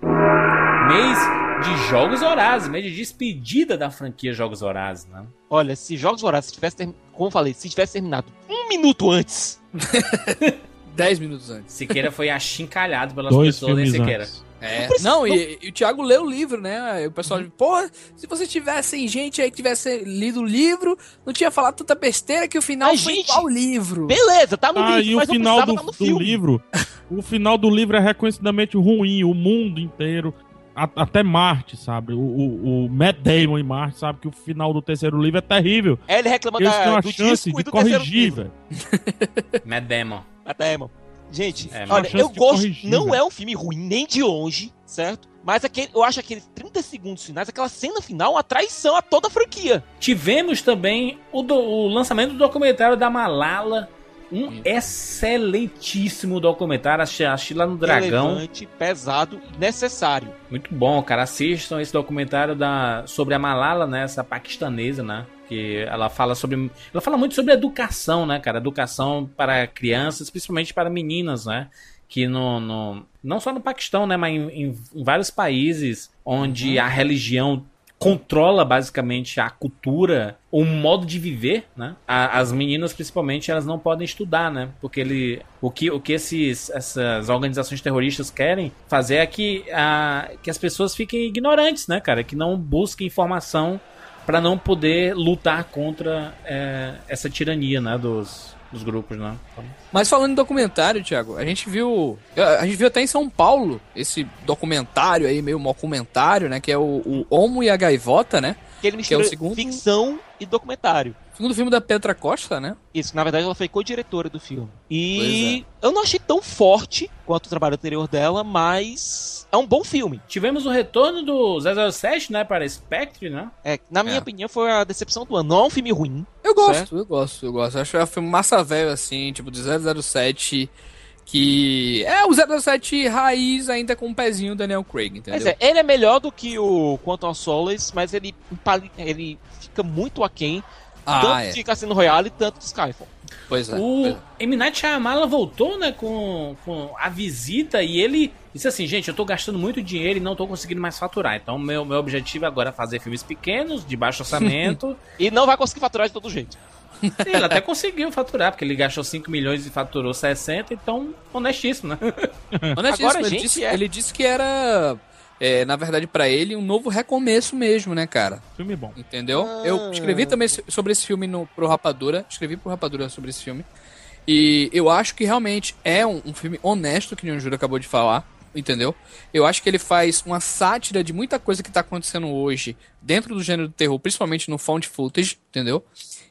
Mês de Jogos Horazes, mês de despedida da franquia Jogos Horazes, né? Olha, se Jogos Vorazes tivesse, term- como eu falei, se tivesse terminado um minuto antes, Dez minutos antes. Siqueira foi achincalhado pelas Dois pessoas, hein, Siqueira? antes. É. Não, e, e o Thiago leu o livro, né? O pessoal, pô, se você tivesse gente aí que tivesse lido o livro, não tinha falado tanta besteira que o final Mas, foi gente, igual o livro. beleza, tá no Ah, livro, e o mas não final do, tá do livro. O final do livro é reconhecidamente ruim. O mundo inteiro. a- até Marte, sabe? O, o, o Matt Damon em Marte sabe que o final do terceiro livro é terrível. É, ele reclama Eles da, têm uma do chance disco e de corrigir, livro. velho. Mad Demon. Até, irmão. Gente, É, olha, eu gosto. corrigir, não velho. é um filme ruim, nem de longe, certo? Mas aquele, eu acho aqueles 30 segundos finais, aquela cena final, uma traição a toda a franquia. Tivemos também o, do- o lançamento do documentário da Malala. Um Sim. excelentíssimo documentário. Assisti lá no Dragão. Relevante, pesado e necessário. Muito bom, cara. Assistam esse documentário da, sobre a Malala, né? Essa paquistanesa, né? Que ela fala sobre. Ela fala muito sobre educação, né, cara? Educação para crianças, principalmente para meninas, né? Que no, no- não só no Paquistão, né? Mas em, em- vários países onde a religião controla basicamente a cultura, o modo de viver, né? A- as meninas, principalmente, elas não podem estudar, né? Porque ele, o que, o que esses, essas organizações terroristas querem fazer é que, a, que as pessoas fiquem ignorantes, né, cara? Que não busquem informação para não poder lutar contra é, essa tirania, né? Dos, dos grupos, né? Mas falando em documentário, Thiago, a gente viu. A gente viu até em São Paulo esse documentário aí, meio documentário, né? Que é o, o Homo e a Gaivota, né? Que ele Que é mistura o segundo- ficção e documentário. Segundo filme da Petra Costa, né? Isso, na verdade ela foi co-diretora do filme. E é. eu não achei tão forte quanto o trabalho anterior dela, mas é um bom filme. Tivemos o retorno do 007, né? Para Spectre, né? É, na minha É. opinião foi a decepção do ano. Não é um filme ruim. Eu gosto, Certo. eu gosto, eu gosto. Eu acho que é um filme massa velho, assim, tipo, de 007, que é o 007 raiz ainda com um pezinho do Daniel Craig, entendeu? Mas é, ele é melhor do que o Quantum Solace, mas ele, ele fica muito aquém. Ah, tanto é. de Cassino Royale quanto de Skyfall. Pois é. O pois é. M. Night Shyamala voltou, né, com, com a visita e ele disse assim, gente, eu tô gastando muito dinheiro e não tô conseguindo mais faturar. Então, meu, meu objetivo agora é fazer filmes pequenos, de baixo orçamento. E não vai conseguir faturar de todo jeito. e ele até conseguiu faturar, porque ele gastou 5 milhões e faturou 60, então, honestíssimo, né? Honestíssimo, Agora, ele, gente, disse, é- ele disse que era, é, na verdade, pra ele, um novo recomeço mesmo, né, cara? Filme bom. Entendeu? Ah. Eu escrevi também so- sobre esse filme no, pro Rapadura. Escrevi pro Rapadura sobre esse filme. E eu acho que realmente é um, um filme honesto, que o Júlio acabou de falar. entendeu? Eu acho que ele faz uma sátira de muita coisa que tá acontecendo hoje dentro do gênero do terror, principalmente no found footage, entendeu?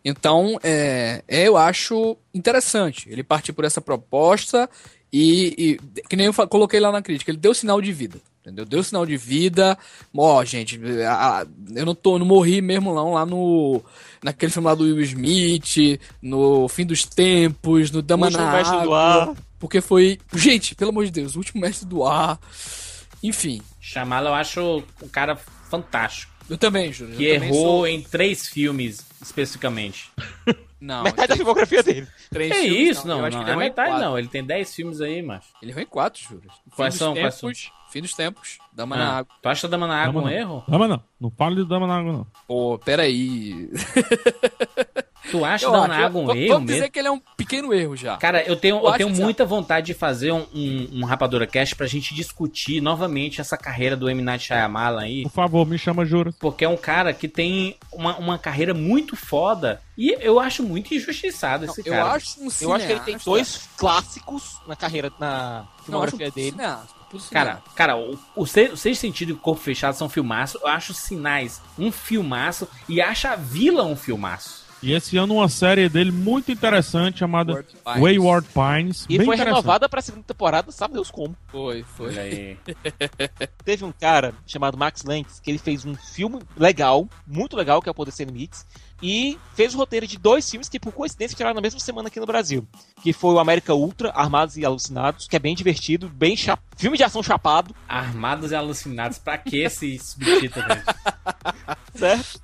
Então, é, eu acho interessante ele partir por essa proposta e, e, que nem eu coloquei lá na crítica, ele deu sinal de vida. Entendeu? Deu sinal de vida. Ó, gente, a- a- eu não tô, não morri mesmo não lá no naquele filme lá do Will Smith, no Fim dos Tempos, no Dama Último na Mestre do Ar. porque foi, gente, pelo amor de Deus, o último mestre do ar. Enfim, Chamá-lo eu acho um cara fantástico. eu também, Júlio. Que também errou sou- em três filmes, especificamente. Não, Metade da filmografia dele. três É filmes, isso, não, eu acho não, que é metade quatro. não. Ele tem dez filmes aí, macho. Ele errou em quatro, Júlio. Quais são, quais tempos, Fim dos tempos, Dama na Ah, Água. tu acha Dama na Água Dama um não. erro? Dama não. Não fale de dama na água, não. Pô, peraí. Tu acha Eu Dama na Água um erro Vamos dizer mesmo? que ele é um pequeno erro já. Cara, eu tenho, Eu eu tenho que muita vontade de fazer um, um, um Rapadura Cast pra gente discutir novamente essa carreira do M. Night Shyamalan aí. Por favor, me chama Juras. Porque é um cara que tem uma, uma carreira muito foda. E eu acho muito injustiçado esse eu cara. acho um Eu acho que ele tem dois clássicos na carreira, na Não, eu acho filmografia dele. cineasta, Cara, cara, o, o, Se- o Seis Sentido e o Corpo Fechado são filmaço. Eu acho Sinais um filmaço. E acho a Vila um filmaço. E esse ano uma série dele muito interessante chamada Wayward Pines. Wayward Pines. E bem foi renovada pra segunda temporada, sabe Deus como. Foi, foi. Teve um cara chamado Max Lentz que ele fez um filme legal, muito legal, que é o Poder Sem Limites, e fez o roteiro de dois filmes que, por coincidência, tiraram na mesma semana aqui no Brasil. Que foi o América Ultra, Armados e Alucinados, que é bem divertido, bem filme de ação chapado, Armados e alucinados. Pra que esse subtítulo? Certo?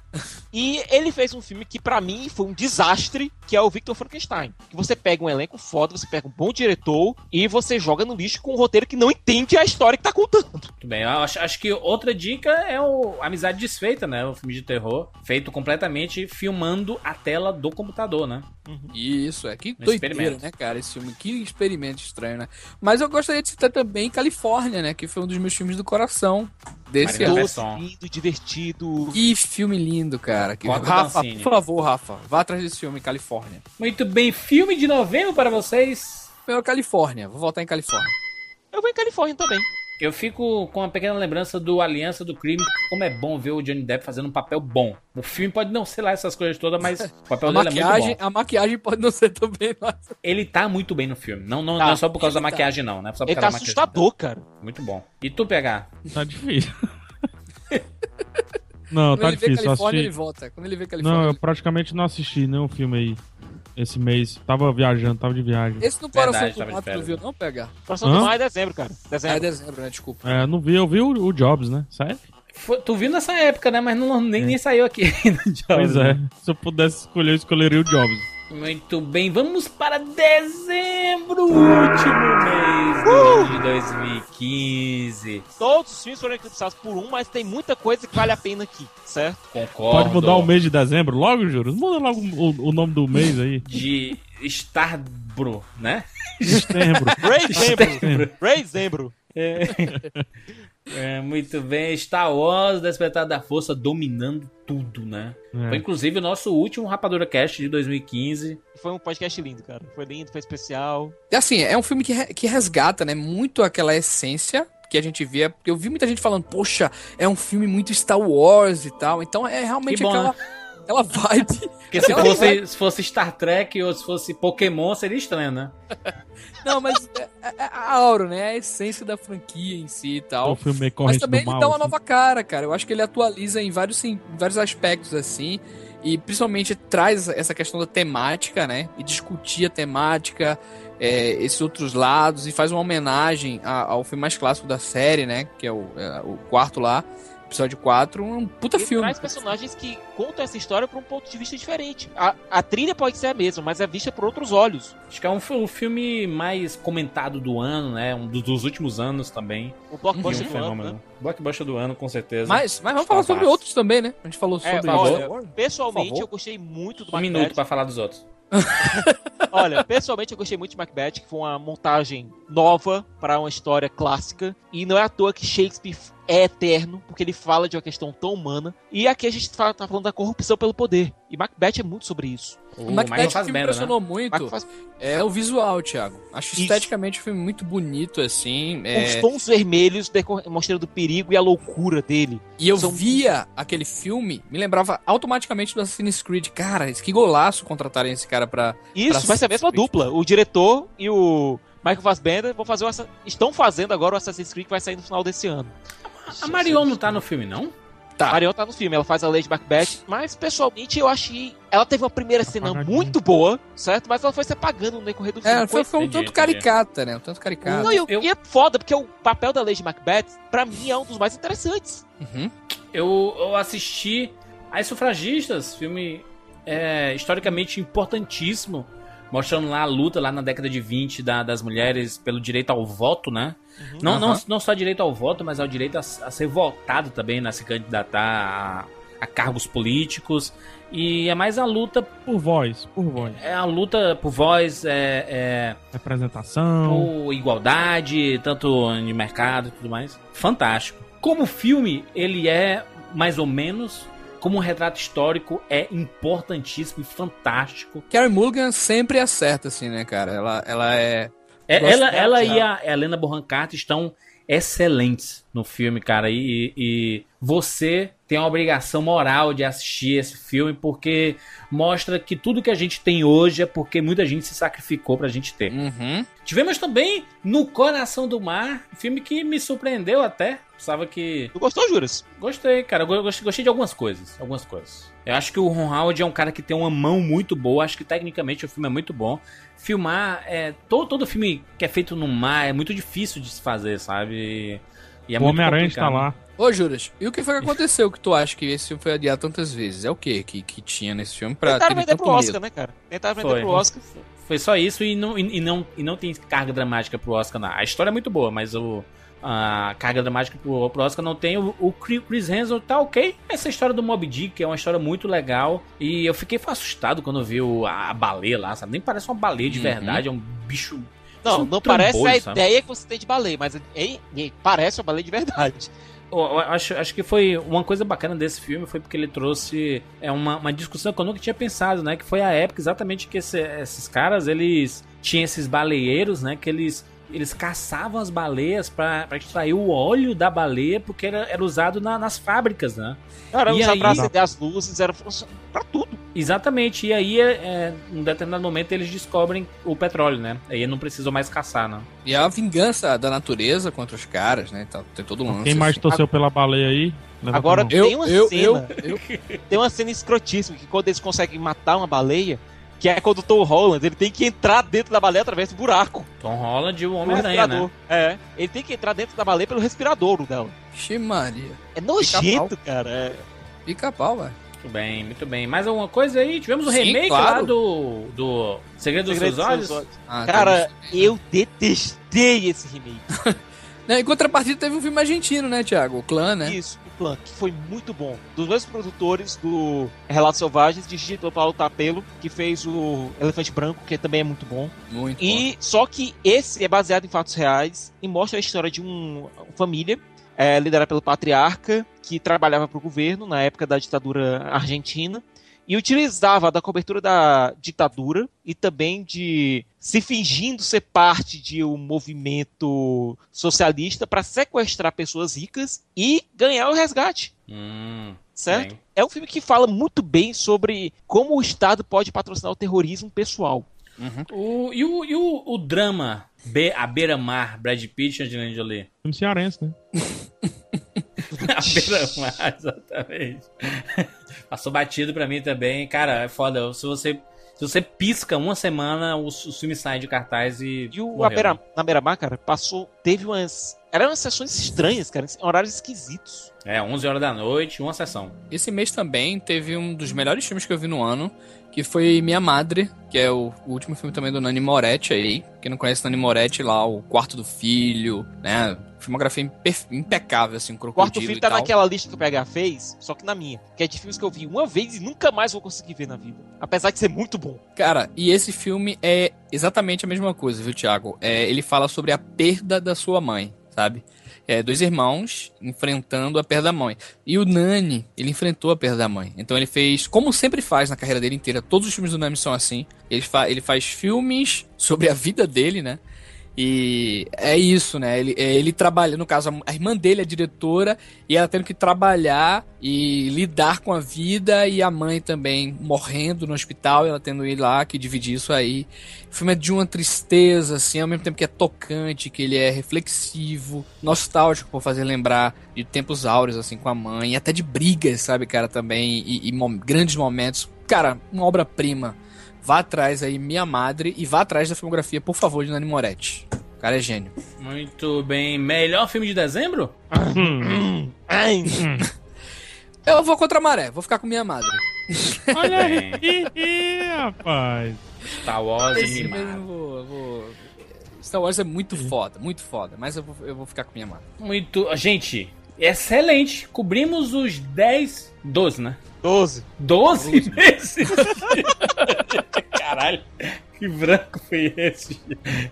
E ele fez um filme que pra mim foi um desastre, que é o Victor Frankenstein. Que você pega um elenco foda, você pega um bom diretor e você joga no lixo com um roteiro que não entende a história que tá contando. Muito bem. Eu acho, acho que outra dica é o Amizade Desfeita, né? O filme de terror. Feito completamente filmando a tela do computador, né? Isso, é. Que Um doideira, né, cara, esse filme. Que experimento estranho, né? Mas eu gostaria de citar também Califórnia, né? Que foi um dos meus filmes do coração desse Marina ano. Lindo, divertido. Que filme lindo, cara. Que... Rafa, por favor, Rafa, vá atrás desse filme, Califórnia. Muito bem. Filme de novembro para vocês. Meu, Califórnia. Vou voltar em Califórnia. Eu vou em Califórnia também. Eu fico com uma pequena lembrança do Aliança do Crime, como é bom ver o Johnny Depp fazendo um papel bom. O filme pode não ser lá essas coisas todas, mas o papel A dele é muito bom. a maquiagem pode não ser também, mas... Ele tá muito bem no filme. Não, não, Tá. não é só por causa da Ele tá. maquiagem, não. Não é só por Ele tá da maquiagem. assustador, cara. Muito bom. E tu, PH? Tá difícil. não, Quando tá ele vê difícil. Eu Califórnia, ele volta. Quando ele vê Califórnia, Não, eu ele... praticamente não assisti nenhum filme aí esse mês. Tava viajando, tava de viagem. Esse no Coração Verdade, do tava de Mato, tu férias, viu né? não? Próximo Hã? do maio é dezembro, cara. Ah, é Dezembro. dezembro, né? Desculpa. É, não vi, eu vi o, o Jobs, né? Sério? Foi- tu viu nessa época, né? Mas não, nem, nem saiu aqui ainda. Jobs, Pois é. né? Se eu pudesse escolher, eu escolheria o Jobs. Muito bem, vamos para dezembro, último mês do ano de 2015. Todos os filmes foram eclipsados por um, mas tem muita coisa que vale a pena aqui, certo? Concordo. Pode mudar o mês de dezembro logo, Juros? Muda logo o, o nome do mês aí. De Starbro, né? Setembro. Dezembro. Dezembro. É, muito bem. Star Wars, Despertar da Força, dominando tudo, né? É. Foi inclusive o nosso último Rapadura Cast de 2015. Foi um podcast lindo, cara. Foi lindo, foi especial. E assim, é um filme que, re- que resgata, né, muito aquela essência que a gente via, porque eu vi muita gente falando, poxa, é um filme muito Star Wars e tal, então é realmente bom, aquela, aquela vibe. Porque se aquela vibe- fosse, se fosse Star Trek ou se fosse Pokémon, seria estranho, né? Não, mas é, é- é a aura, né, a essência da franquia em si e É o tal. filme meio Mas também do ele mal. dá uma assim. nova cara, cara. Eu acho que ele atualiza em vários, sim, em vários aspectos, assim. E principalmente traz essa questão da temática, né? E discutir a temática, é, esses outros lados, e faz uma homenagem a- ao filme mais clássico da série, né? Que é o, é, o quarto lá, episódio 4. Um puta E filme. traz personagens que contam essa história por um ponto de vista diferente. A, a trilha pode ser a mesma, mas é vista por outros olhos. Acho que é um, o filme mais comentado do ano, né? Um dos, dos últimos anos também. O blockbuster um do ano, fenômeno. né? Blockbuster do ano, com certeza. Mas, mas vamos falar sobre Fácil. outros também, né? A gente falou É, sobre olha, Star Wars. pessoalmente eu gostei muito do um Macbeth. minuto pra falar dos outros. Olha, pessoalmente eu gostei muito de Macbeth, que foi uma montagem nova para uma história clássica. E não é à toa que Shakespeare é eterno, porque ele fala de uma questão tão humana. E aqui a gente tá, tá falando da corrupção pelo poder. E Macbeth é muito sobre isso. O O Macbeth Michael que me Fassbender, né? impressionou Mas muito faz- é o visual, Thiago. Acho Isso. esteticamente o filme muito bonito, assim. Os é, tons vermelhos mostrando o perigo e a loucura dele. E eu são- via aquele filme, me lembrava automaticamente do Assassin's Creed. Cara, que golaço contratarem esse cara pra. Isso, Pra vai ser a mesma Creed. dupla. O diretor e o Michael Fassbender vão fazer o estão fazendo agora o Assassin's Creed que vai sair no final desse ano. A Marion não tá no filme, não? Tá. A Marion tá no filme, ela faz a Lady Macbeth, mas pessoalmente eu achei. Ela teve uma primeira cena Apagadinho. muito boa, certo? Mas ela foi se apagando no decorrer do filme. É, ela foi, foi um Entendi, tanto entendi. caricata, né? Um tanto caricata. Não, e, eu- Eu- e é foda, porque o papel da Lady Macbeth, pra mim, é um dos mais interessantes. Uhum. Eu, eu assisti As Sufragistas, filme é, historicamente importantíssimo, mostrando lá a luta lá na década de 20 da- das mulheres pelo direito ao voto, né? Não, não, Aham. não só direito ao voto, mas ao direito a, a ser votado também, né? Se candidatar a, a cargos políticos. E é mais a luta, Por voz, por voz. é a luta por voz, é, é, Representação. por igualdade, tanto de mercado e tudo mais. Fantástico. Como filme, ele é mais ou menos. Como um retrato histórico, é importantíssimo e fantástico. Carrie Mulligan sempre acerta, assim, né, cara? Ela, ela é. É, ela, dela, ela já. e a Helena Bonham Carter estão excelentes no filme, cara. E, e você tem a obrigação moral de assistir esse filme porque mostra que tudo que a gente tem hoje é porque muita gente se sacrificou pra gente ter. Uhum. Tivemos também No Coração do Mar, um filme que me surpreendeu até. Pensava que. Tu gostou, Juras? Gostei, cara. Gostei, gostei de algumas coisas. Algumas coisas. Eu acho que o Ron Howard é um cara que tem uma mão muito boa. Acho que tecnicamente o filme é muito bom. Filmar, é, todo, todo filme que é feito no mar é muito difícil de se fazer, sabe? E é o Homem-Aranha está lá. Ô, Juras, e o que foi que aconteceu que tu acha que esse filme foi adiado tantas vezes? É o que que, que tinha nesse filme pra Tentaram ter vender tanto pro Oscar, medo? né, cara? Tentaram vender Foi. pro Oscar. Foi só isso e não, e, e não, e não tem carga dramática pro Oscar. Não. A história é muito boa, mas o, a carga dramática pro, pro Oscar não tem. O, o Chris Hemsworth tá ok. Essa história do Mob Dick é uma história muito legal. E eu fiquei assustado quando vi o- a, a baleia lá, sabe? Nem parece uma baleia de Uhum. verdade, é um bicho. Não, não parece a sabe? ideia que você tem de baleia, mas é, é- parece uma baleia de verdade. Eu acho, acho que foi uma coisa bacana desse filme foi porque ele trouxe é uma, uma discussão que eu nunca tinha pensado, né? Que foi a época exatamente que esse- esses caras eles tinham esses baleeiros, né? Que eles eles caçavam as baleias pra pra extrair o óleo da baleia porque era, era usado na- nas fábricas, né? Cara, E usava aí- pra acender as luzes, era pra tudo. Exatamente. E aí, é, é, em determinado momento, eles descobrem o petróleo, né? Aí não precisam mais caçar, né? E a vingança da natureza contra os caras, né? Então, tem todo um lance. Quem mais assim. torceu pela baleia aí? Levanta Agora- Tem uma eu, cena- eu, eu, Tem uma cena escrotíssima que quando eles conseguem matar uma baleia, que é quando o Tom Holland ele tem que entrar dentro da baleia através do buraco. Tom Holland e o Homem-Aranha, né? respirador. É. Ele tem que entrar dentro da baleia pelo respiradouro dela. Ixi, Maria. É nojento, cara. É. Pica-pau, velho. Muito bem, muito bem. Mais alguma coisa aí? Tivemos o Sim, remake claro. lá do, do Segredo dos Segredo Seus Olhos. Olhos. Ah, Cara, tá eu detestei esse remake. Em contrapartida, teve um filme argentino, né, Thiago? O Clã, né? Isso, Plan, que foi muito bom. Dos dois produtores do Relatos Selvagens, dirigido pelo Paulo Tapelo, que fez o Elefante Branco, que também é muito bom. Muito bom. E só que esse é baseado em fatos reais e mostra a história de um, uma família é, liderada pelo patriarca que trabalhava para o governo na época da ditadura argentina e utilizava da cobertura da ditadura e também de se fingindo ser parte de um movimento socialista para sequestrar pessoas ricas e ganhar o resgate. Hum, Certo? bem. É um filme que fala muito bem sobre como o Estado pode patrocinar o terrorismo pessoal. O, e o, e o, o drama Be, A Beira-Mar, Brad Pitt e Angelina Jolie? Filme cearense, né? A Beira-Mar, exatamente. Passou batido pra mim também. Cara, é foda. Se você, se você pisca uma semana, o, o filme sai de cartaz e. E o Beira, na Beira-Mar, cara, passou. Teve umas. Eram umas sessões estranhas, cara. Horários esquisitos. É, 11 horas da noite, uma sessão. Esse mês também teve um dos melhores filmes que eu vi no ano, que foi Minha Madre, que é o, o último filme também do Nani Moretti aí. Quem não conhece Nani Moretti lá, o Quarto do Filho, né? Filmografia impe- impecável, assim, um O crocodilo quarto filme e tá tal. naquela lista que o PH fez, só que na minha. Que é de filmes que eu vi uma vez e nunca mais vou conseguir ver na vida. Apesar de ser muito bom. Cara, e esse filme é exatamente a mesma coisa, viu, Thiago? É, ele fala sobre a perda da sua mãe, sabe? É, dois irmãos enfrentando a perda da mãe. E o Nani, ele enfrentou a perda da mãe. Então ele fez, como sempre faz na carreira dele inteira, todos os filmes do Nani são assim. Ele, fa ele faz filmes sobre a vida dele, né? E é isso, né? Ele, é, ele trabalha, no caso, a irmã dele é diretora e ela tendo que trabalhar e lidar com a vida e a mãe também morrendo no hospital ela tendo ir lá que dividir isso aí. O filme é de uma tristeza, assim, ao mesmo tempo que é tocante, que ele é reflexivo, nostálgico por fazer lembrar de tempos áureos, assim, com a mãe, até de brigas, sabe, cara, também, e, e grandes momentos. Cara, uma obra-prima. Vá atrás aí, Minha Madre, e vá atrás da filmografia, por favor, de Nani Moretti. O cara é gênio. Muito bem. Melhor filme de dezembro? Eu vou contra a maré, vou ficar com Minha Madre. Olha aí, ih, rapaz. Star Wars Esse e mesmo vou, vou... Star Wars é muito foda, muito foda, mas eu vou, eu vou ficar com Minha Madre. Muito. Gente, excelente. Cobrimos os 10. 12, né? 12. 12 meses? Caralho, que branco foi esse?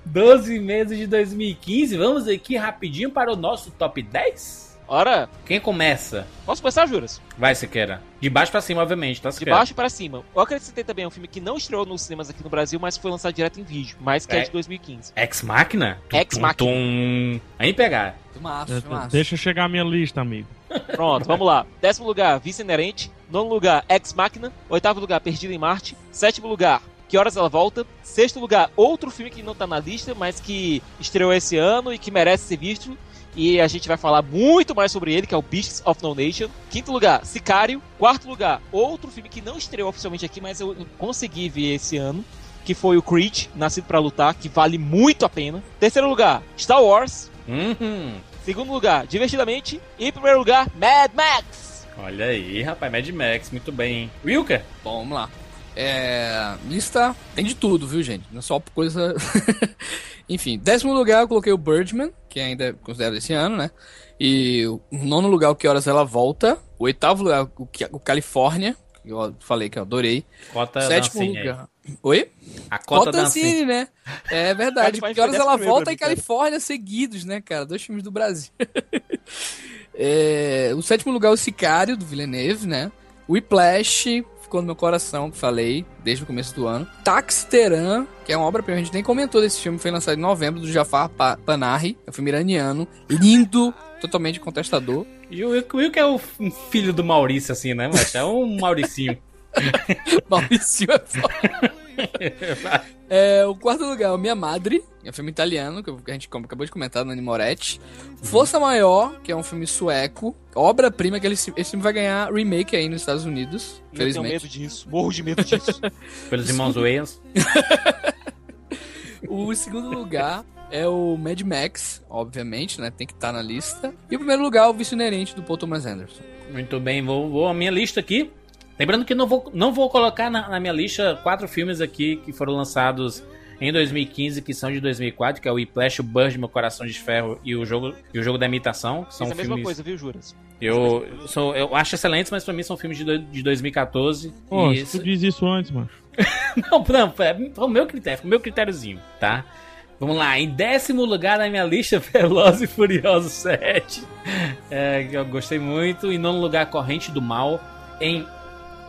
12 meses de 2015. Vamos aqui rapidinho para o nosso top 10? Ora, Quem começa? posso começar, Juras? Vai, Sequeira. De baixo pra cima, obviamente, tá, De Sequeira? baixo para cima. Eu acrescentei também um filme que não estreou nos cinemas aqui no Brasil, mas foi lançado direto em vídeo, mas que é, É. de 2015. Ex Machina? Tum, Ex Machina. tum. Aí pegar. Filmaço, filmaço. Deixa chegar a minha lista, amigo. Pronto, vamos lá. Décimo lugar, Vice Inerente. Nono lugar, Ex Machina. Oitavo lugar, Perdido em Marte. Sétimo lugar, Que Horas Ela Volta. Sexto lugar, outro filme que não tá na lista, mas que estreou esse ano e que merece ser visto. E a gente vai falar muito mais sobre ele, que é o Beasts of No Nation. Quinto lugar, Sicário. Quarto lugar, outro filme que não estreou oficialmente aqui, mas eu consegui ver esse ano. Que foi o Creed, Nascido para Lutar, que vale muito a pena. Terceiro lugar, Star Wars. Uhum. Segundo lugar, Divertidamente. E em primeiro lugar, Mad Max. Olha aí, rapaz, Mad Max, muito bem, hein? Wilker? Bom, vamos lá. É, lista tem de tudo, viu, gente? Não é só coisa. Enfim, décimo lugar eu coloquei o Birdman, que ainda é considerado esse ano, né? E o nono lugar, o Que Horas Ela Volta. O oitavo lugar, o, que- o Califórnia, que eu falei que eu adorei. Cota Sétimo Dancing aí. lugar. Oi? A cota, Cota. Ancine, né? É verdade. Que horas ela volta e. Califórnia seguidos, né, cara? Dois filmes do Brasil. É, o sétimo lugar é o Sicário, do Villeneuve, né? O Whiplash, ficou no meu coração, que falei, desde o começo do ano. Taxteran, que é uma obra-prima, a gente nem comentou desse filme, foi lançado em novembro, do Jafar Pa- Panahi, é um filme iraniano, lindo, totalmente contestador. E o o Wilker é o filho do Maurício, assim, né, macho? É um Mauricinho. Maurício é foda. É, o quarto lugar é o Minha Madre, é um filme italiano, que a gente acabou de comentar, Nani Moretti. Força Maior, que é um filme sueco, obra-prima, que ele, esse filme vai ganhar remake aí nos Estados Unidos, Eu tenho felizmente. medo disso. Morro de medo disso. Pelos irmãos Wayans. O segundo lugar é o Mad Max, obviamente, né, tem que estar na lista. E o primeiro lugar é o Vício Inerente, do Paul Thomas Anderson. Muito bem, vou, vou a minha lista aqui. Lembrando que não vou, não vou colocar na, na minha lista quatro filmes aqui que foram lançados em 2015, que são de 2004, que é o Whiplash, o Birdman, Coração de Ferro e o Jogo, e o jogo da Imitação, que são Isso é a mesma filmes... coisa, viu, Juras? Eu, sou, eu acho excelentes, mas pra mim são filmes de, de 2014. Pô, e tu diz isso antes, mano. Não, não, é foi o meu critério, foi o meu critériozinho, tá? Vamos lá, em décimo lugar na minha lista, Veloz e Furioso 7. É, que eu gostei muito. Em nono lugar, Corrente do Mal. Em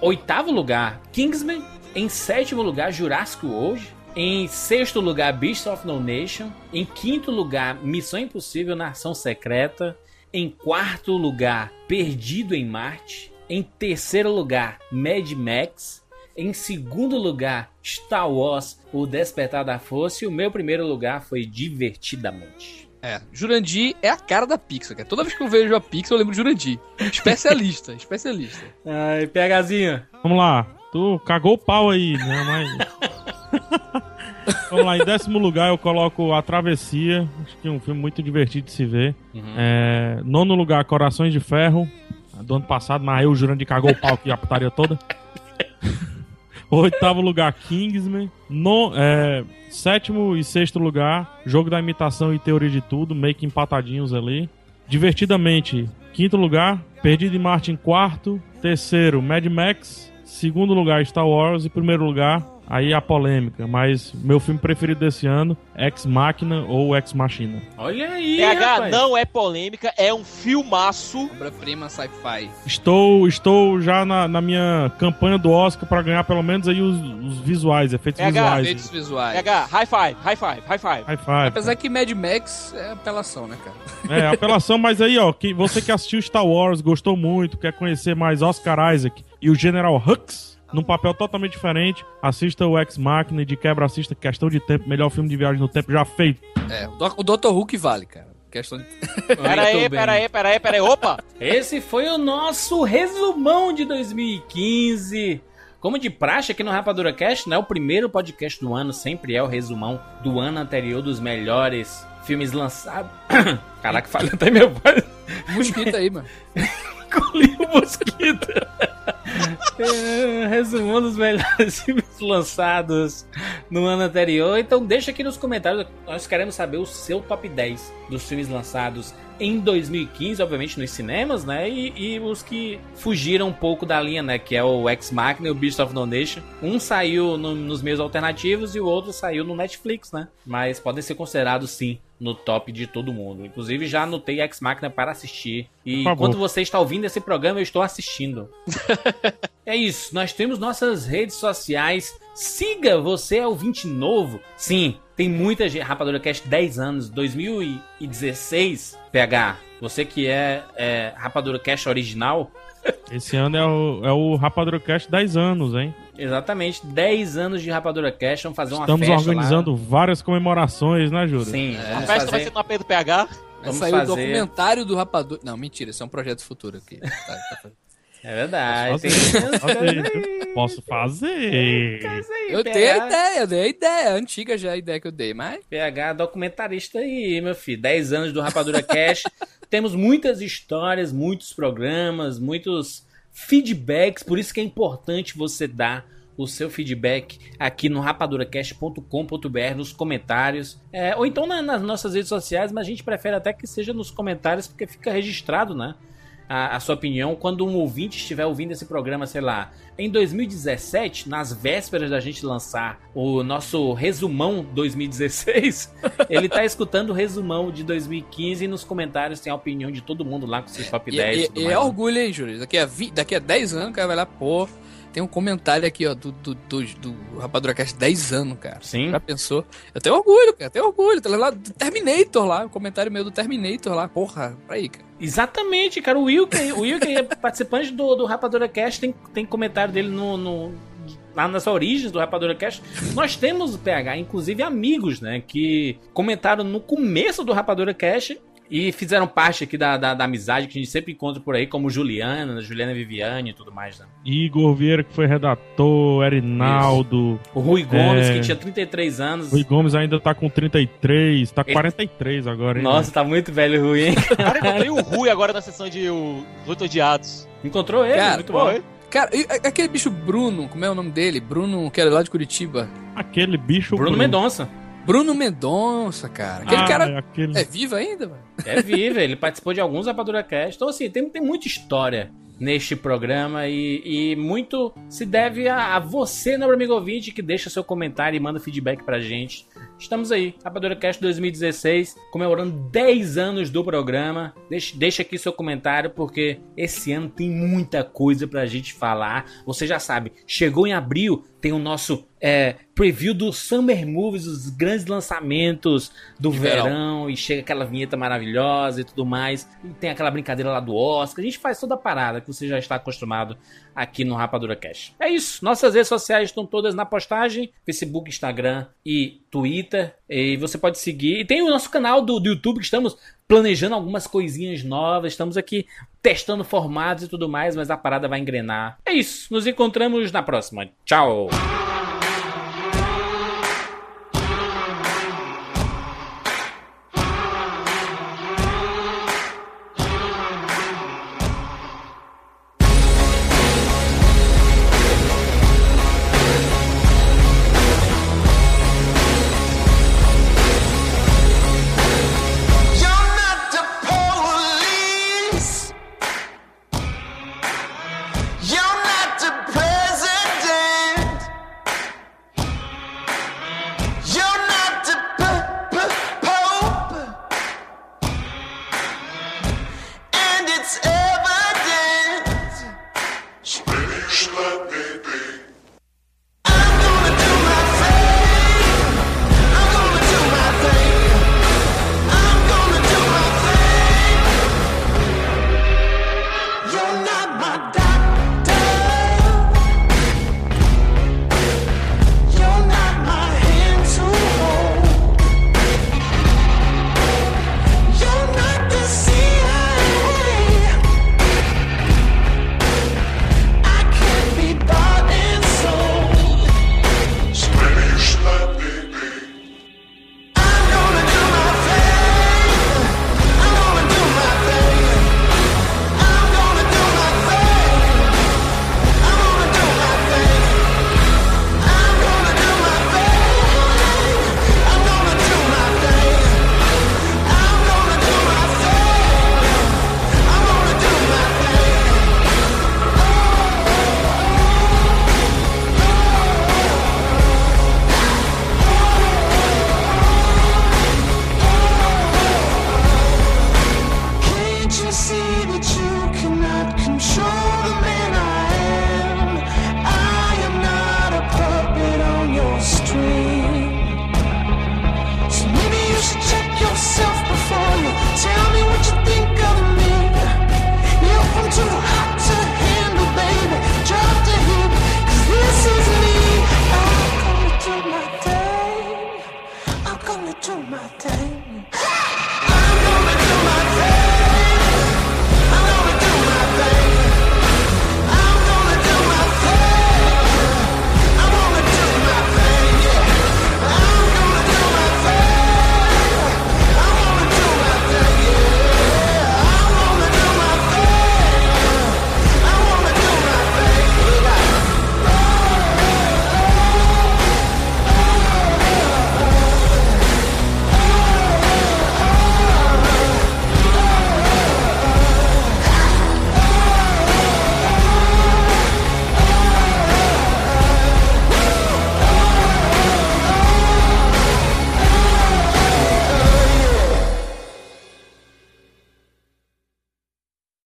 oitavo lugar, Kingsman. Em sétimo lugar, Jurassic World. Em sexto lugar, Beast of No Nation. Em quinto lugar, Missão Impossível Nação Secreta. Em quarto lugar, Perdido em Marte. Em terceiro lugar, Mad Max. Em segundo lugar, Star Wars, O Despertar da Força. E o meu primeiro lugar foi Divertidamente. É, Jurandir é a cara da Pixar, cara. Toda vez que eu vejo a Pixar, eu lembro de Jurandir. Especialista, especialista. Ai, PHzinho. Vamos lá. Tu cagou o pau aí, né? Mas. Vamos lá, em décimo lugar eu coloco A Travessia. Acho que é um filme muito divertido de se ver. É, nono lugar, Corações de Ferro. Do ano passado, mas aí o Jurandir cagou o pau aqui a putaria toda. Oitavo lugar, Kingsman. No, é, sétimo e sexto lugar, Jogo da Imitação e Teoria de Tudo, meio que empatadinhos ali. Divertidamente, quinto lugar, Perdido em Marte em quarto. Terceiro, Mad Max. Segundo lugar, Star Wars. E primeiro lugar, aí a polêmica, mas meu filme preferido desse ano, Ex Machina ou Ex Machina. Olha aí, PH rapaz. não é polêmica, é um filmaço. Obra-prima sci-fi. Estou, estou já na, na minha campanha do Oscar pra ganhar pelo menos aí os, os visuais, efeitos PH, visuais. Efeitos visuais. PH, high five, high five, high five. High five. Apesar que Mad Max é apelação, né, cara? É, apelação, mas aí, ó, que, você que assistiu Star Wars, gostou muito, quer conhecer mais Oscar Isaac e o General Hux, num papel totalmente diferente, assista o Ex Machina e de quebra assista Questão de Tempo, melhor filme de viagem no tempo já feito. É, o Dr. Who vale, cara. Questão de... Pera aí, pera aí, pera aí, pera aí. Opa! Esse foi o nosso resumão de 2015. Como de praxe aqui no Rapadura Cast, né? O primeiro podcast do ano sempre é o resumão do ano anterior dos melhores filmes lançados. Caraca, falei até meu voz. Mosquito aí, mano. Engoli o mosquito. É, resumão dos melhores filmes lançados no ano anterior. Então deixa aqui nos comentários. Nós queremos saber o seu top 10 dos filmes lançados em 2015, obviamente nos cinemas, né? E, e os que fugiram um pouco da linha, né? Que é o Ex Machina e o Beast of No Nation. Um saiu no- nos meios alternativos e o outro saiu no Netflix, né? Mas podem ser considerados sim no top de todo mundo. Inclusive já anotei Ex Machina para assistir. E enquanto você está ouvindo esse programa, eu estou assistindo. É isso, nós temos nossas redes sociais. Siga você é ouvinte novo. Sim, tem muita gente. Rapadura Cast 10 anos, 2016. PH, você que é, é Rapadura Cast original. Esse ano é o, é o Rapadura Cast 10 anos, hein? Exatamente, 10 anos de Rapadura Cast. Vamos fazer uma Estamos festa organizando várias comemorações, né, Júlio? Lá. Sim, A vamos festa vai fazer. ser no AP do PH. Vai Vamos sair o fazer. documentário do Rapadura. Não, mentira, isso é um projeto futuro aqui. Tá, tá- É verdade. Posso Tem fazer? aí. Posso fazer. Eu PH. dei a ideia, eu dei a ideia. Antiga já a ideia que eu dei, mas. PH documentarista aí, meu filho. 10 anos do Rapadura Cash. Temos muitas histórias, muitos programas, muitos feedbacks. Por isso que é importante você dar o seu feedback aqui no rapaduracast.com.br nos comentários. É, ou então na- nas nossas redes sociais, mas a gente prefere até que seja nos comentários, porque fica registrado, né? A, a sua opinião quando um ouvinte estiver ouvindo esse programa, sei lá, em 2017, nas vésperas da gente lançar o nosso resumão 2016, ele tá escutando o resumão de 2015 e nos comentários tem a opinião de todo mundo lá com seus top E, 10 e- e e é né? orgulho, hein, Júlio? Daqui a, vi- daqui a 10 anos o cara vai lá, pô. Tem um comentário aqui, ó, do, do, do, do Rapadura Cast 10 anos, cara. Sim. Já pensou? Eu tenho orgulho, cara. Eu tenho orgulho. Tá lá do Terminator lá. O comentário meu do Terminator lá. Porra, aí, cara. Exatamente, cara. O Will, que, o Will, que é participante do, do Rapadura Cast, tem, tem comentário dele no, no- lá nas origens do Rapadura Cast. Nós temos, PH, inclusive amigos, né, que comentaram no começo do Rapadura Cast e fizeram parte aqui da, da, da amizade que a gente sempre encontra por aí, como Juliana, Juliana Viviane e tudo mais, né? Igor Vieira, que foi redator, Erinaldo. O Rui Gomes, É. que tinha 33 anos. Rui Gomes ainda tá com 33, tá com Ele- 43 agora, hein? Nossa, tá muito velho o Rui, hein? Cara, encontrei o Rui agora na sessão de o, Os Odiados. Encontrou ele? Cara, muito bom. Foi? Cara, aquele bicho Bruno, como é o nome dele? Bruno, que era lá de Curitiba. Aquele bicho. Bruno Mendonça. Bruno Mendonça, cara. Aquele Ah, cara Aquele... é vivo ainda, mano? É vivo, ele participou de alguns Rapadura Cast. Então, assim, tem, tem muita história neste programa e, e muito se deve a, a você, meu amigo ouvinte, que deixa seu comentário e manda feedback pra gente. Estamos aí, Rapadura Cast 2016, comemorando 10 anos do programa. Deixe, deixa aqui seu comentário, porque esse ano tem muita coisa pra gente falar. Você já sabe, chegou em abril, tem o nosso é, preview do Summer Movies, os grandes lançamentos do verão. verão, e chega aquela vinheta maravilhosa e tudo mais. E tem aquela brincadeira lá do Oscar. A gente faz toda a parada que você já está acostumado aqui no Rapadura Cash. É isso. Nossas redes sociais estão todas na postagem: Facebook, Instagram e Twitter. E você pode seguir. E tem o nosso canal do, do YouTube que estamos planejando algumas coisinhas novas. Estamos aqui testando formatos e tudo mais, mas a parada vai engrenar. É isso. Nos encontramos na próxima. Tchau.